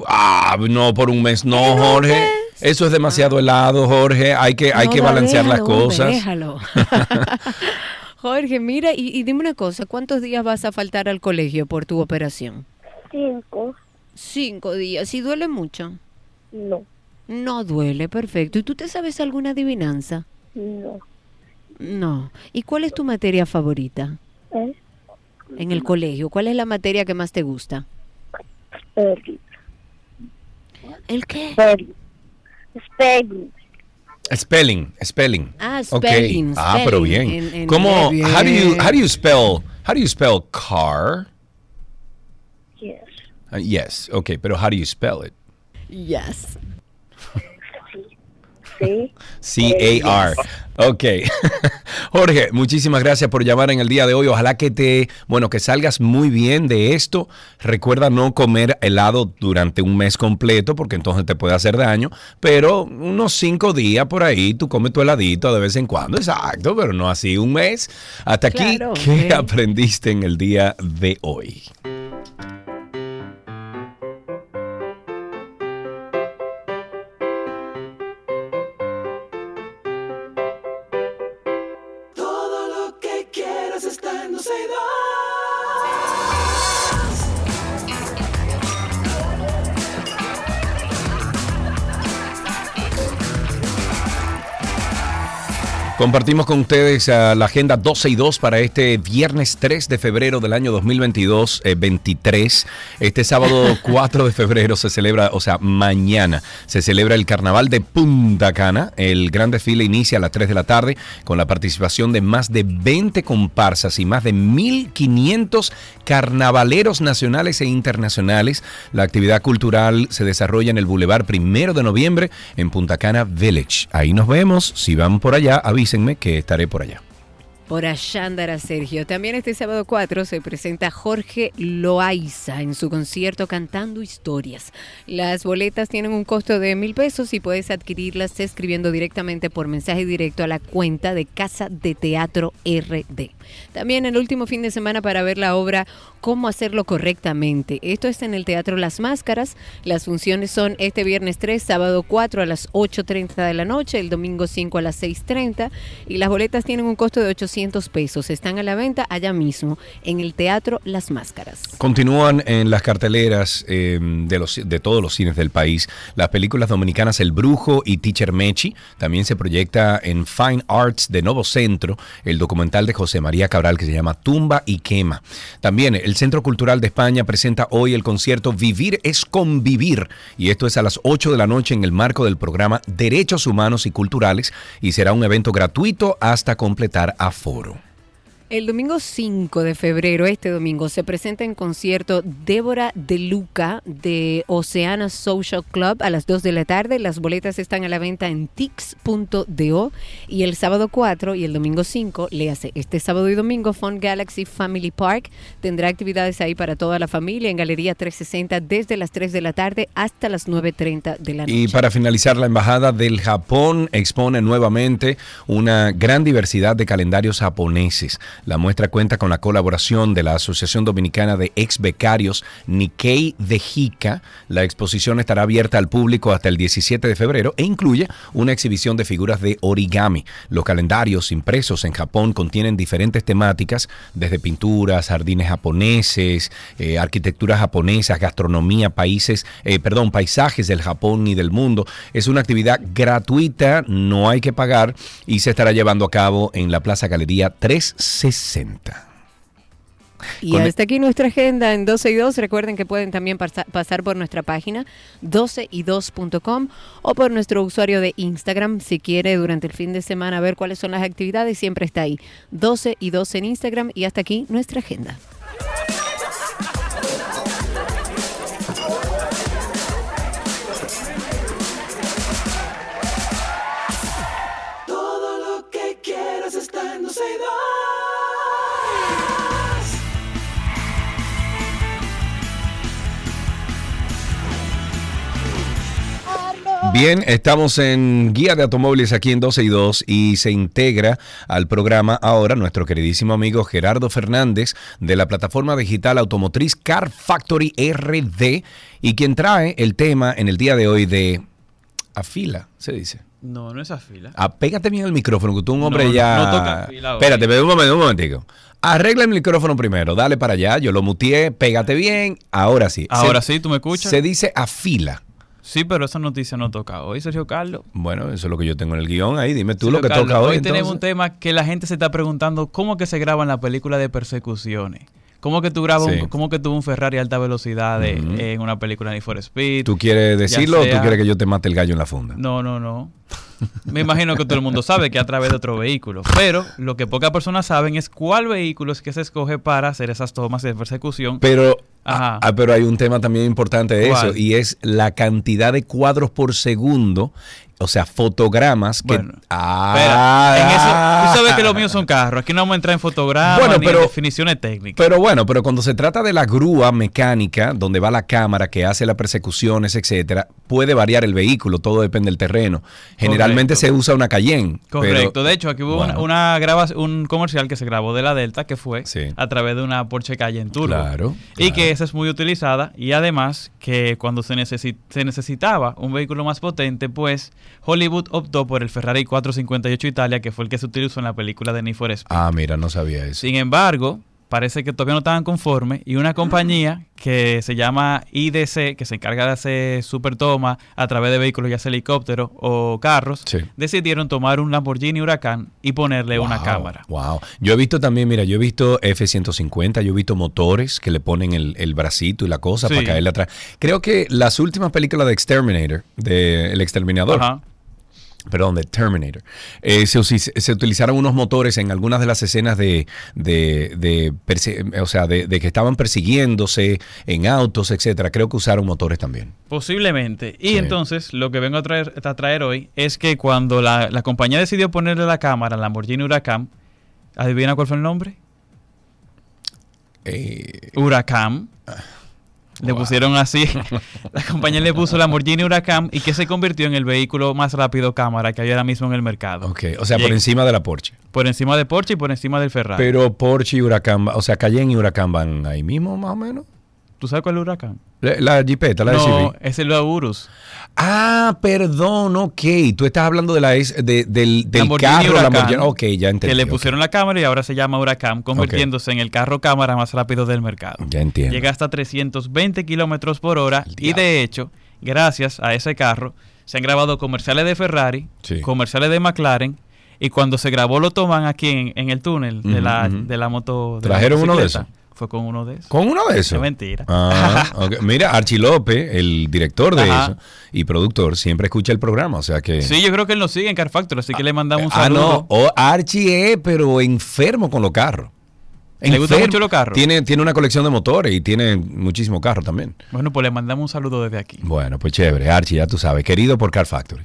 Ah, no, por un mes no, Jorge. Eso es demasiado helado, Jorge. Hay que, hay No, que balancear las déjalo, cosas. déjalo. Jorge, mira, y, y dime una cosa, ¿cuántos días vas a faltar al colegio por tu operación? Cinco. Cinco días. ¿Y duele mucho? No. No duele, perfecto. ¿Y tú te sabes alguna adivinanza? No. No. ¿Y cuál es tu materia favorita ¿Eh? en el colegio? ¿Cuál es la materia que más te gusta? ¿El qué? Spelling. Spelling. Spelling, spelling. Ah, Ok. spelling, Ah, pero bien. en- en ¿Cómo? inglés, How do you how do you spell how do you spell car? Yes. Uh, yes. Okay, pero how do you spell it? Yes. Sí. C A R. Ok. Jorge, muchísimas gracias por llamar en el día de hoy. Ojalá que te, bueno, que salgas muy bien de esto. Recuerda no comer helado durante un mes completo porque entonces te puede hacer daño. Pero unos cinco días por ahí, tú comes tu heladito de vez en cuando. Exacto, pero no así un mes. Hasta aquí, Claro, ¿qué aprendiste en el día de hoy? Compartimos con ustedes la agenda 12 y 2 para este viernes 3 de febrero del año 2022, eh, 23. Este sábado 4 de febrero se celebra, o sea, mañana se celebra el carnaval de Punta Cana. El gran desfile inicia a las 3 de la tarde con la participación de más de 20 comparsas y más de 1.500 carnavaleros nacionales e internacionales. La actividad cultural se desarrolla en el Boulevard Primero de Noviembre en Punta Cana Village. Ahí nos vemos. Si van por allá, avísenme que estaré por allá. Por allá Sergio. También este sábado 4 se presenta Jorge Loaiza en su concierto Cantando Historias. Las boletas tienen un costo de mil pesos y puedes adquirirlas escribiendo directamente por mensaje directo a la cuenta de Casa de Teatro RD. También el último fin de semana para ver la obra Cómo hacerlo correctamente. Esto es en el Teatro Las Máscaras. Las funciones son este viernes 3, sábado 4 a las 8.30 de la noche, el domingo 5 a las 6.30 y las boletas tienen un costo de 800 200 pesos. Están a la venta allá mismo en el Teatro Las Máscaras. Continúan en las carteleras eh, de, los, de todos los cines del país las películas dominicanas El Brujo y Teacher Mechi. También se proyecta en Fine Arts de Novo Centro el documental de José María Cabral que se llama Tumba y Quema. También el Centro Cultural de España presenta hoy el concierto Vivir es convivir y esto es a las 8 de la noche en el marco del programa Derechos Humanos y Culturales y será un evento gratuito hasta completar foram. El domingo 5 de febrero, este domingo, se presenta en concierto Débora de Luca de Oceana Social Club a las 2 de la tarde. Las boletas están a la venta en tix.do y el sábado 4 y el domingo 5, le hace este sábado y domingo, Fun Galaxy Family Park tendrá actividades ahí para toda la familia en Galería 360 desde las 3 de la tarde hasta las 9.30 de la noche. Y para finalizar, la Embajada del Japón expone nuevamente una gran diversidad de calendarios japoneses. La muestra cuenta con la colaboración de la Asociación Dominicana de Ex Becarios Nikkei de Jica. La exposición estará abierta al público hasta el 17 de febrero e incluye una exhibición de figuras de origami. Los calendarios impresos en Japón contienen diferentes temáticas, desde pinturas, jardines japoneses, eh, arquitectura japonesa, gastronomía, países, eh, perdón, paisajes del Japón y del mundo. Es una actividad gratuita, no hay que pagar y se estará llevando a cabo en la Plaza Galería 360. Y Con- hasta aquí nuestra agenda en 12 y 2. Recuerden que pueden también pasa- pasar por nuestra página 12y2.com o por nuestro usuario de Instagram. Si quiere durante el fin de semana ver cuáles son las actividades, siempre está ahí. 12 y 2 en Instagram. Y hasta aquí nuestra agenda. Bien, estamos en Guía de Automóviles aquí en 12 y 2 y se integra al programa ahora nuestro queridísimo amigo Gerardo Fernández de la plataforma digital automotriz Car Factory RD y quien trae el tema en el día de hoy de afila, se dice. No, no es afila. Apégate bien al micrófono, que tú un hombre No, ya. no toca fila hoy. Espérate, un momento, un momentico. Arregla el micrófono primero, dale para allá, yo lo muteé, pégate bien, ahora sí. Ahora Se- sí, ¿tú me escuchas? Se dice afila. Sí, pero esa noticia no toca hoy, Sergio Carlos. Bueno, eso es lo que yo tengo en el guion ahí, dime tú Sergio lo que Carlos, toca hoy. tenemos un tema que la gente se está preguntando cómo que se graban las películas de persecuciones. ¿Cómo que tú grabas, Sí. un, cómo que tú un Ferrari a alta velocidad de- en una película de Need for Speed? ¿Tú quieres decirlo o tú quieres que yo te mate el gallo en la funda? No, no, no. Me imagino que todo el mundo sabe que a través de otro vehículo. Pero lo que pocas personas saben es cuál vehículo es que se escoge para hacer esas tomas de persecución. Pero, Ajá. ah, pero hay un tema también importante de eso y es la cantidad de cuadros por segundo, o sea, fotogramas que... Bueno, Ah, Espera, en eso, tú sabes que los míos son carros. Aquí no vamos a entrar en fotogramas Bueno, ni pero- en definiciones técnicas. Pero bueno, pero cuando se trata de la grúa mecánica, donde va la cámara que hace las persecuciones, etcétera, puede variar el vehículo, todo depende del terreno. Generalmente Correcto. se usa una Cayenne. Correcto. pero- de hecho, aquí hubo una, Bueno. una un comercial que se grabó de la Delta que fue a través de una Porsche Cayenne Turbo. Claro, Y que esa es muy utilizada. Y además que cuando se, necesi- se necesitaba un vehículo más potente, pues Hollywood optó por el Ferrari 458 Italia, que fue el que se utilizó en la película de Need for Speed. Ah, mira, no sabía eso. Sin embargo, parece que todavía no estaban conformes y una compañía que se llama IDC, que se encarga de hacer super toma a través de vehículos, ya sea helicópteros o carros, Sí. decidieron tomar un Lamborghini Huracán y ponerle una cámara. Wow. Yo he visto también, mira, yo he visto F-150, yo he visto motores que le ponen el, el bracito y la cosa Sí. para caerle atrás. Creo que las últimas películas de Exterminator, de El Exterminador, Ajá. Perdón, de Terminator, eh, se, utilizaron unos motores en algunas de las escenas de, de, de o sea, de, de que estaban persiguiéndose en autos, etcétera. Creo que usaron motores también. Posiblemente. Y Sí. entonces lo que vengo a traer, a traer hoy es que cuando la, la compañía decidió ponerle la cámara al Lamborghini Huracán, ¿adivina cuál fue el nombre? Huracán. Le pusieron así. La compañía le puso Lamborghini Huracán y que se convirtió en el vehículo más rápido cámara que hay ahora mismo en el mercado. Ok, o sea, por encima de la Porsche. Por encima de Porsche y por encima del Ferrari. Pero Porsche y Huracán, o sea, Cayenne y Huracán van ahí mismo, más o menos. ¿Tú sabes cuál es el huracán? La, la jipeta, la no, SUV. es el Urus. Ah, perdón, ok. Tú estás hablando de la, S- de- del, del Lamborghini carro Huracán, Lamborghini. Ok, ya entendí. Que le pusieron la cámara y ahora se llama Huracán, convirtiéndose en el carro cámara más rápido del mercado. Ya entiendo. Llega hasta 320 kilómetros por hora y de hecho, gracias a ese carro, se han grabado comerciales de Ferrari, Sí. comerciales de McLaren y cuando se grabó lo toman aquí en, en el túnel de, la, de la moto. de la ¿Trajeron uno de esos? Fue con uno de esos. ¿Con uno de esos? Es mentira. Ah. Mira, Archie López, el director de Ajá. eso y productor, siempre escucha el programa, o sea que... Sí, yo creo que él nos sigue en Car Factor, así que le mandamos un Ah, saludo. no, o Archie es, pero enfermo con los carros. ¿Le gustan mucho los carros? Tiene, tiene una colección de motores y tiene muchísimo carro también. Bueno, pues le mandamos un saludo desde aquí. Bueno, pues chévere, Archie, ya tú sabes, querido por Car Factory.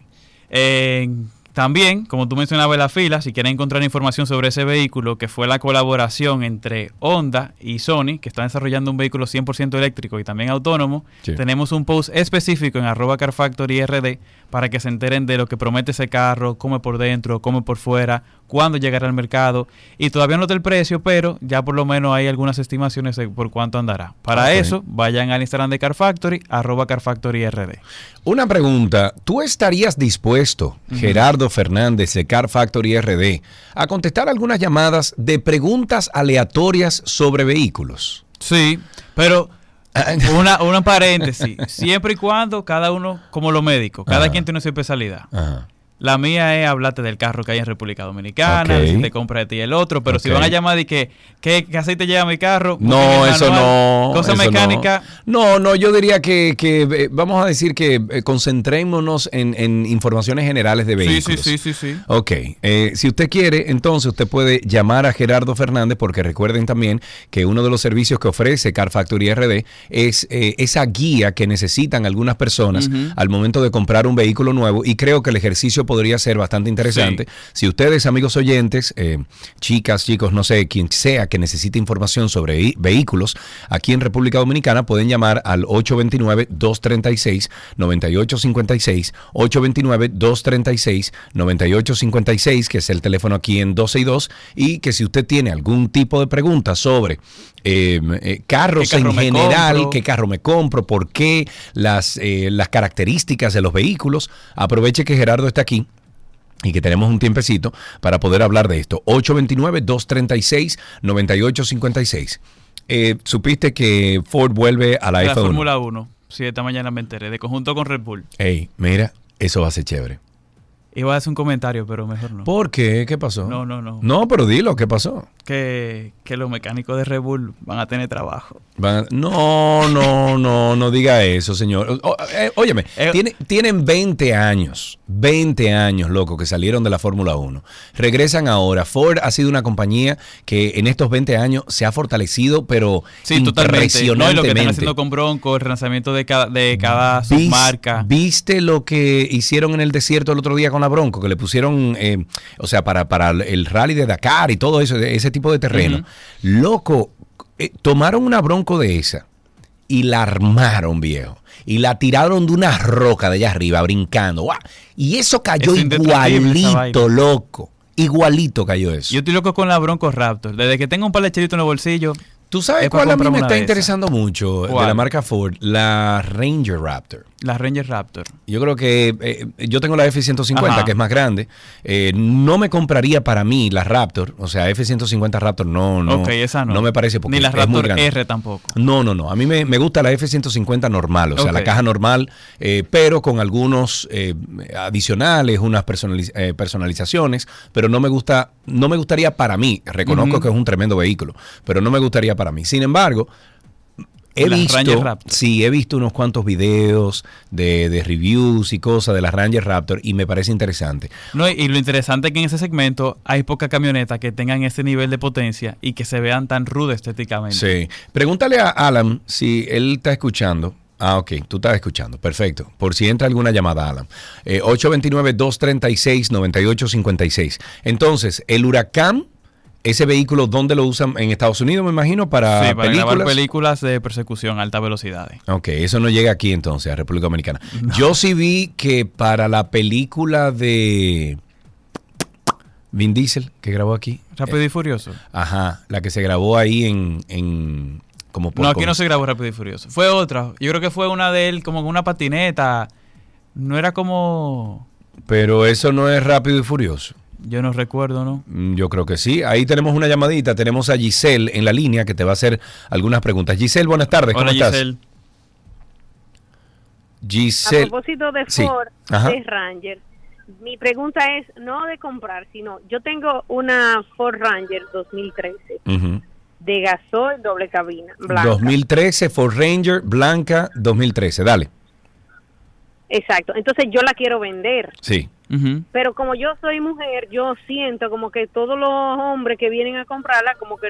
Eh, también, como tú mencionabas en la fila, si quieren encontrar información sobre ese vehículo, que fue la colaboración entre Honda y Sony, que están desarrollando un vehículo 100% eléctrico y también autónomo, Sí. tenemos un post específico en arroba carfactoryRD para que se enteren de lo que promete ese carro, cómo es por dentro, cómo es por fuera, cuándo llegará al mercado. Y todavía no está el precio, pero ya por lo menos hay algunas estimaciones de por cuánto andará. Para eso, vayan al Instagram de Carfactory, arroba carfactoryRD. Una pregunta, ¿tú estarías dispuesto. Gerardo Fernández de Car Factory RD, a contestar algunas llamadas de preguntas aleatorias sobre vehículos? Sí, pero una, una paréntesis. Siempre y cuando cada uno, como los médicos, cada Ajá. quien tiene su especialidad. Ajá. La mía es hablarte del carro que hay en República Dominicana, Ok. si te compra de ti el otro, pero si van a llamar y que, ¿qué, qué aceite lleva mi carro? No, eso no. Cosa eso mecánica. No, no, yo diría que, que, eh, vamos a decir que eh, concentrémonos en, en informaciones generales de Sí, sí, vehículos. sí, sí, sí. Ok, eh, si usted quiere, entonces usted puede llamar a Gerardo Fernández porque recuerden también que uno de los servicios que ofrece Car Factory RD es eh, esa guía que necesitan algunas personas al momento de comprar un vehículo nuevo y creo que el ejercicio podría ser bastante interesante. Si ustedes, amigos oyentes, eh, chicas, chicos, no sé, quien sea que necesite información sobre vehículos aquí en República Dominicana, pueden llamar al 829-236-9856, 829-236-9856, que es el teléfono aquí en 12 y 2, y que si usted tiene algún tipo de pregunta sobre eh, eh, carros ¿Qué carro en general, qué carro me compro, por qué, las, las características de los vehículos, aproveche que Gerardo está aquí y que tenemos un tiempecito para poder hablar de esto. 829-236-9856. Eh, Supiste que Ford vuelve a la, La F1. Fórmula 1. Sí, esta mañana me enteré. De conjunto con Red Bull. Ey, mira, eso va a ser chévere. Iba a hacer un comentario, pero mejor no. ¿Por qué? ¿Qué pasó? No, no, no. No, pero dilo, ¿qué pasó? Que, que los mecánicos de Red Bull van a tener trabajo. Van a- No, no, no, no diga eso, señor. O- eh, óyeme, tiene- tienen 20 años, 20 años, loco, que salieron de la Fórmula 1. Regresan ahora. Ford ha sido una compañía que en estos 20 años se ha fortalecido, pero Sí, totalmente. No, y lo que están impresionantemente. haciendo con Bronco, el lanzamiento de cada, de cada ¿Vis- submarca. ¿Viste lo que hicieron en el desierto el otro día con la Bronco? Que le pusieron, eh, o sea, para, para el rally de Dakar y todo eso, ese tipo de terreno. Loco, eh, tomaron una Bronco de esa y la armaron, viejo. Y la tiraron de una roca de allá arriba, brincando. Y eso cayó Es igualito, loco. Igualito cayó eso. Yo estoy loco con la Bronco Raptor. Desde que tengo un par de chelitos en el bolsillo. ¿Tú sabes cuál a mí me está interesando mucho de la marca Ford? La Ranger Raptor. La Ranger Raptor. Yo creo que eh, yo tengo la F-150, Ajá. que es más grande. Eh, no me compraría para mí la Raptor. O sea, F-150 Raptor no, no. Ok, esa no. me parece porque Ni la es muy Raptor grande. R tampoco. No, no, no. A mí me, me gusta la F-150 normal, o sea, la caja normal, eh, pero con algunos eh, adicionales, unas personaliz- eh, personalizaciones, pero no me gusta, no me gustaría para mí. Reconozco que es un tremendo vehículo, pero no me gustaría para mí. Sin embargo, he Las visto, Raptor. sí, he visto unos cuantos videos de, de reviews y cosas de las Ranger Raptor y me parece interesante. No, y lo interesante es que en ese segmento hay pocas camionetas que tengan ese nivel de potencia y que se vean tan rudas estéticamente. Sí. Pregúntale a Alan si él está escuchando. Ah, ok, tú estás escuchando. Perfecto. Por si entra alguna llamada, Alan. Eh, 829-236-9856. Entonces, el huracán, ese vehículo, ¿dónde lo usan? En Estados Unidos, me imagino, para, Sí, para películas. grabar películas de persecución a alta velocidad. Ok, eso no llega aquí entonces, a República Dominicana. Yo sí vi que para la película de Vin Diesel, que grabó aquí. Rápido y Furioso. Ajá, la que se grabó ahí en, en como por No, aquí no se grabó Rápido y Furioso. Fue otra. Yo creo que fue una de él como con una patineta. No era como... Pero eso no es rápido y furioso. Yo no recuerdo, ¿no? Mm, Yo creo que sí. Ahí tenemos una llamadita. Tenemos a Giselle en la línea que te va a hacer algunas preguntas. Giselle, buenas tardes. ¿Cómo Hola, estás? Giselle. Giselle. A propósito de Sí. Ford, Ajá. de Ranger, mi pregunta es no de comprar, sino yo tengo una Ford Ranger 2013 Ujú. de gasoil doble cabina, blanca. 2013, Ford Ranger, blanca, 2013. Dale. Exacto. Entonces yo la quiero vender. Sí. Pero como yo soy mujer, yo siento como que todos los hombres que vienen a comprarla, como que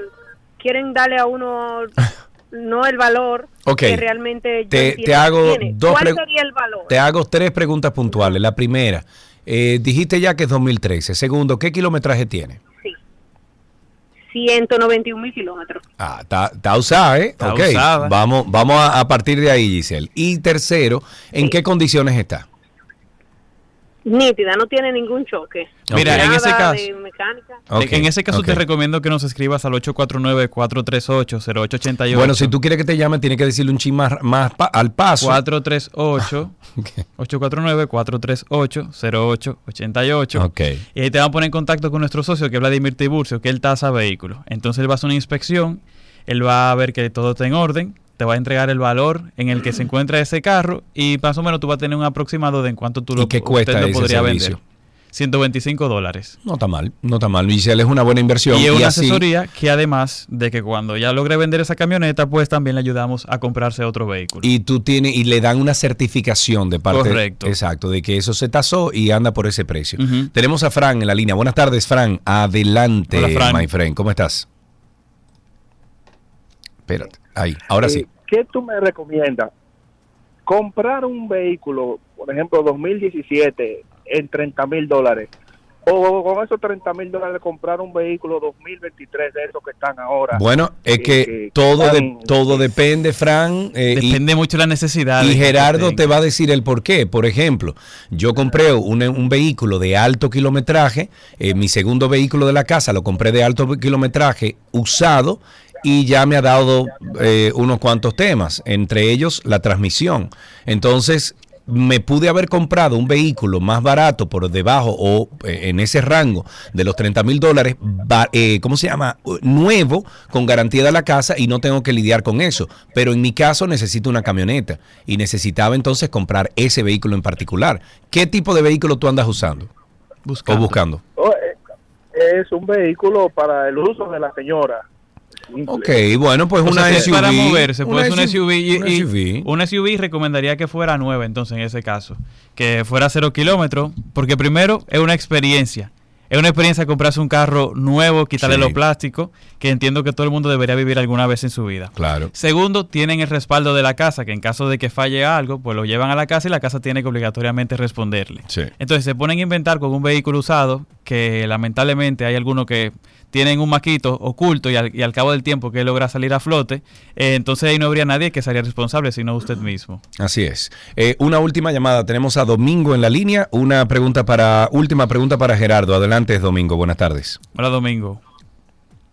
quieren darle a uno no el valor Ok. que realmente yo Te- te hago tiene. dos ¿Cuál sería el valor? Te hago tres preguntas puntuales. La primera, eh, dijiste ya que es 2013. Segundo, ¿qué kilometraje tiene? Sí. 191 mil kilómetros. Ah, está, está usada, ¿eh? Ok, usada. Vamos, vamos a, a partir de ahí, Giselle. Y tercero, ¿en qué condiciones está? Nítida, no tiene ningún choque. Mira, en ese caso- de mecánica. Ok, En ese caso ok. te recomiendo que nos escribas al 849-438-0888. Bueno, si tú quieres que te llame, tienes que decirle un chin más, más pa- al paso. 438 849-438-0888. Ok. Y ahí te van a poner en contacto con nuestro socio, que es Vladimir Tiburcio, que él tasa vehículos. Entonces él va a hacer una inspección, él va a ver que todo está en orden, te va a entregar el valor en el que se encuentra ese carro y más o menos tú vas a tener un aproximado de en cuánto tú ¿Y lo, qué usted cuesta lo ese podría servicio? vender. 125 dólares. No está mal, no está mal. Giselle es una buena inversión. Y es una así- asesoría que además de que cuando ya logre vender esa camioneta, pues también le ayudamos a comprarse otro vehículo. Y tú tienes, y le dan una certificación de parte. Correcto. Exacto, de que eso se tasó y anda por ese precio. Tenemos a Fran en la línea. Buenas tardes, Fran. Adelante, Hola, Fran. my friend. ¿Cómo estás? Espérate. Ahí, ahora Eh, sí. ¿Qué tú me recomiendas? Comprar un vehículo, por ejemplo, 2017 en 30 mil dólares. O con esos 30 mil dólares comprar un vehículo 2023 de esos que están ahora. Bueno, es eh, que que todo, de- están- todo depende, Fran. eh, y- Depende mucho de la necesidad. Y Gerardo te va a decir el por qué. Por ejemplo, yo compré un, un vehículo de alto kilometraje, eh, mi segundo vehículo de la casa lo compré de alto kilometraje usado y ya me ha dado eh, unos cuantos temas, entre ellos la transmisión. Entonces, me pude haber comprado un vehículo más barato por debajo o eh, en ese rango de los 30 mil dólares, va- eh, ¿cómo se llama? Nuevo, con garantía de la casa y no tengo que lidiar con eso. Pero en mi caso necesito una camioneta y necesitaba entonces comprar ese vehículo en particular. ¿Qué tipo de vehículo tú andas usando? O buscando. Oh, eh, es un vehículo para el uso de la señora. Ok, bueno, pues O una sea, SUV. para moverse, pues una SUV, y, una y- SUV. una SUV recomendaría que fuera nueva entonces en ese caso, que fuera cero kilómetros, porque primero es una experiencia, es una experiencia comprarse un carro nuevo, quitarle Sí. los plásticos, que entiendo que todo el mundo debería vivir alguna vez en su vida. Claro. Segundo, tienen el respaldo de la casa, que en caso de que falle algo, pues lo llevan a la casa y la casa tiene que obligatoriamente responderle. Sí. Entonces se ponen a inventar con un vehículo usado, que lamentablemente hay algunos que tienen un maquito oculto y al, y al cabo del tiempo que logra salir a flote, eh, entonces ahí no habría nadie que sería responsable, sino usted mismo. Así es. Eh, una última llamada. Tenemos a Domingo en la línea. Una pregunta para, última pregunta para Gerardo. Adelante, Domingo. Buenas tardes. Hola Domingo.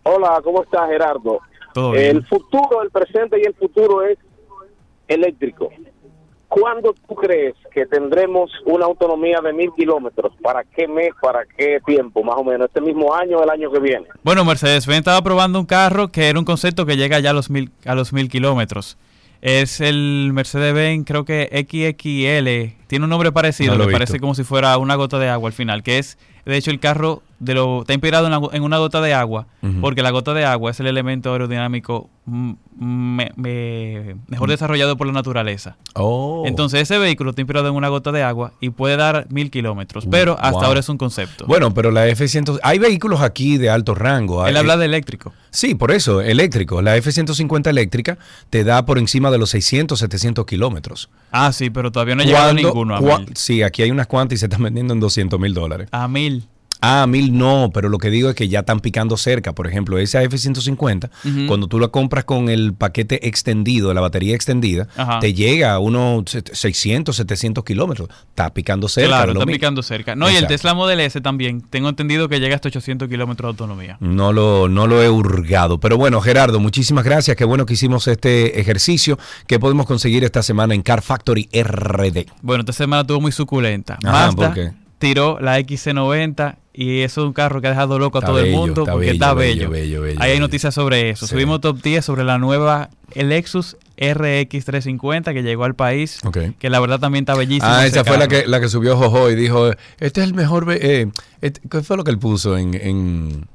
Hola, ¿cómo estás, Gerardo? Todo bien. El futuro, el presente y el futuro es eléctrico. ¿Cuándo tú crees que tendremos una autonomía de mil kilómetros? ¿Para qué mes? ¿Para qué tiempo? Más o menos, este mismo año o el año que viene. Bueno, Mercedes-Benz estaba probando un carro que era un concepto que llega ya a los mil, a los mil kilómetros. Es el Mercedes-Benz, creo que XXL, tiene un nombre parecido, No lo me parece como si fuera una gota de agua al final, que es, de hecho, el carro de lo, está inspirado en, la go- en una gota de agua, porque la gota de agua es el elemento aerodinámico mm, me- me- mejor desarrollado por la naturaleza. Oh. Entonces ese vehículo está inspirado en una gota de agua y puede dar mil kilómetros, pero hasta Wow. ahora es un concepto. Bueno, pero la F-100... Hay vehículos aquí de alto rango. Él Hay- habla de eléctrico. Sí, por eso, eléctrico. La F-150 eléctrica te da por encima de los 600, 700 kilómetros. Ah, sí, pero todavía no ha llegado ninguno a mil. Sí, aquí hay unas cuantas y se están vendiendo en 200 mil dólares. A mil. Ah, mil no, pero lo que digo es que ya están picando cerca. Por ejemplo, esa F-150, Ujú. cuando tú la compras con el paquete extendido, la batería extendida, Ajá. te llega a unos 600, 700 kilómetros. Está picando cerca. claro, está mismo. picando cerca. No, y el. Tesla Model S también. Tengo entendido que llega hasta 800 kilómetros de autonomía. No lo, no lo he hurgado. Pero bueno, Gerardo, muchísimas gracias. Qué bueno que hicimos este ejercicio. que podemos conseguir esta semana en Car Factory RD? Bueno, esta semana estuvo muy suculenta. Ajá, tiró la XC90 y eso es un carro que ha dejado loco a todo el mundo está porque bello, está bello, Ahí hay noticias sobre eso. Sí. Subimos top 10 sobre la nueva Lexus RX350 que llegó al país, que la verdad también está bellísimo. Ah, esa fue la que, la que subió Jojo y dijo, este es el mejor... Eh, este- ¿Qué fue lo que él puso en... en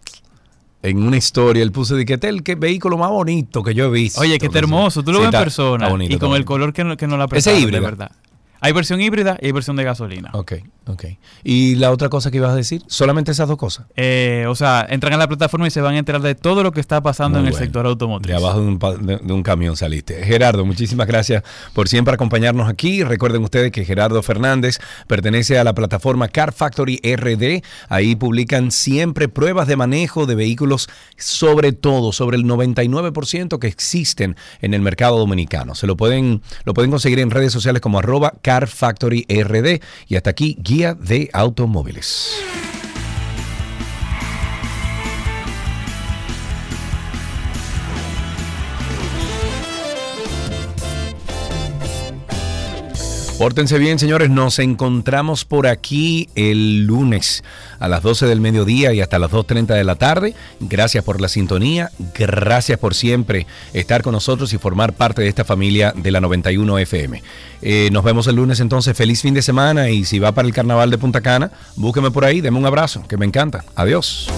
en una historia, él puso de que este es el que- vehículo más bonito que yo he visto. Oye, que está hermoso. Tú lo Sí, ves en persona está bonito, y con el color que no, que no la Ese prestaron, de verdad. Hay versión híbrida y hay versión de gasolina. Ok, ok. ¿Y la otra cosa que ibas a decir? Solamente esas dos cosas. Eh, o sea, entran a la plataforma y se van a enterar de todo lo que está pasando Muy en el sector automotriz. De abajo de un, pa- de- de un camión saliste. Gerardo, muchísimas gracias por siempre acompañarnos aquí. Recuerden ustedes que Gerardo Fernández pertenece a la plataforma Car Factory RD. Ahí publican siempre pruebas de manejo de vehículos, sobre todo, sobre el 99% que existen en el mercado dominicano. Se lo pueden, lo pueden conseguir en redes sociales como arroba Car Factory RD. Y hasta aquí, guía de automóviles. Pórtense bien, señores. Nos encontramos por aquí el lunes a las 12 del mediodía y hasta las 2.30 de la tarde. Gracias por la sintonía. Gracias por siempre estar con nosotros y formar parte de esta familia de la 91 FM. Eh, nos vemos el lunes entonces. Feliz fin de semana y si va para el carnaval de Punta Cana, búsqueme por ahí. Deme un abrazo, que me encanta. Adiós.